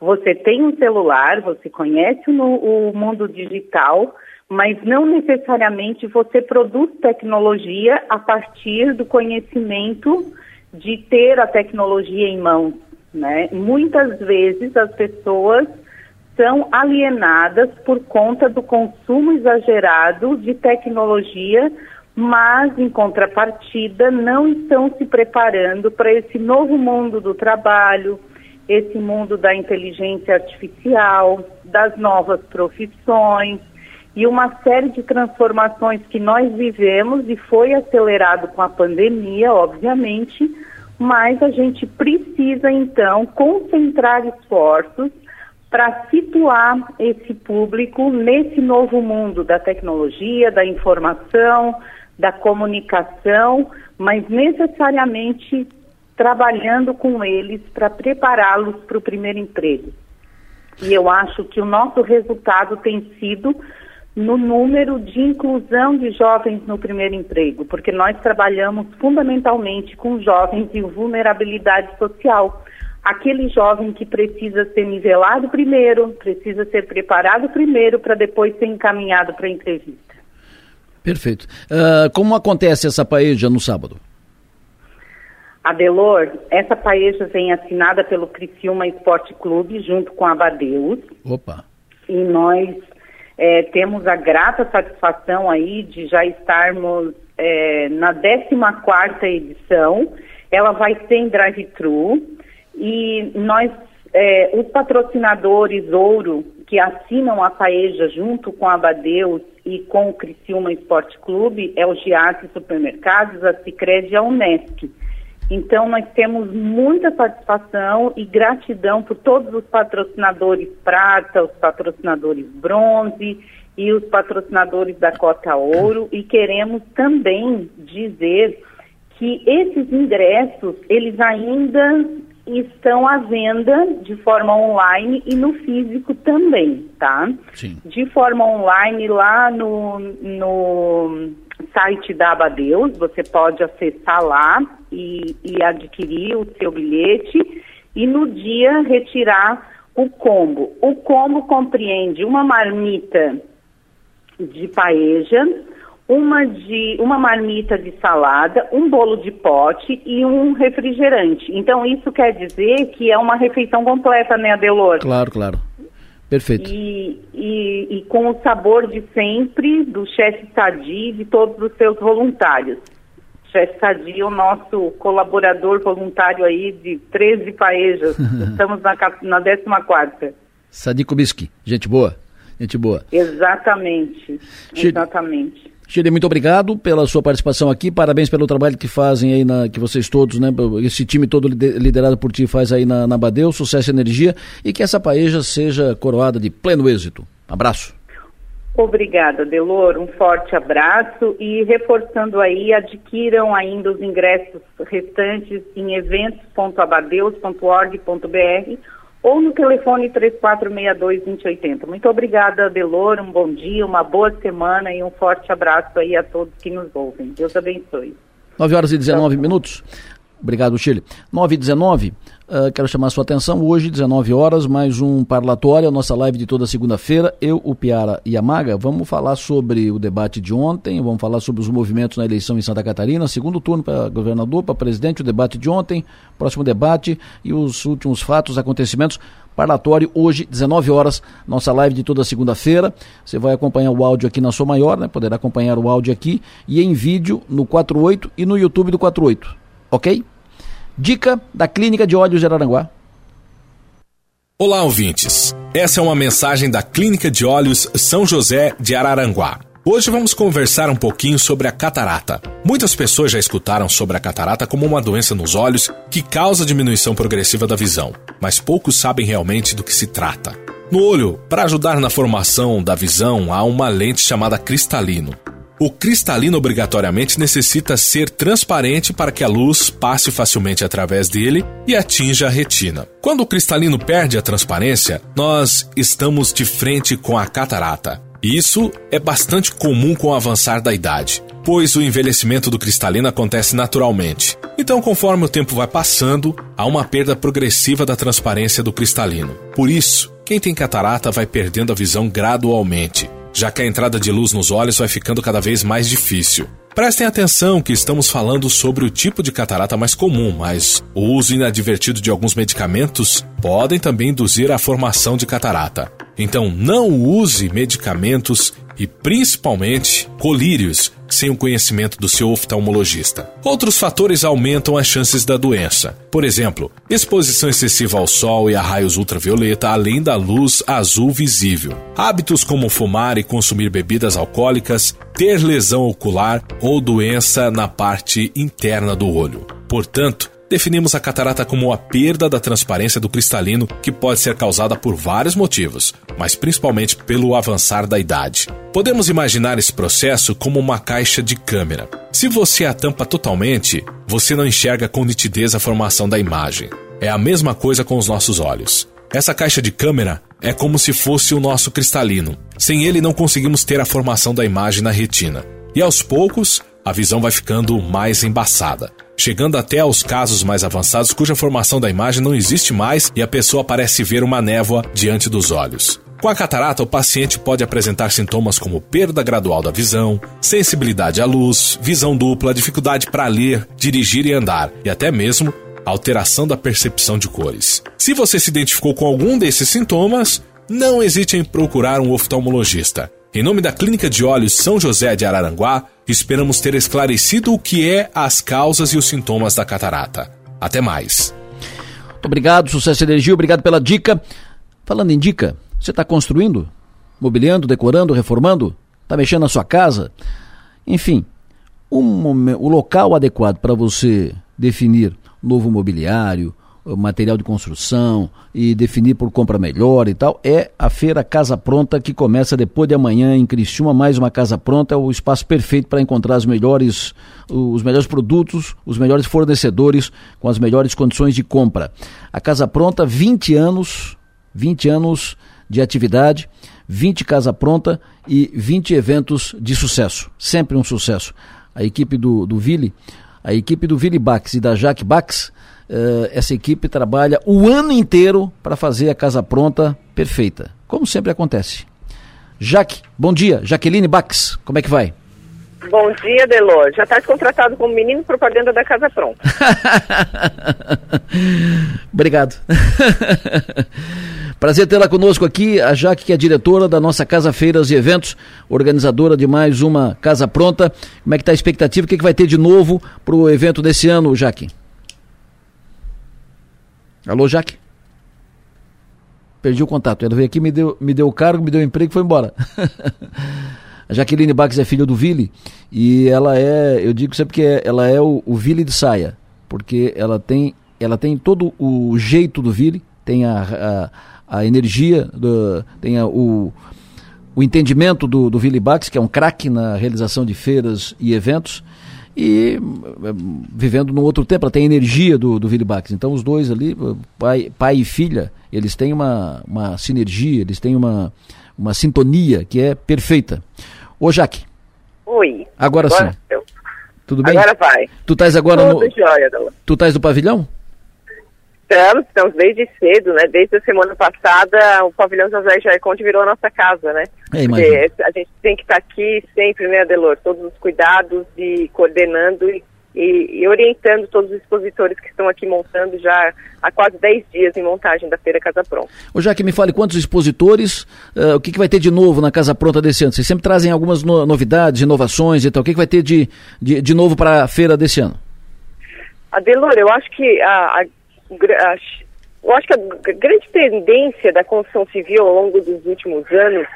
Você tem um celular, você conhece o, o mundo digital, mas não necessariamente você produz tecnologia a partir do conhecimento de ter a tecnologia em mãos, né? Muitas vezes as pessoas são alienadas por conta do consumo exagerado de tecnologia, mas em contrapartida não estão se preparando para esse novo mundo do trabalho, esse mundo da inteligência artificial, das novas profissões, e uma série de transformações que nós vivemos e foi acelerado com a pandemia, obviamente, mas a gente precisa então concentrar esforços para situar esse público nesse novo mundo da tecnologia, da informação, da comunicação, mas necessariamente trabalhando com eles para prepará-los para o primeiro emprego. E eu acho que o nosso resultado tem sido no número de inclusão de jovens no primeiro emprego, porque nós trabalhamos fundamentalmente com jovens em vulnerabilidade social. Aquele jovem que precisa ser nivelado primeiro, precisa ser preparado primeiro para depois ser encaminhado para a entrevista. Perfeito. Uh, como acontece essa paeja no sábado? Adelor, essa paeja vem assinada pelo Criciúma Esporte Clube junto com a Abadeus. Opa. E nós é, temos a grata satisfação aí de já estarmos é, na 14 edição. Ela vai ser em drive-thru e nós, é, os patrocinadores ouro que assinam a Paeja junto com a Abadeus e com o Criciúma Esporte Clube é o Giasse Supermercados, a Cicred e a Unesc. Então, nós temos muita satisfação e gratidão por todos os patrocinadores prata, os patrocinadores bronze e os patrocinadores da cota ouro e queremos também dizer que esses ingressos, eles ainda estão à venda de forma online e no físico também, tá? Sim. De forma online lá no, no site da Abadeus, você pode acessar lá e, e adquirir o seu bilhete e no dia retirar o combo. O combo compreende uma marmita de paeja, uma de uma marmita de salada, um bolo de pote e um refrigerante. Então isso quer dizer que é uma refeição completa, né, Adelor? Claro, claro. Perfeito. E, e, e com o sabor de sempre do chefe Sadi e de todos os seus voluntários. O chefe Sadi é o nosso colaborador voluntário aí de 13 paejas. Estamos na, na 14 Sadi Kubisky, gente boa. Gente boa. Exatamente. Exatamente. Chile, muito obrigado pela sua participação aqui, parabéns pelo trabalho que fazem aí, na, que vocês todos, né, esse time todo liderado por ti faz aí na, na Badeu, sucesso e energia, e que essa paeja seja coroada de pleno êxito. Abraço. Obrigada, Delor. Um forte abraço e reforçando aí, adquiram ainda os ingressos restantes em eventos.abadeus.org.br ou no telefone 3462-2080. Muito obrigada, Delor. Um bom dia, uma boa semana e um forte abraço aí a todos que nos ouvem. Deus abençoe. 9 horas e 19 minutos. Obrigado, Chile. 9 e 19. Uh, quero chamar a sua atenção, hoje, 19 horas, mais um parlatório, a nossa live de toda segunda-feira. Eu, o Piara e a Maga vamos falar sobre o debate de ontem, vamos falar sobre os movimentos na eleição em Santa Catarina, segundo turno para governador, para presidente, o debate de ontem, próximo debate e os últimos fatos, acontecimentos. Parlatório, hoje, 19 horas, nossa live de toda segunda-feira. Você vai acompanhar o áudio aqui na sua maior, né? Poderá acompanhar o áudio aqui e em vídeo no 48 e no YouTube do 48. Ok? Dica da Clínica de Olhos de Araranguá. Olá, ouvintes. Essa é uma mensagem da Clínica de Olhos São José de Araranguá. Hoje vamos conversar um pouquinho sobre a catarata. Muitas pessoas já escutaram sobre a catarata como uma doença nos olhos que causa diminuição progressiva da visão, mas poucos sabem realmente do que se trata. No olho, para ajudar na formação da visão, há uma lente chamada cristalino. O cristalino obrigatoriamente necessita ser transparente para que a luz passe facilmente através dele e atinja a retina. Quando o cristalino perde a transparência, nós estamos de frente com a catarata. Isso é bastante comum com o avançar da idade, pois o envelhecimento do cristalino acontece naturalmente. Então, conforme o tempo vai passando, há uma perda progressiva da transparência do cristalino. Por isso, quem tem catarata vai perdendo a visão gradualmente já que a entrada de luz nos olhos vai ficando cada vez mais difícil. Prestem atenção que estamos falando sobre o tipo de catarata mais comum, mas o uso inadvertido de alguns medicamentos podem também induzir a formação de catarata. Então não use medicamentos e principalmente colírios sem o conhecimento do seu oftalmologista. Outros fatores aumentam as chances da doença. Por exemplo, exposição excessiva ao sol e a raios ultravioleta, além da luz azul visível. Hábitos como fumar e consumir bebidas alcoólicas, ter lesão ocular ou doença na parte interna do olho. Portanto, Definimos a catarata como a perda da transparência do cristalino que pode ser causada por vários motivos, mas principalmente pelo avançar da idade. Podemos imaginar esse processo como uma caixa de câmera. Se você a tampa totalmente, você não enxerga com nitidez a formação da imagem. É a mesma coisa com os nossos olhos. Essa caixa de câmera é como se fosse o nosso cristalino. Sem ele, não conseguimos ter a formação da imagem na retina. E aos poucos, a visão vai ficando mais embaçada chegando até aos casos mais avançados cuja formação da imagem não existe mais e a pessoa parece ver uma névoa diante dos olhos. Com a catarata, o paciente pode apresentar sintomas como perda gradual da visão, sensibilidade à luz, visão dupla, dificuldade para ler, dirigir e andar, e até mesmo alteração da percepção de cores. Se você se identificou com algum desses sintomas, não hesite em procurar um oftalmologista. Em nome da Clínica de Olhos São José de Araranguá, esperamos ter esclarecido o que é as causas e os sintomas da catarata. Até mais. Muito obrigado, sucesso energia, obrigado pela dica. Falando em dica, você está construindo? Mobiliando, decorando, reformando? Está mexendo na sua casa? Enfim, um, o local adequado para você definir novo mobiliário, material de construção e definir por compra melhor e tal, é a Feira Casa Pronta que começa depois de amanhã em Criciúma, mais uma casa pronta, é o espaço perfeito para encontrar os melhores, os melhores produtos, os melhores fornecedores com as melhores condições de compra. A Casa Pronta, 20 anos, 20 anos de atividade, 20 Casa Pronta e 20 eventos de sucesso, sempre um sucesso. A equipe do, do Ville, a equipe do Ville Bax e da Jaque Bax uh, essa equipe trabalha o ano inteiro para fazer a casa pronta perfeita, como sempre acontece. Jaque, bom dia. Jaqueline Bax, como é que vai? Bom dia, Delor. Já está contratado como menino propaganda da Casa Pronta. Obrigado. Prazer tê-la conosco aqui, a Jaque, que é diretora da nossa Casa Feiras e Eventos, organizadora de mais uma Casa Pronta. Como é que está a expectativa? O que, que vai ter de novo para o evento desse ano, Jaque? Alô, Jaque? Perdi o contato. Ela veio aqui, me deu, me deu o cargo, me deu o emprego e foi embora. A Jaqueline Bax é filha do Vili e ela é, eu digo sempre que é, ela é o, o Vili de saia, porque ela tem, ela tem todo o jeito do Vili, tem a, a, a energia, do, tem a, o, o entendimento do, do Vili Bax, que é um craque na realização de feiras e eventos, e eh, vivendo num outro tempo, ela tem a energia do, do Vili Bax. Então os dois ali, pai, pai e filha, eles têm uma, uma sinergia, eles têm uma, uma sintonia que é perfeita. Ô Jaque. Oi. Agora, agora sim. Eu... Tudo bem? Agora vai. Tu estás agora Tudo no. Jóia, tu estás no pavilhão? Estamos, estamos desde cedo, né? Desde a semana passada, o pavilhão José Jaiconde virou a nossa casa, né? É, Porque a gente tem que estar aqui sempre, né, Adelor? Todos os cuidados e coordenando e, e, e, orientando todos os expositores que estão aqui montando já há quase 10 dias em montagem da Feira Casa Pronta. Ô, que me fale quantos expositores, uh, o que, que vai ter de novo na Casa Pronta desse ano? Vocês sempre trazem algumas no novidades, inovações e tal. O que, que vai ter de, de, de novo para a feira desse ano? Adelor, eu acho que a, a eu acho que a grande tendência da construção civil ao longo dos últimos anos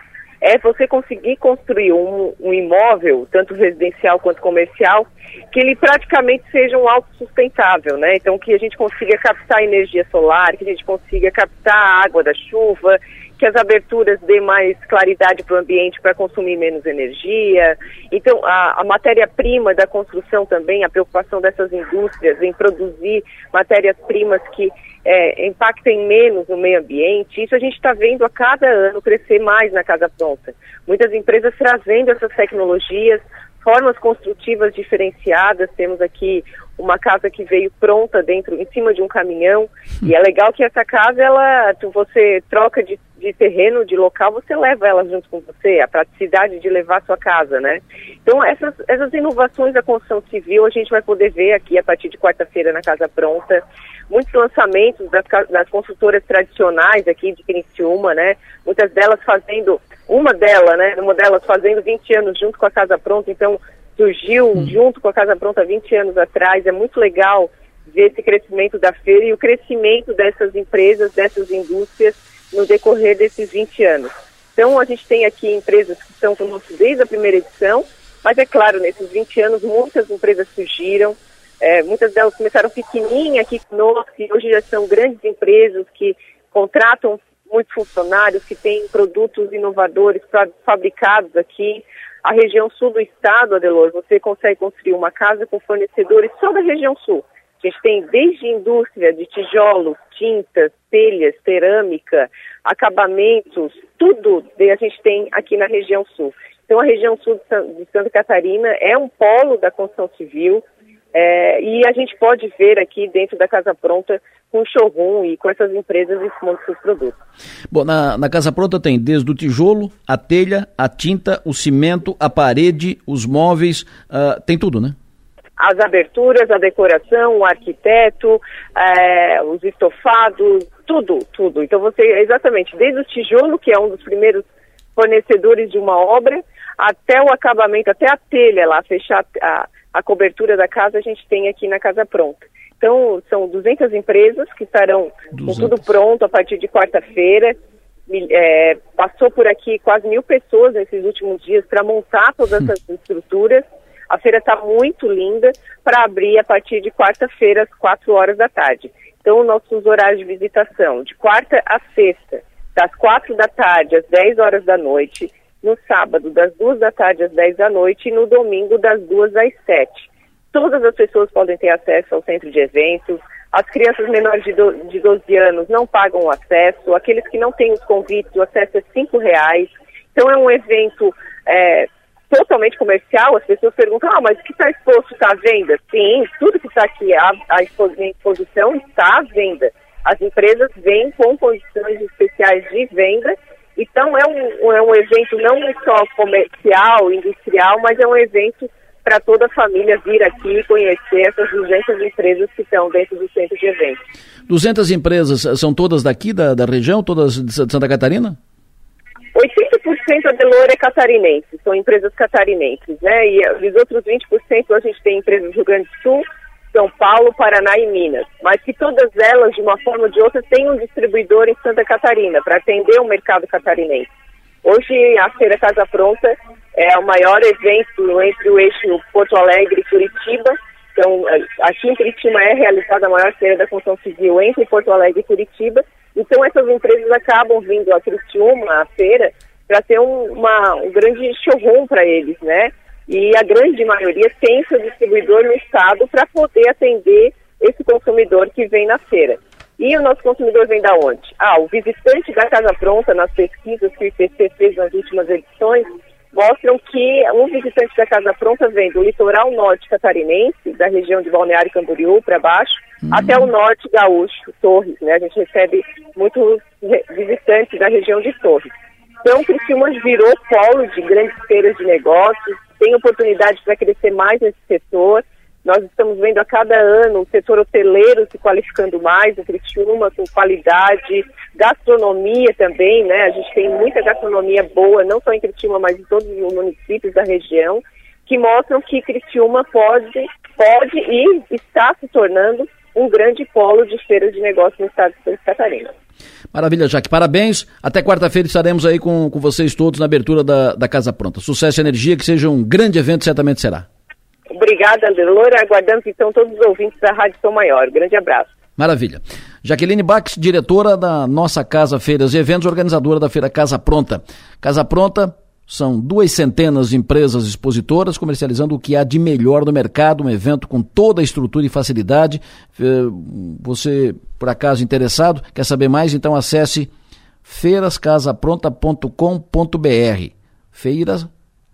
é você conseguir construir um, um, imóvel, tanto residencial quanto comercial, que ele praticamente seja um autossustentável, né? Então que a gente consiga captar energia solar, que a gente consiga captar a água da chuva, que as aberturas dêem mais claridade para o ambiente para consumir menos energia. Então, a, a matéria-prima da construção também, a preocupação dessas indústrias em produzir matérias-primas que é, impactem menos no meio ambiente. Isso a gente está vendo a cada ano crescer mais na Casa Pronta. Muitas empresas trazendo essas tecnologias, formas construtivas diferenciadas. Temos aqui uma casa que veio pronta dentro, em cima de um caminhão. E é legal que essa casa, ela, você troca de, de terreno, de local, você leva ela junto com você, a praticidade de levar a sua casa, né? Então, essas, essas inovações da construção civil a gente vai poder ver aqui a partir de quarta-feira na Casa Pronta. Muitos lançamentos das, das construtoras tradicionais aqui de Criciúma, né? Muitas delas fazendo, uma delas, né? Uma delas fazendo 20 anos junto com a Casa Pronta, então surgiu hum. junto com a Casa Pronta 20 anos atrás. É muito legal ver esse crescimento da feira e o crescimento dessas empresas, dessas indústrias no decorrer desses 20 anos. Então, a gente tem aqui empresas que estão conosco desde a primeira edição, mas é claro, nesses 20 anos, muitas empresas surgiram, é, muitas delas começaram pequenininha aqui conosco e hoje já são grandes empresas que contratam muitos funcionários, que têm produtos inovadores fabricados aqui a região sul do estado, Adelor, você consegue construir uma casa com fornecedores só da região sul. A gente tem desde indústria de tijolos, tintas, telhas, cerâmica, acabamentos, tudo a gente tem aqui na região sul. Então a região sul de Santa Catarina é um polo da construção civil, é, e a gente pode ver aqui dentro da Casa Pronta com o showroom e com essas empresas expondo seus produtos. Bom, na, na Casa Pronta tem desde o tijolo, a telha, a tinta, o cimento, a parede, os móveis, uh, tem tudo, né? As aberturas, a decoração, o arquiteto, é, os estofados, tudo, tudo. Então você, exatamente, desde o tijolo, que é um dos primeiros fornecedores de uma obra, até o acabamento, até a telha lá, fechar a a cobertura da casa a gente tem aqui na Casa Pronta. Então, são 200 empresas que estarão 200. com tudo pronto a partir de quarta-feira. É, passou por aqui quase mil pessoas nesses últimos dias para montar todas essas estruturas. A feira está muito linda para abrir a partir de quarta-feira, às 4 horas da tarde. Então, nossos horários de visitação, de quarta a sexta, das 4 da tarde às 10 horas da noite, no sábado das duas da tarde às 10 da noite e no domingo das duas às 7. Todas as pessoas podem ter acesso ao centro de eventos, as crianças menores de, do, de 12 anos não pagam o acesso, aqueles que não têm os convites, o acesso é R$ reais. Então é um evento é, totalmente comercial, as pessoas perguntam, ah, mas o que está exposto está à venda? Sim, tudo que está aqui à exposição está à venda. As empresas vêm com condições especiais de venda então é um, é um evento não só comercial, industrial, mas é um evento para toda a família vir aqui conhecer essas 200 empresas que estão dentro do centro de eventos. 200 empresas eh, são todas daqui da, da região, todas de Santa Catarina? 80% da Delor é catarinense, são empresas catarinenses, né? E os outros 20% a gente tem empresas do Rio Grande do Sul, são Paulo, Paraná e Minas, mas que todas elas, de uma forma ou de outra, têm um distribuidor em Santa Catarina para atender o mercado catarinense. Hoje a Feira Casa Pronta é o maior evento entre o eixo Porto Alegre e Curitiba. Então, é, aqui em Curitiba é realizada a maior feira da construção civil entre Porto Alegre e Curitiba. Então, essas empresas acabam vindo a Curitiba, a feira, para ter um, uma, um grande showroom para eles, né? E a grande maioria tem seu distribuidor no estado para poder atender esse consumidor que vem na feira. E o nosso consumidor vem da onde? Ah, o visitante da Casa Pronta, nas pesquisas que o IPC fez nas últimas edições, mostram que um visitante da Casa Pronta vem do litoral norte catarinense, da região de Balneário Camboriú para baixo, uhum. até o norte gaúcho, Torres, né? A gente recebe muitos visitantes da região de Torres. Então, Criciúma virou polo de grandes feiras de negócios, tem oportunidade para crescer mais nesse setor. Nós estamos vendo a cada ano o setor hoteleiro se qualificando mais, o Criciúma com qualidade, gastronomia também, né? A gente tem muita gastronomia boa, não só em Criciúma, mas em todos os municípios da região, que mostram que Criciúma pode, pode e está se tornando um grande polo de feira de negócios no estado de Santa Catarina. Maravilha, Jaque. Parabéns. Até quarta-feira estaremos aí com, com vocês todos na abertura da, da Casa Pronta. Sucesso e energia, que seja um grande evento, certamente será. Obrigada, Andelora. Aguardamos então todos os ouvintes da Rádio São Maior. Grande abraço. Maravilha. Jaqueline Bax, diretora da nossa Casa Feiras e Eventos, organizadora da Feira Casa Pronta. Casa Pronta, são duas centenas de empresas expositoras comercializando o que há de melhor no mercado, um evento com toda a estrutura e facilidade. Eh, você, por acaso interessado, quer saber mais? Então acesse feirascasapronta.com.br. Feiras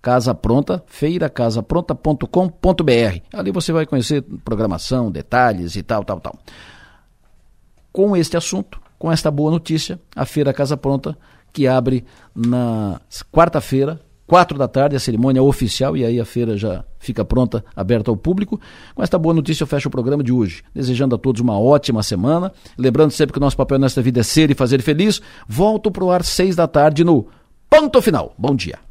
Casa Pronta, feiracasapronta.com.br. Ali você vai conhecer programação, detalhes e tal, tal, tal. Com este assunto, com esta boa notícia, a Feira Casa Pronta, que abre na quarta-feira, quatro da tarde, a cerimônia oficial, e aí a feira já fica pronta, aberta ao público. Com esta boa notícia, eu fecho o programa de hoje, desejando a todos uma ótima semana. Lembrando sempre que o nosso papel nesta vida é ser e fazer feliz. Volto para o ar seis da tarde no Ponto Final. Bom dia.